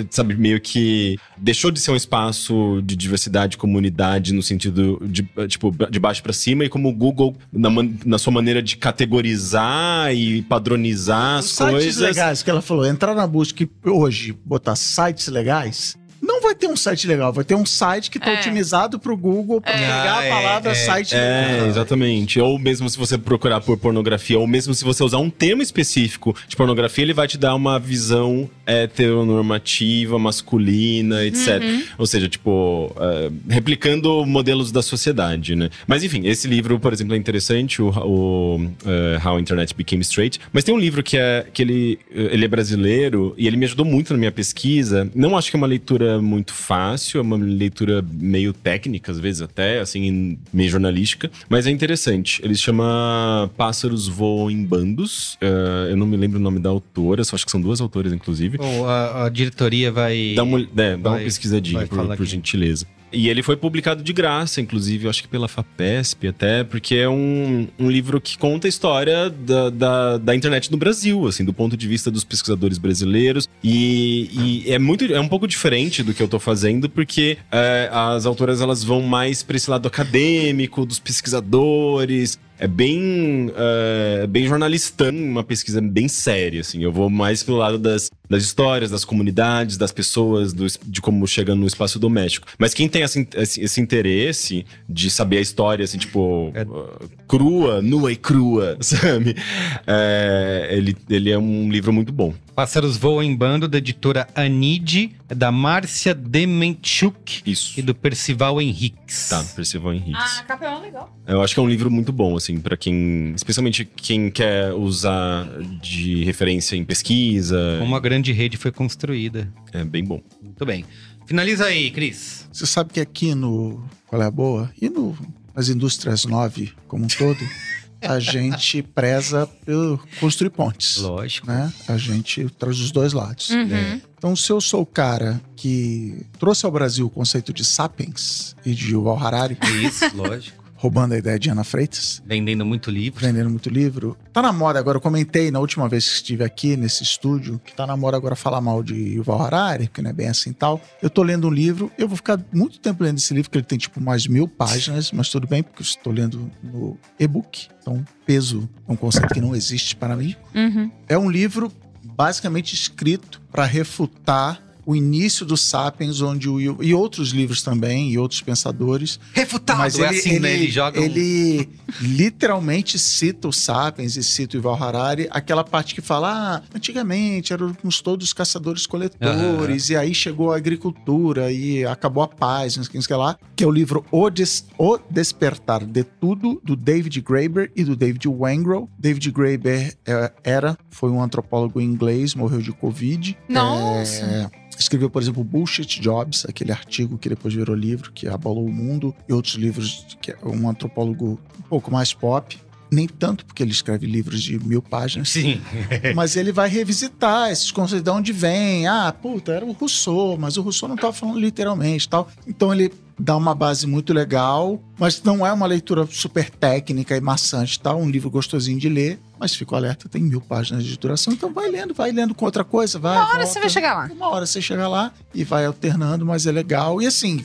sabe, meio que deixou de ser um espaço de diversidade, comunidade, no sentido de, tipo, de baixo para cima, e como o Google, na, man- na sua maneira de categorizar e padronizar as Os coisas. legais que ela falou, entrar na busca hoje botar sites legais, não vai ter um site legal, vai ter um site que está É. otimizado para o Google para pegar Ah, a é, palavra é. site É, exatamente. Ou mesmo se você procurar por pornografia, ou mesmo se você usar um termo específico de pornografia, ele vai te dar uma visão heteronormativa, masculina, etc. Ou seja, tipo, é, replicando modelos da sociedade, né? Mas enfim, esse livro, por exemplo, é interessante, o, o, é, How Internet Became Straight. Mas tem um livro que é que ele, ele é brasileiro e ele me ajudou muito na minha pesquisa. Não acho que é uma leitura muito fácil, é uma leitura meio técnica, às vezes até, assim, meio jornalística, mas é interessante. Ele chama Pássaros Voam em Bandos. É, eu não me lembro o nome da autora, só acho que são duas autoras, inclusive. Bom, a, a diretoria vai. Dá uma, é, dá uma vai- pesquisadinha, vai por, por gentileza. E ele foi publicado de graça, inclusive, eu acho que pela FAPESP até, porque é um, um livro que conta a história da, da, da internet no Brasil, assim, do ponto de vista dos pesquisadores brasileiros. E, e é muito, é um pouco diferente do que eu tô fazendo, porque é, as autoras elas vão mais para esse lado acadêmico, dos pesquisadores. É bem, é, bem jornalistão, uma pesquisa bem séria, assim. Eu vou mais pelo lado das, das histórias, das comunidades, das pessoas, do de como chega no espaço doméstico. Mas quem tem esse, esse, esse interesse de saber a história, assim, tipo, É. uh, crua, nua e crua, sabe? É, ele, ele é um livro muito bom. Pássaros Voam em Bando, da editora Anide, da Márcia Demenchuk Isso. e do Percival Henriques. Tá, Percival Henriques. Ah, a capa é legal. Eu acho que é um livro muito bom, assim, pra quem. Especialmente quem quer usar de referência em pesquisa. Como a grande rede foi construída. É bem bom. Muito bem. Finaliza aí, Cris. Você sabe que aqui no Qual é a Boa e no, nas indústrias 9 como um todo, a gente preza por construir pontes. Lógico. Né? A gente traz os dois lados. Uhum. Então, se eu sou o cara que trouxe ao Brasil o conceito de sapiens e de Yuval Harari, Isso, lógico. Roubando a ideia de Ana Freitas, Vendendo muito livro. vendendo muito livro. Tá na moda agora, eu comentei na última vez que estive aqui nesse estúdio, que tá na moda agora falar mal de Yuval Harari, que não é bem assim e tal. Eu tô lendo um livro, eu vou ficar muito tempo lendo esse livro, que ele tem tipo mais mil páginas, mas tudo bem, porque eu estou lendo no e-book. Então, peso é um conceito que não existe para mim. Uhum. É um livro basicamente escrito para refutar o início do Sapiens, onde o e outros livros também, e outros pensadores. Refutado, Mas é ele, assim, ele, né? Ele joga um- ele literalmente cita o Sapiens e cita o Yuval Harari, aquela parte que fala, ah, antigamente éramos todos caçadores-coletores, e aí chegou a agricultura e acabou a paz, não sei o que, não sei o que lá, que é o livro O, Des- O Despertar de Tudo, do David Graeber e do David Wengrow. David Graeber é, era, foi um antropólogo inglês, morreu de Covid. Nossa. É, Escreveu, por exemplo, Bullshit Jobs, aquele artigo que depois virou livro, que abalou o mundo, e outros livros, que é um antropólogo um pouco mais pop. Nem tanto, porque ele escreve livros de mil páginas. Sim. Mas ele vai revisitar esses conceitos de onde vem. Ah, puta, era o Rousseau, mas o Rousseau não estava falando literalmente tal. Então ele dá uma base muito legal, mas não é uma leitura super técnica e maçante, tá? Um livro gostosinho de ler, mas fico alerta, tem mil páginas de duração, então vai lendo, vai lendo com outra coisa, vai. Uma hora volta. você vai chegar lá. Uma hora você chega lá e vai alternando, mas é legal. E assim,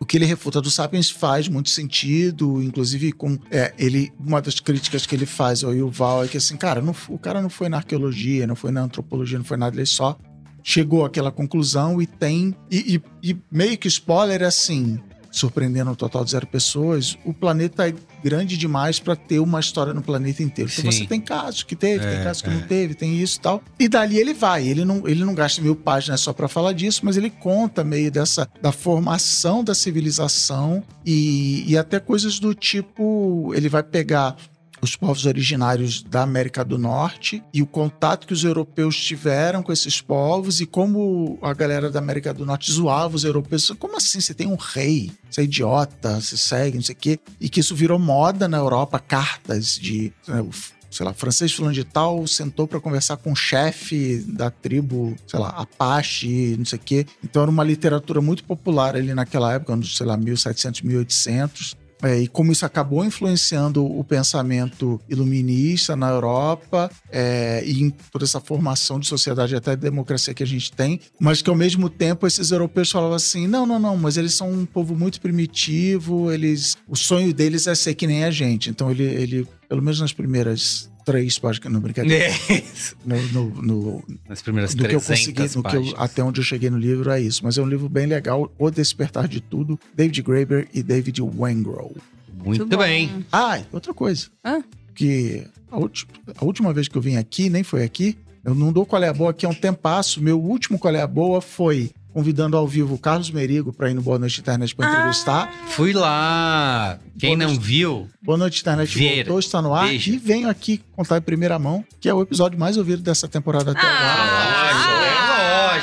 o que ele refuta do Sapiens faz muito sentido, inclusive com é, ele uma das críticas que ele faz ao Yuval é que assim, cara, não, o cara não foi na arqueologia, não foi na antropologia, não foi nada, ele só chegou àquela conclusão e tem e, e- e meio que spoiler é assim, surpreendendo um total de zero pessoas, o planeta é grande demais para ter uma história no planeta inteiro. Então você tem casos que teve, É, tem casos que é. não teve, tem isso e tal. E dali ele vai. Ele não, ele não gasta mil páginas só para falar disso, mas ele conta meio dessa da formação da civilização e, e até coisas do tipo. Ele vai pegar os povos originários da América do Norte e o contato que os europeus tiveram com esses povos e como a galera da América do Norte zoava os europeus. Como assim? Você tem um rei, você é idiota, você segue, não sei o quê. E que isso virou moda na Europa, cartas de. né, sei lá, francês fulano de tal sentou para conversar com o chefe da tribo, sei lá, Apache, não sei o quê. Então era uma literatura muito popular ali naquela época, anos, sei lá, 1700, 1800. É, e como isso acabou influenciando o pensamento iluminista na Europa é, e em toda essa formação de sociedade até de democracia que a gente tem, mas que ao mesmo tempo esses europeus falavam assim, não, não, não, mas eles são um povo muito primitivo, eles, o sonho deles é ser que nem a gente. Então ele, ele pelo menos nas primeiras três páginas, não brincadeira, É. no, no- no- Nas primeiras do que eu 300 consegui, no que eu- até onde eu cheguei no livro é isso. Mas é um livro bem legal, O Despertar de Tudo, David Graeber e David Wengrow. Muito bem. Ah, outra coisa. Hã? Que a, a última vez que eu vim aqui, nem foi aqui, eu não dou qual é a boa aqui há um tempasso. Meu último qual é a boa foi convidando ao vivo o Carlos Merigo para ir no Boa Noite Internet para entrevistar. Fui lá. Quem Boa não noite. viu, Boa Noite Internet Ver. voltou, está no ar. Veja. E venho aqui contar em primeira mão, que é o episódio mais ouvido dessa temporada até Ah, agora.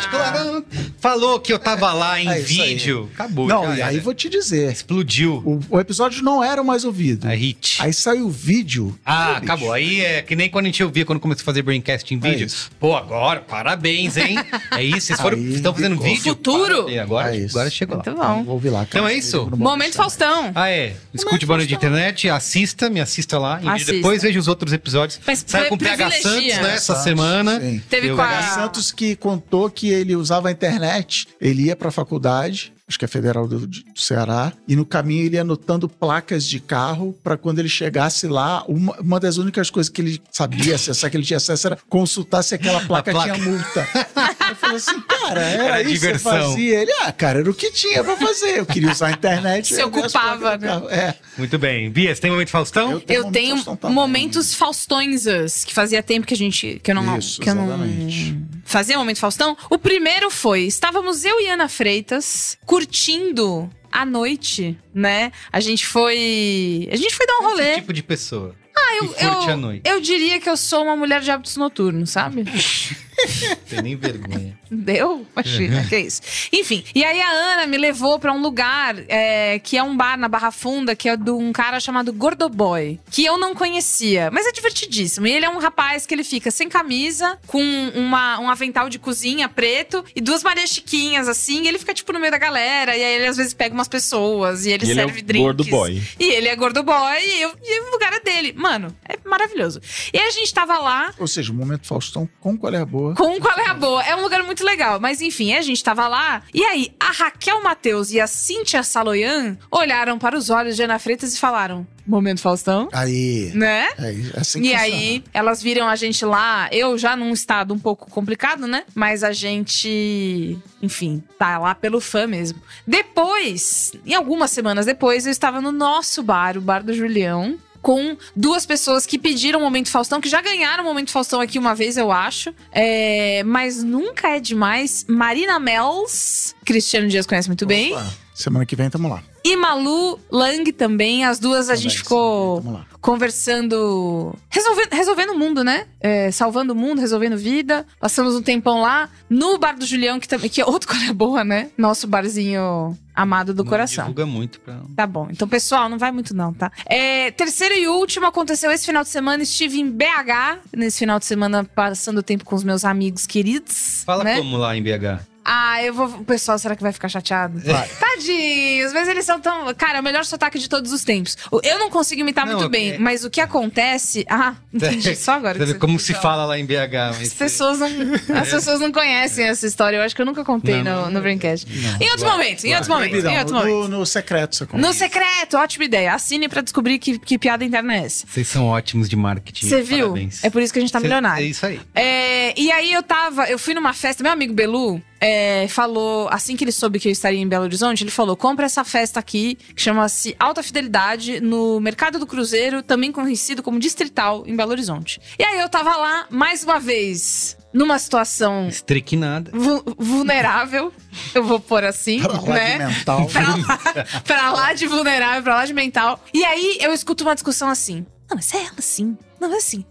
É. Falou que eu tava lá em É aí. vídeo. Acabou. Não, e aí vou te dizer. Explodiu. O, o episódio não era o mais ouvido. A hit. Aí saiu o vídeo. Ah, Bicho. acabou. Aí é que nem quando a gente ouvia quando começou a fazer Braincast em É vídeo. isso. Pô, agora, parabéns, hein? É isso, vocês foram, Aí estão fazendo ficou. vídeo. Futuro. Parabéns. Agora, É isso. agora chegou lá. Muito bom. Vou ouvir lá. Então é isso? Momento Faustão. Ah, é. Escute Boa Noite de Internet, assista, me assista lá. E Assista. depois veja os outros episódios. Mas Sai com o PH. Santos, né, essa semana. sim. Teve com PH a... Santos que contou que ele usava a internet, ele ia pra faculdade, acho que é Federal do, do Ceará, e no caminho ele ia anotando placas de carro pra quando ele chegasse lá, uma, uma das únicas coisas que ele sabia acessar, que ele tinha acesso, era consultar se aquela placa, placa. tinha multa. Eu falei assim, cara, era, Era isso que diversão. você fazia? Ele, ah, cara, era o que tinha pra fazer. Eu queria usar a internet. Se ocupava, né? É. Muito bem. Bia, você tem momento Faustão? Eu- Eu Momento tenho Faustão momentos faustões, que fazia tempo que a gente que eu não Isso, que eu não exatamente. fazia momento Faustão. O primeiro foi, estávamos eu e Ana Freitas curtindo a noite, né? A gente foi, a gente foi dar um rolê. Esse tipo de pessoa. Ah, eu, eu, eu diria que eu sou uma mulher de hábitos noturnos, sabe? Tem nem vergonha. Deu? Imagina, que isso. Enfim, e aí a Ana me levou pra um lugar é, que é um bar na Barra Funda, que é de um cara chamado Gordoboy, que eu não conhecia, mas é divertidíssimo. E ele é um rapaz que ele fica sem camisa, com uma, um avental de cozinha preto e duas Maria Chiquinhas, assim, e ele fica, tipo, no meio da galera, e aí ele às vezes pega umas pessoas, e ele E ele é serve o drinks. gordo boy. E ele é gordo boy, e, eu, e o lugar é dele. Mano, é maravilhoso. E aí a gente tava lá, Ou seja, o momento Faustão com qual é a boa. Com qual é a boa. É um lugar muito legal. Mas enfim, a gente tava lá. E aí, a Raquel Matheus e a Cíntia Saloyan olharam para os olhos de Ana Freitas e falaram: Momento Faustão? Aí. Né? É assim que E funciona. aí, elas viram a gente lá, eu já num estado um pouco complicado, né? Mas a gente, enfim, tá lá pelo fã mesmo. Depois, em algumas semanas depois, eu estava no nosso bar, o Bar do Julião. Com duas pessoas que pediram o Momento Faustão, que já ganharam o Momento Faustão aqui uma vez, eu acho. É, mas nunca é demais. Marina Mels, Cristiano Dias conhece muito bem. Semana que vem, tamo lá. E Malu Lang também. As duas a Também, gente ficou conversando, resolvendo, resolvendo o mundo, né? É, salvando o mundo, resolvendo vida. Passamos um tempão lá no bar do Julião, que, também, que é outro coisa boa, né? Nosso barzinho amado do Não coração. Divulga muito pra. Tá bom. Então, pessoal, não vai muito não, tá? É, terceiro e último aconteceu esse final de semana. Estive em BH, nesse final de semana, passando tempo com os meus amigos queridos. Fala né? como lá em BH. Ah, eu vou. O pessoal, será que vai ficar chateado? Vai. Tadinhos, mas eles são tão. Cara, é o melhor sotaque de todos os tempos. Eu não consigo imitar Não, muito é- bem, mas o que acontece. Ah, entendi. Só agora. Você que vê você como se fala lá em BH. mas As pessoas não, as pessoas não conhecem essa história. Eu acho que eu nunca contei Não, no, no Braincast. Em outros momentos, em outros momentos, em outros no, momentos. no secreto você conta. No secreto, ótima ideia. Assine pra descobrir que, que piada interna é essa. Vocês são ótimos de marketing. Você viu? Parabéns. É por isso que a gente tá Cê- milionário. É isso aí. É, e aí eu tava, eu fui numa festa, meu amigo Belu é, falou, assim que ele soube que eu estaria em Belo Horizonte, ele falou: compra essa festa aqui, que chama-se Alta Fidelidade, no Mercado do Cruzeiro, também conhecido como Distrital, em Belo Horizonte. E aí eu tava lá, mais uma vez, numa situação Estriquinada. vu- vulnerável, eu vou pôr assim, Pra lá né? de mental. pra, lá, pra lá de vulnerável, pra lá de mental. E aí eu escuto uma discussão assim. Não, mas é ela sim. Não, é assim.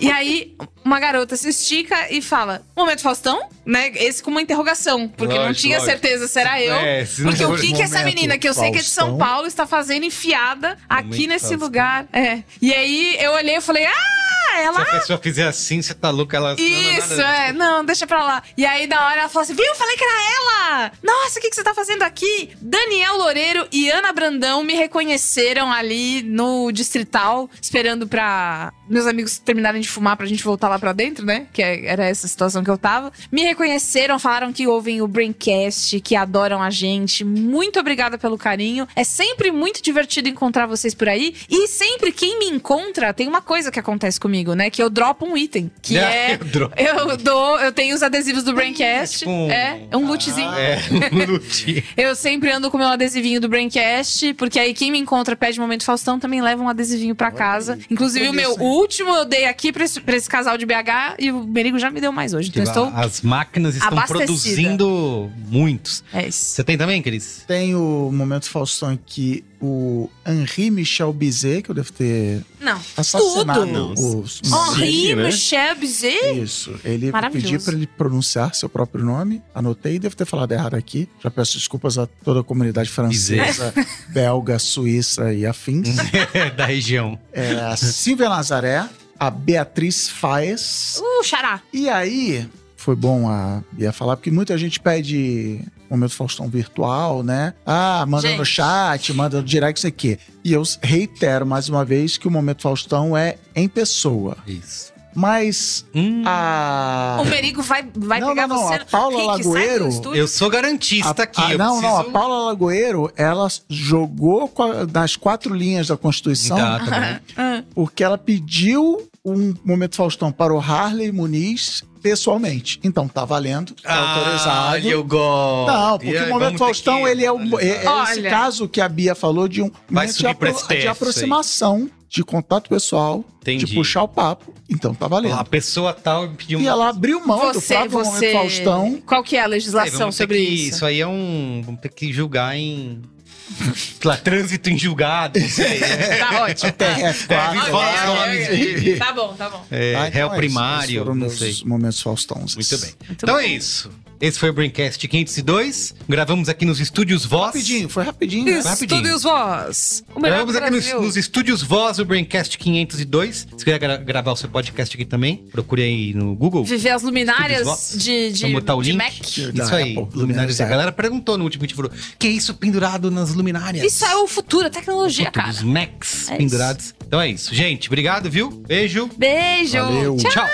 E aí, uma garota se estica e fala: Momento Faustão? Né? Esse com uma interrogação. Porque não Lógico, tinha lógico. certeza se era eu. É, se não porque o que, que essa menina, que eu sei que é de São Faustão. Paulo, está fazendo enfiada aqui Momento nesse Faustão. lugar? É. E aí eu olhei e falei: Ah, ela Se a pessoa fizer assim, você tá louca, ela. isso, não, nada- é. Não, deixa pra lá. E aí, da hora, ela falou assim: viu? Falei que era ela! Nossa, o que, que você tá fazendo aqui? Daniel Loureiro e Ana Brandão me reconheceram ali no Distrital, esperando pra meus amigos terminarem de fumar pra gente voltar lá pra dentro, né? Que é- era essa situação que eu tava. Me reconheceram, falaram que ouvem o Braincast, que adoram a gente. Muito obrigada pelo carinho. É sempre muito divertido encontrar vocês por aí. E sempre quem me encontra, tem uma coisa que acontece comigo, né? Que eu dropo um item. Que é. Eu dropo. Eu dou, eu tenho os adesivos do Braincast. tipo um- É, é um lootzinho. É, um lutinho. Eu sempre ando com meu adesivinho do Braincast, porque aí quem me encontra pede Momento Faustão também leva um adesivinho pra casa. Inclusive o meu último eu dei aqui pra esse, pra esse casal de BH e o Merigo já me deu mais hoje. Então eu estou. As máquinas estão abastecida. produzindo muitos. É isso. Você tem também, Cris? Tem o momento Faustão aqui, o Henri Michel Bizet, que eu devo ter Não. assassinado Tudo. os. Henri né? Michel Bizet? Isso. Ele pediu para ele pronunciar seu próprio nome. Anotei, devo ter falado errado aqui. Já peço desculpas a toda a comunidade francesa, belga, suíça e afins. da região. É, a Silvia Nazaré, a Beatriz Faes. Uh, xará. E aí, foi bom a Bia falar, porque muita gente pede momento Faustão virtual, né? Ah, manda no chat, manda no direct, isso aqui. E eu reitero mais uma vez que o momento Faustão é em pessoa. Isso. Mas Hum, a. O Merigo vai, vai Não, pegar não, não, você. a Paula Rick, Lagoeiro, eu sou garantista A- aqui. a- eu não, não, a preciso- Paula Lagoeiro, ela jogou nas quatro linhas da Constituição, bom. Ah, porque ela pediu um Momento Faustão para o Harley Muniz pessoalmente. Então, tá valendo, tá autorizado. Olha, eu gosto. Não, porque aí, o Momento Faustão, que ele é, o, é, é esse caso que a Bia falou de um Vai momento de, apro- STF de aproximação, de contato pessoal, Entendi. de puxar o papo. Então, tá valendo. A pessoa tal pediu E ela abriu mão do Você, próprio você. Momento Faustão. Qual que é a legislação ter sobre isso? Isso aí é um. Vamos ter que julgar em. lá, trânsito em julgado, não sei. né? Tá ótimo. TRF4. É, Ok, fala ok, nomes ok. de- Tá bom, tá bom. É, Ah, então réu é isso. primário, não sei. momentos Faustões. Muito bem. Muito então bom. é isso. Esse foi o Braincast 502. Gravamos aqui nos estúdios Voz. Rapidinho, foi rapidinho. né? rapidinho. Estúdios Voz. O melhor do Gravamos aqui nos, nos estúdios Voz, o Braincast 502. Se quiser gra- gravar o seu podcast aqui também, procure aí no Google. Viver as luminárias de, de, Vamos botar o de link. Mac. Isso aí, Apple, luminárias. A galera perguntou no último vídeo, falou, que isso pendurado nas luminárias. Isso é o futuro, a tecnologia, cara. Os Macs é pendurados. Então é isso. Gente, obrigado, viu? Beijo. Beijo. Valeu. Tchau. Tchau.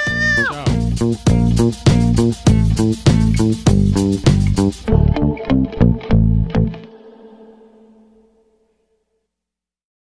Tchau.